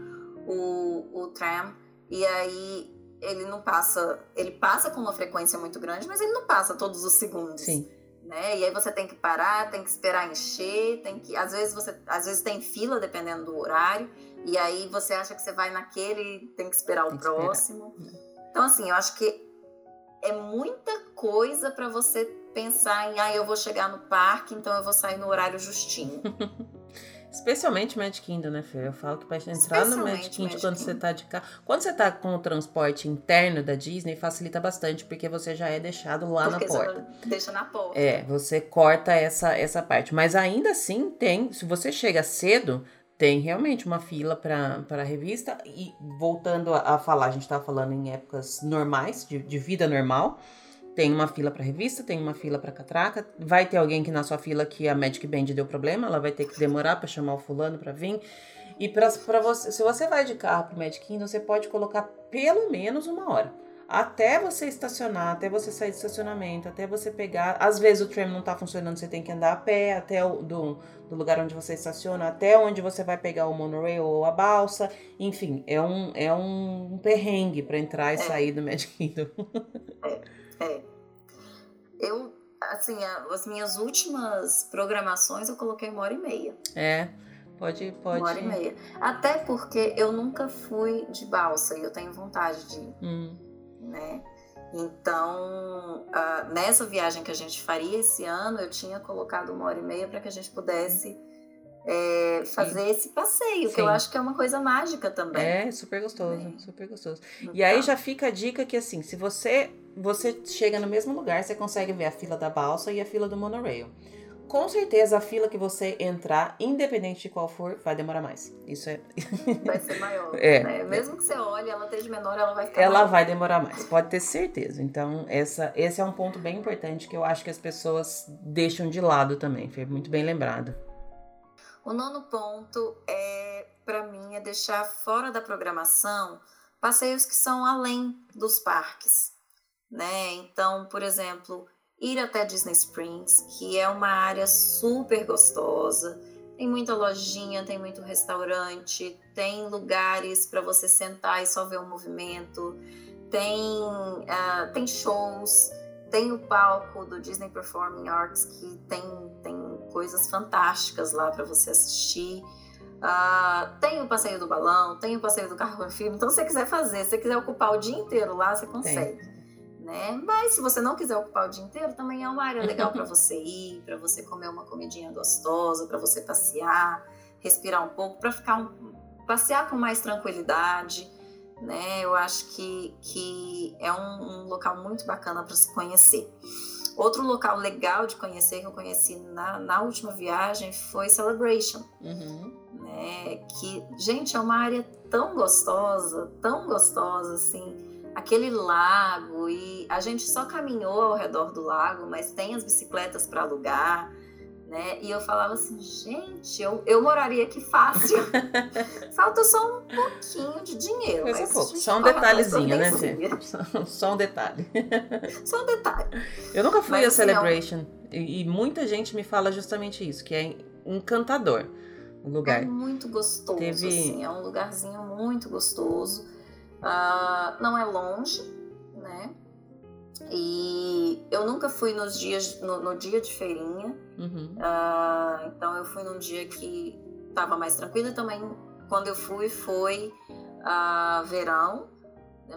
o, o tram e aí ele não passa, ele passa com uma frequência muito grande, mas ele não passa todos os segundos. Sim né? E aí você tem que parar, tem que esperar encher, tem que às vezes você às vezes tem fila dependendo do horário e aí você acha que você vai naquele, tem que esperar tem o próximo. Esperar. Então assim, eu acho que é muita coisa para você pensar em, ah, eu vou chegar no parque, então eu vou sair no horário justinho. (laughs) Especialmente Magic Kingdom, né, Fê? Eu falo que para entrar no Magic Kingdom quando você tá de carro. Quando você tá com o transporte interno da Disney, facilita bastante, porque você já é deixado lá porque na porta. Deixa na porta. É, você corta essa, essa parte. Mas ainda assim tem. Se você chega cedo, tem realmente uma fila para a revista. E voltando a, a falar, a gente estava falando em épocas normais, de, de vida normal. Tem uma fila para revista, tem uma fila para catraca. Vai ter alguém que na sua fila que a Magic Band deu problema, ela vai ter que demorar para chamar o fulano para vir. E para você, se você vai de carro pro Magic Kingdom, você pode colocar pelo menos uma hora. Até você estacionar, até você sair do estacionamento, até você pegar. Às vezes o tram não tá funcionando, você tem que andar a pé até o do, do lugar onde você estaciona, até onde você vai pegar o monorail ou a balsa. Enfim, é um, é um perrengue para entrar e é. sair do Magic Kingdom. É. Eu, assim, as minhas últimas programações eu coloquei uma hora e meia. É. Pode, pode. Uma hora e meia. Até porque eu nunca fui de balsa e eu tenho vontade de ir. Hum. Né? Então, uh, nessa viagem que a gente faria esse ano, eu tinha colocado uma hora e meia para que a gente pudesse é, fazer esse passeio, Sim. que eu acho que é uma coisa mágica também. É, super gostoso, é. super gostoso. Então. E aí já fica a dica que assim, se você você chega no mesmo lugar, você consegue ver a fila da balsa e a fila do monorail. Com certeza a fila que você entrar, independente de qual for, vai demorar mais. Isso é. (laughs) Vai ser maior. É. Né? Mesmo que você olhe, ela esteja menor, ela vai ficar. Ela maior. vai demorar mais, pode ter certeza. Então, essa, esse é um ponto bem importante que eu acho que as pessoas deixam de lado também. Foi muito bem lembrado. O nono ponto é, para mim, é deixar fora da programação passeios que são além dos parques né? Então, por exemplo, ir até Disney Springs, que é uma área super gostosa, tem muita lojinha, tem muito restaurante, tem lugares para você sentar e só ver o movimento, tem, uh, tem shows, tem o palco do Disney Performing Arts que tem, tem coisas fantásticas lá para você assistir. Uh, tem o passeio do balão, tem o passeio do carro filme. Então, se você quiser fazer, se você quiser ocupar o dia inteiro lá, você consegue. Tem né? Mas se você não quiser ocupar o dia inteiro, também é uma área legal para (laughs) você ir, para você comer uma comidinha gostosa, para você passear, respirar um pouco, para ficar um, passear com mais tranquilidade, né? Eu acho que, que é um, um local muito bacana para se conhecer. Outro local legal de conhecer que eu conheci na, na última viagem foi Celebration. Uhum. Né? Que, gente, é uma área tão gostosa, tão gostosa, assim aquele lago e a gente só caminhou ao redor do lago, mas tem as bicicletas para alugar, né? E eu falava assim, gente, eu, eu moraria aqui fácil. (laughs) Falta só um pouquinho de dinheiro. Mas mas pouco. Só um detalhezinho, né, Fê? (laughs) Só um detalhe. (laughs) Só um detalhe. Eu nunca fui mas, a assim, Celebration não... e, e muita gente me fala justamente isso, que é encantador o lugar. É muito gostoso, Teve... assim, é um lugarzinho muito gostoso. Uh, não é longe, né? E eu nunca fui nos dias no, no dia de feirinha, uhum. uh, então eu fui num dia que estava mais tranquilo. Também quando eu fui foi uh, verão,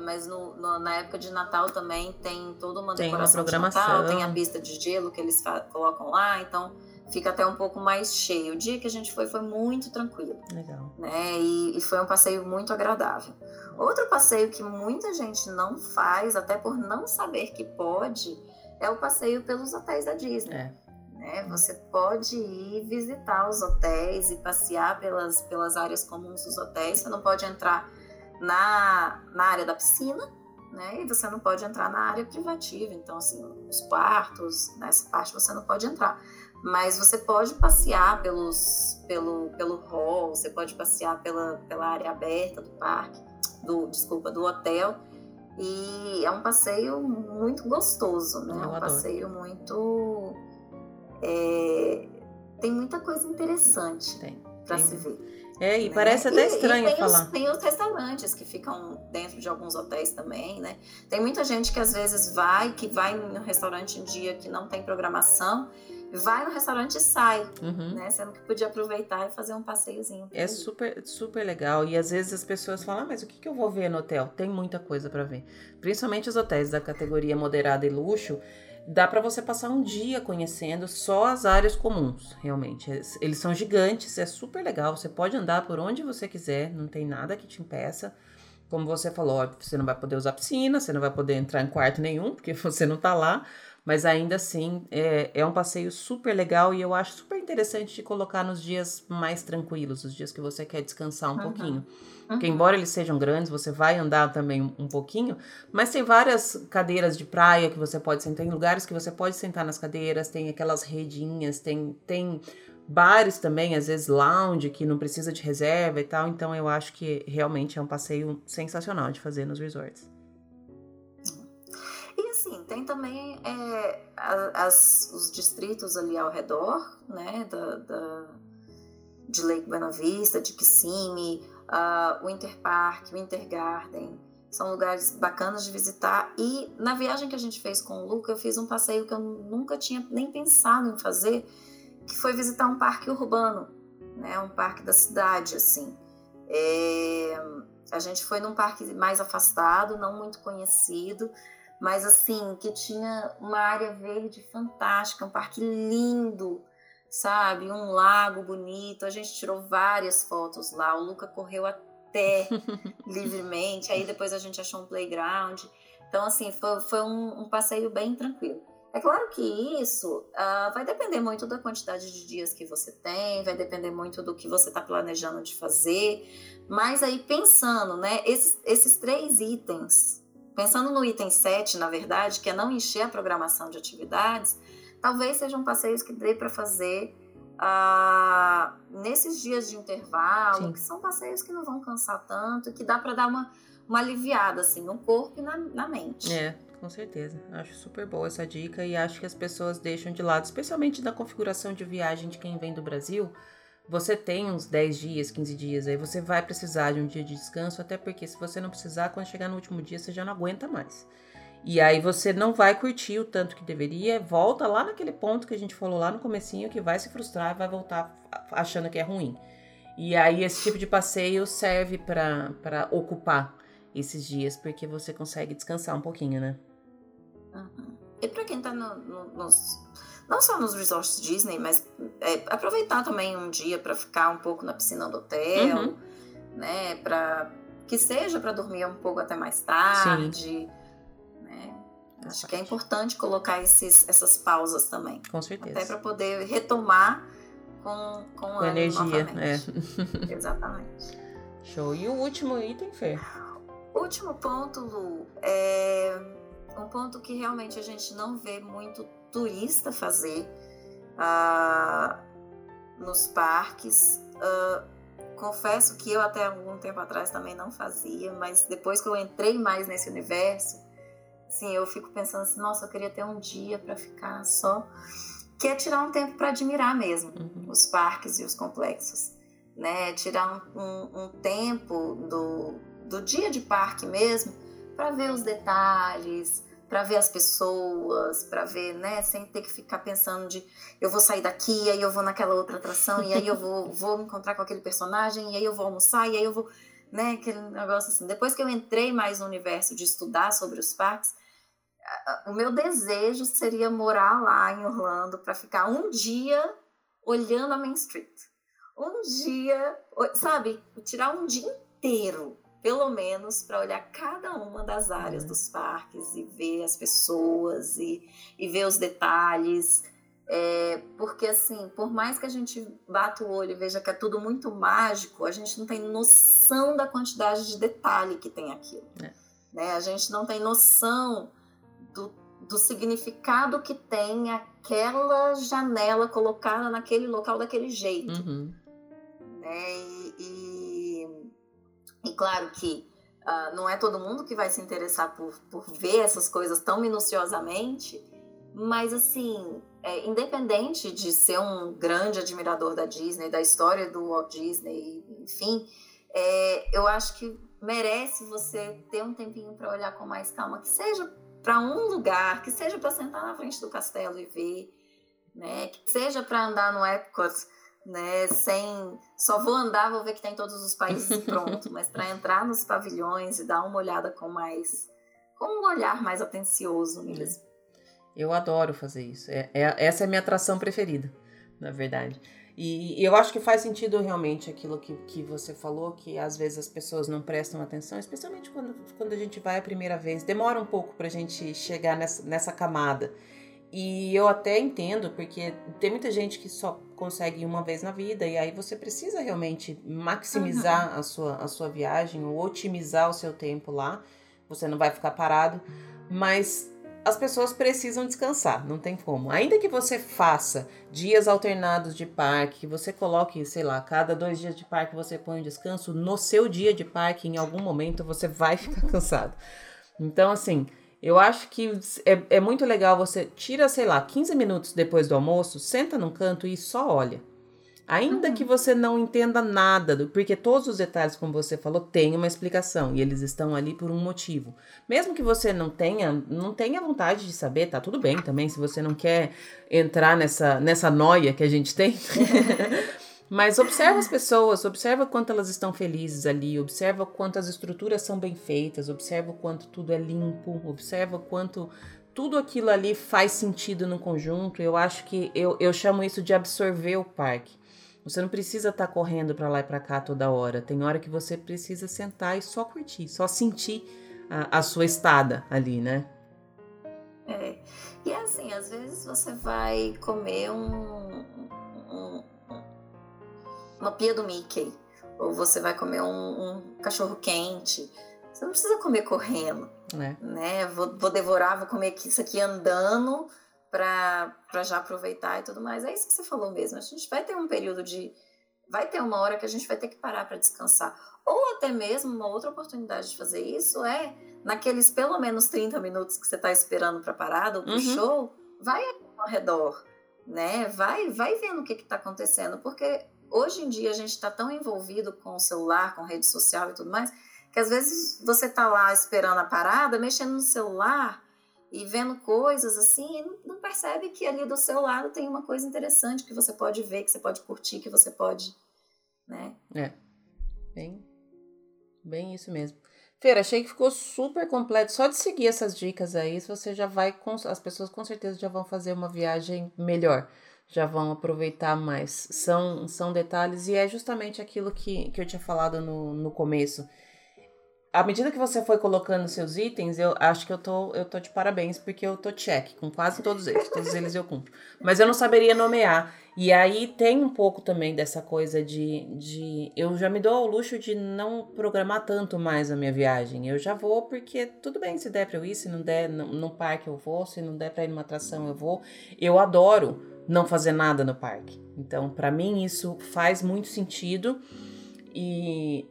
mas no, no, na época de Natal também tem toda uma tem decoração uma programação. de Natal, tem a pista de gelo que eles colocam lá, então fica até um pouco mais cheio. O dia que a gente foi foi muito tranquilo. Legal. Né? E, e foi um passeio muito agradável. Outro passeio que muita gente não faz, até por não saber que pode, é o passeio pelos hotéis da Disney. É. Né? Você pode ir visitar os hotéis e passear pelas, pelas áreas comuns dos hotéis. Você não pode entrar na, na área da piscina, né? E você não pode entrar na área privativa. Então, assim, os quartos, nessa parte você não pode entrar. Mas você pode passear pelos, pelo, pelo hall, você pode passear pela, pela área aberta do parque, do, desculpa, do hotel. E é um passeio muito gostoso, né? Eu é um adoro. passeio muito. É, tem muita coisa interessante para se ver. É, e né? parece até E- estranho e tem falar. Os, tem os restaurantes que ficam dentro de alguns hotéis também, né? Tem muita gente que às vezes vai, que vai no restaurante em dia que não tem programação, vai no restaurante e sai, Uhum. né? Sendo que podia aproveitar e fazer um passeiozinho. É super, super legal. E às vezes as pessoas falam, ah, mas o que, que eu vou ver no hotel? Tem muita coisa pra ver. Principalmente os hotéis da categoria moderada e luxo. Dá pra você passar um dia conhecendo só as áreas comuns, realmente. Es- Eles são gigantes, é super legal. Você pode andar por onde você quiser, não tem nada que te impeça. Como você falou, você não vai poder usar piscina, você não vai poder entrar em quarto nenhum, porque (laughs) você não tá lá. Mas ainda assim, é, é um passeio super legal e eu acho super interessante de colocar nos dias mais tranquilos, os dias que você quer descansar um Uhum. pouquinho. Porque Uhum. embora eles sejam grandes, você vai andar também um, um pouquinho, mas tem várias cadeiras de praia que você pode sentar, tem lugares que você pode sentar nas cadeiras, tem aquelas redinhas, tem, tem bares também, às vezes lounge, que não precisa de reserva e tal. Então eu acho que realmente é um passeio sensacional de fazer nos resorts. Assim, tem também é, as- os distritos ali ao redor, né? Da, da- de Lake Buena Vista, de Kissimmee, uh, Winter Park, Winter Garden. São lugares bacanas de visitar. E na viagem que a gente fez com o Luca, eu fiz um passeio que eu nunca tinha nem pensado em fazer, que foi visitar um parque urbano, né? Um parque da cidade, assim. É, a gente foi num parque mais afastado, não muito conhecido, mas assim, que tinha uma área verde fantástica, um parque lindo, sabe? Um lago bonito. A gente tirou várias fotos lá. O Luca correu até (laughs) livremente. Aí depois a gente achou um playground. Então, assim, foi, foi um, um passeio bem tranquilo. É claro que isso ah, vai depender muito da quantidade de dias que você tem, vai depender muito do que você está planejando de fazer. Mas aí, pensando, né, esses, esses três itens, pensando no item 7, na verdade, que é não encher a programação de atividades, talvez sejam passeios que dê para fazer ah, nesses dias de intervalo, Sim. que são passeios que não vão cansar tanto, que dá para dar uma, uma aliviada assim, no corpo e na, na mente. É, com certeza. Acho super boa essa dica e acho que as pessoas deixam de lado, especialmente na configuração de viagem de quem vem do Brasil. Você tem uns 10 dias, 15 dias, aí você vai precisar de um dia de descanso, até porque se você não precisar, quando chegar no último dia, você já não aguenta mais. E aí você não vai curtir o tanto que deveria, volta lá naquele ponto que a gente falou lá no comecinho, que vai se frustrar vai voltar achando que é ruim. E aí esse tipo de passeio serve para ocupar esses dias, porque você consegue descansar um pouquinho, né? Uhum. E para quem tá no, no, nos. Não só nos resorts Disney, mas é, aproveitar também um dia para ficar um pouco na piscina do hotel, Uhum. né? Para que seja para dormir um pouco até mais tarde. Né? Acho que é importante colocar esses, essas pausas também. Com certeza. Até para poder retomar com, com, Com energia, novamente. (laughs) Exatamente. Show. E o último item, Fer? Último ponto, Lu, é um ponto que realmente a gente não vê muito turista fazer ah, nos parques. Ah, confesso que eu até algum tempo atrás também não fazia, mas depois que eu entrei mais nesse universo, assim, eu fico pensando assim, nossa, eu queria ter um dia para ficar só, que é tirar um tempo para admirar mesmo Uhum. os parques e os complexos, né? Tirar um, um- um tempo do, do dia de parque mesmo para ver os detalhes, para ver as pessoas, para ver, né? Sem ter que ficar pensando de eu vou sair daqui, aí eu vou naquela outra atração, e aí eu vou, (laughs) vou me encontrar com aquele personagem, e aí eu vou almoçar, e aí eu vou. né? Aquele negócio assim. Depois que eu entrei mais no universo de estudar sobre os parques, o meu desejo seria morar lá em Orlando para ficar um dia olhando a Main Street. Um dia, sabe, tirar um dia inteiro, pelo menos, para olhar cada uma das áreas dos parques e ver as pessoas e, e ver os detalhes. É, porque, assim, por mais que a gente bata o olho e veja que é tudo muito mágico, a gente não tem noção da quantidade de detalhe que tem aquilo. É. Né? A gente não tem noção do, do significado que tem aquela janela colocada naquele local daquele jeito. Uhum. Né? E, e, claro que uh, não é todo mundo que vai se interessar por, por ver essas coisas tão minuciosamente, mas assim, é, independente de ser um grande admirador da Disney, da história do Walt Disney, enfim, é, eu acho que merece você ter um tempinho para olhar com mais calma, que seja para um lugar, que seja para sentar na frente do castelo e ver, né? Que seja para andar no Epcot, né? Sem só vou andar, vou ver que tem todos os países pronto, mas para entrar nos pavilhões e dar uma olhada com mais, com um olhar mais atencioso mesmo. Eu adoro fazer isso. É, é, essa é a minha atração preferida, na verdade. E, e, eu acho que faz sentido realmente aquilo que, que você falou, que às vezes as pessoas não prestam atenção, especialmente quando, quando a gente vai a primeira vez. Demora um pouco pra gente chegar nessa, nessa camada. E eu até entendo, porque tem muita gente que só consegue uma vez na vida, e aí você precisa realmente maximizar uhum. a, sua, a sua viagem ou otimizar o seu tempo lá. Você não vai ficar parado. Mas as pessoas precisam descansar, não tem como. Ainda que você faça dias alternados de parque, que você coloque, sei lá, cada dois dias de parque você põe um descanso, no seu dia de parque, em algum momento, você vai (laughs) ficar cansado. Então, assim, eu acho que é, é muito legal você tira, sei lá, 15 minutos depois do almoço, senta num canto e só olha. Ainda uhum. que você não entenda nada, do, porque todos os detalhes, como você falou, têm uma explicação e eles estão ali por um motivo. Mesmo que você não tenha, não tenha vontade de saber, tá tudo bem também, se você não quer entrar nessa, nessa noia que a gente tem. (laughs) Mas observa as pessoas, observa quanto elas estão felizes ali, observa quanto as estruturas são bem feitas, observa quanto tudo é limpo, observa quanto tudo aquilo ali faz sentido no conjunto. Eu acho que eu, eu chamo isso de absorver o parque. Você não precisa estar tá correndo para lá e para cá toda hora. Tem hora que você precisa sentar e só curtir, só sentir a, a sua estada ali, né? É. E assim, às vezes você vai comer um, um, uma pia do Mickey, ou você vai comer um, um cachorro quente. Você não precisa comer correndo, é. né? Vou, vou devorar, vou comer isso aqui andando para já aproveitar e tudo mais. É isso que você falou mesmo. A gente vai ter um período de. Vai ter uma hora que a gente vai ter que parar para descansar. Ou até mesmo uma outra oportunidade de fazer isso é naqueles pelo menos 30 minutos que você está esperando para parada ou para o uhum. show, vai ao redor, né? Vai, vai vendo o que está acontecendo, porque hoje em dia a gente está tão envolvido com o celular, com rede social e tudo mais, que às vezes você está lá esperando a parada, mexendo no celular e vendo coisas assim, e não percebe que ali do seu lado tem uma coisa interessante que você pode ver, que você pode curtir, que você pode, né? É. Bem, bem isso mesmo. Feira, achei que ficou super completo. Só de seguir essas dicas aí, você já vai. As pessoas com certeza já vão fazer uma viagem melhor. Já vão aproveitar mais. São, são detalhes, e é justamente aquilo que, que eu tinha falado no, no começo à medida que você foi colocando seus itens, eu acho que eu tô, eu tô de parabéns, porque eu tô check com quase todos eles. Todos eles eu cumpro. Mas eu não saberia nomear. E aí tem um pouco também dessa coisa de, de. Eu já me dou ao luxo de não programar tanto mais a minha viagem. Eu já vou porque tudo bem se der pra eu ir, se não der no, no parque eu vou, se não der pra ir numa atração eu vou. Eu adoro não fazer nada no parque. Então, para mim, isso faz muito sentido. E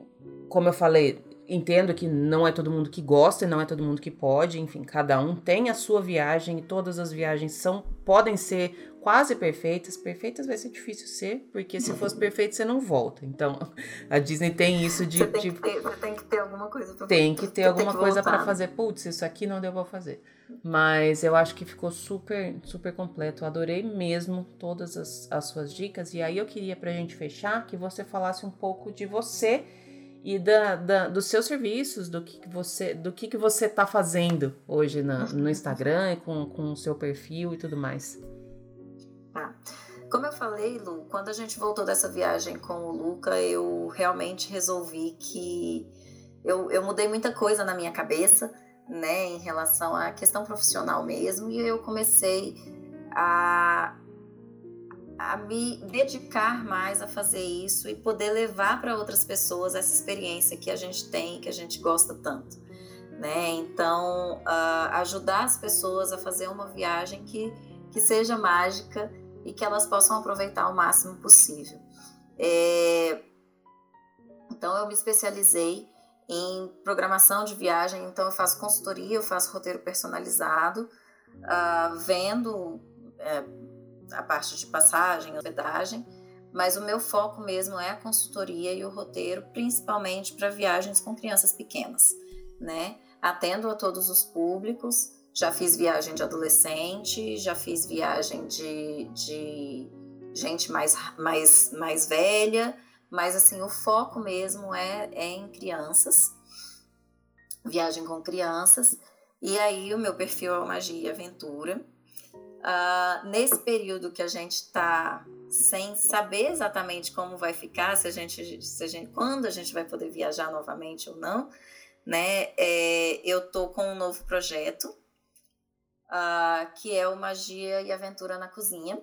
como eu falei, entendo que não é todo mundo que gosta e não é todo mundo que pode, enfim, cada um tem a sua viagem e todas as viagens são podem ser quase perfeitas. Perfeitas vai ser difícil ser, porque se fosse perfeito você não volta. Então, (laughs) a Disney tem isso de você tem, que, ter, você tem que ter alguma coisa para Tem que ter alguma coisa para fazer. Putz, isso aqui não deu para fazer. Mas eu acho que ficou super, super completo. Eu adorei mesmo todas as, as suas dicas. E aí eu queria pra gente fechar que você falasse um pouco de você e da, da, dos seus serviços, do que, que você do que, que você está fazendo hoje na, no Instagram, com, com o seu perfil e tudo mais. Tá. Como eu falei, Lu, quando a gente voltou dessa viagem com o Luca, eu realmente resolvi que eu, eu mudei muita coisa na minha cabeça, né, em relação à questão profissional mesmo, e eu comecei a, a me dedicar mais a fazer isso e poder levar para outras pessoas essa experiência que a gente tem, que a gente gosta tanto. Né? Então, uh, ajudar as pessoas a fazer uma viagem que, que seja mágica e que elas possam aproveitar o máximo possível. É... Então, eu me especializei em programação de viagem, então eu faço consultoria, eu faço roteiro personalizado, uh, vendo é, a parte de passagem, hospedagem, mas o meu foco mesmo é a consultoria e o roteiro, principalmente para viagens com crianças pequenas, né? Atendo a todos os públicos, já fiz viagem de adolescente, já fiz viagem de, de gente mais, mais, mais velha, mas assim, o foco mesmo é, é em crianças, viagem com crianças, e aí o meu perfil é magia e aventura. Uh, nesse período que a gente está sem saber exatamente como vai ficar, se a gente, se a gente, quando a gente vai poder viajar novamente ou não, né? É, eu tô com um novo projeto uh, que é o Magia e Aventura na Cozinha.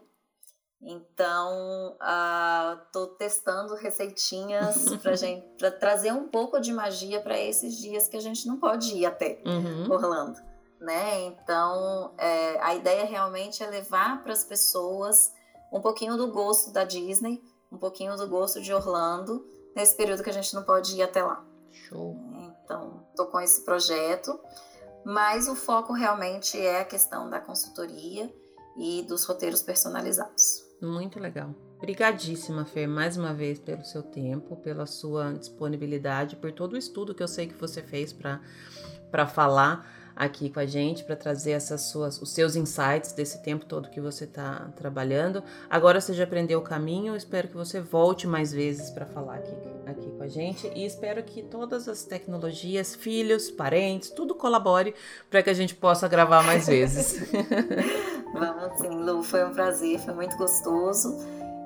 Então, estou uh, testando receitinhas (laughs) para gente para trazer um pouco de magia para esses dias que a gente não pode ir até uhum. Orlando né? Então, é, a ideia realmente é levar para as pessoas um pouquinho do gosto da Disney, um pouquinho do gosto de Orlando, nesse período que a gente não pode ir até lá. Show. Então, estou com esse projeto, mas o foco realmente é a questão da consultoria e dos roteiros personalizados. Muito legal. Obrigadíssima, Fer, mais uma vez pelo seu tempo, pela sua disponibilidade, por todo o estudo que eu sei que você fez para falar aqui com a gente para trazer essas suas, os seus insights desse tempo todo que você está trabalhando. Agora você já aprendeu o caminho, espero que você volte mais vezes para falar aqui, aqui com a gente e espero que todas as tecnologias, filhos, parentes, tudo colabore para que a gente possa gravar mais vezes. (laughs) (laughs) Vamos sim, Lu, foi um prazer, foi muito gostoso.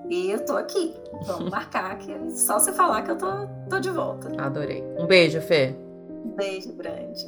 E eu tô aqui. Vamos marcar que é só você falar que eu tô, tô de volta. Adorei. Um beijo, Fê. Um beijo grande.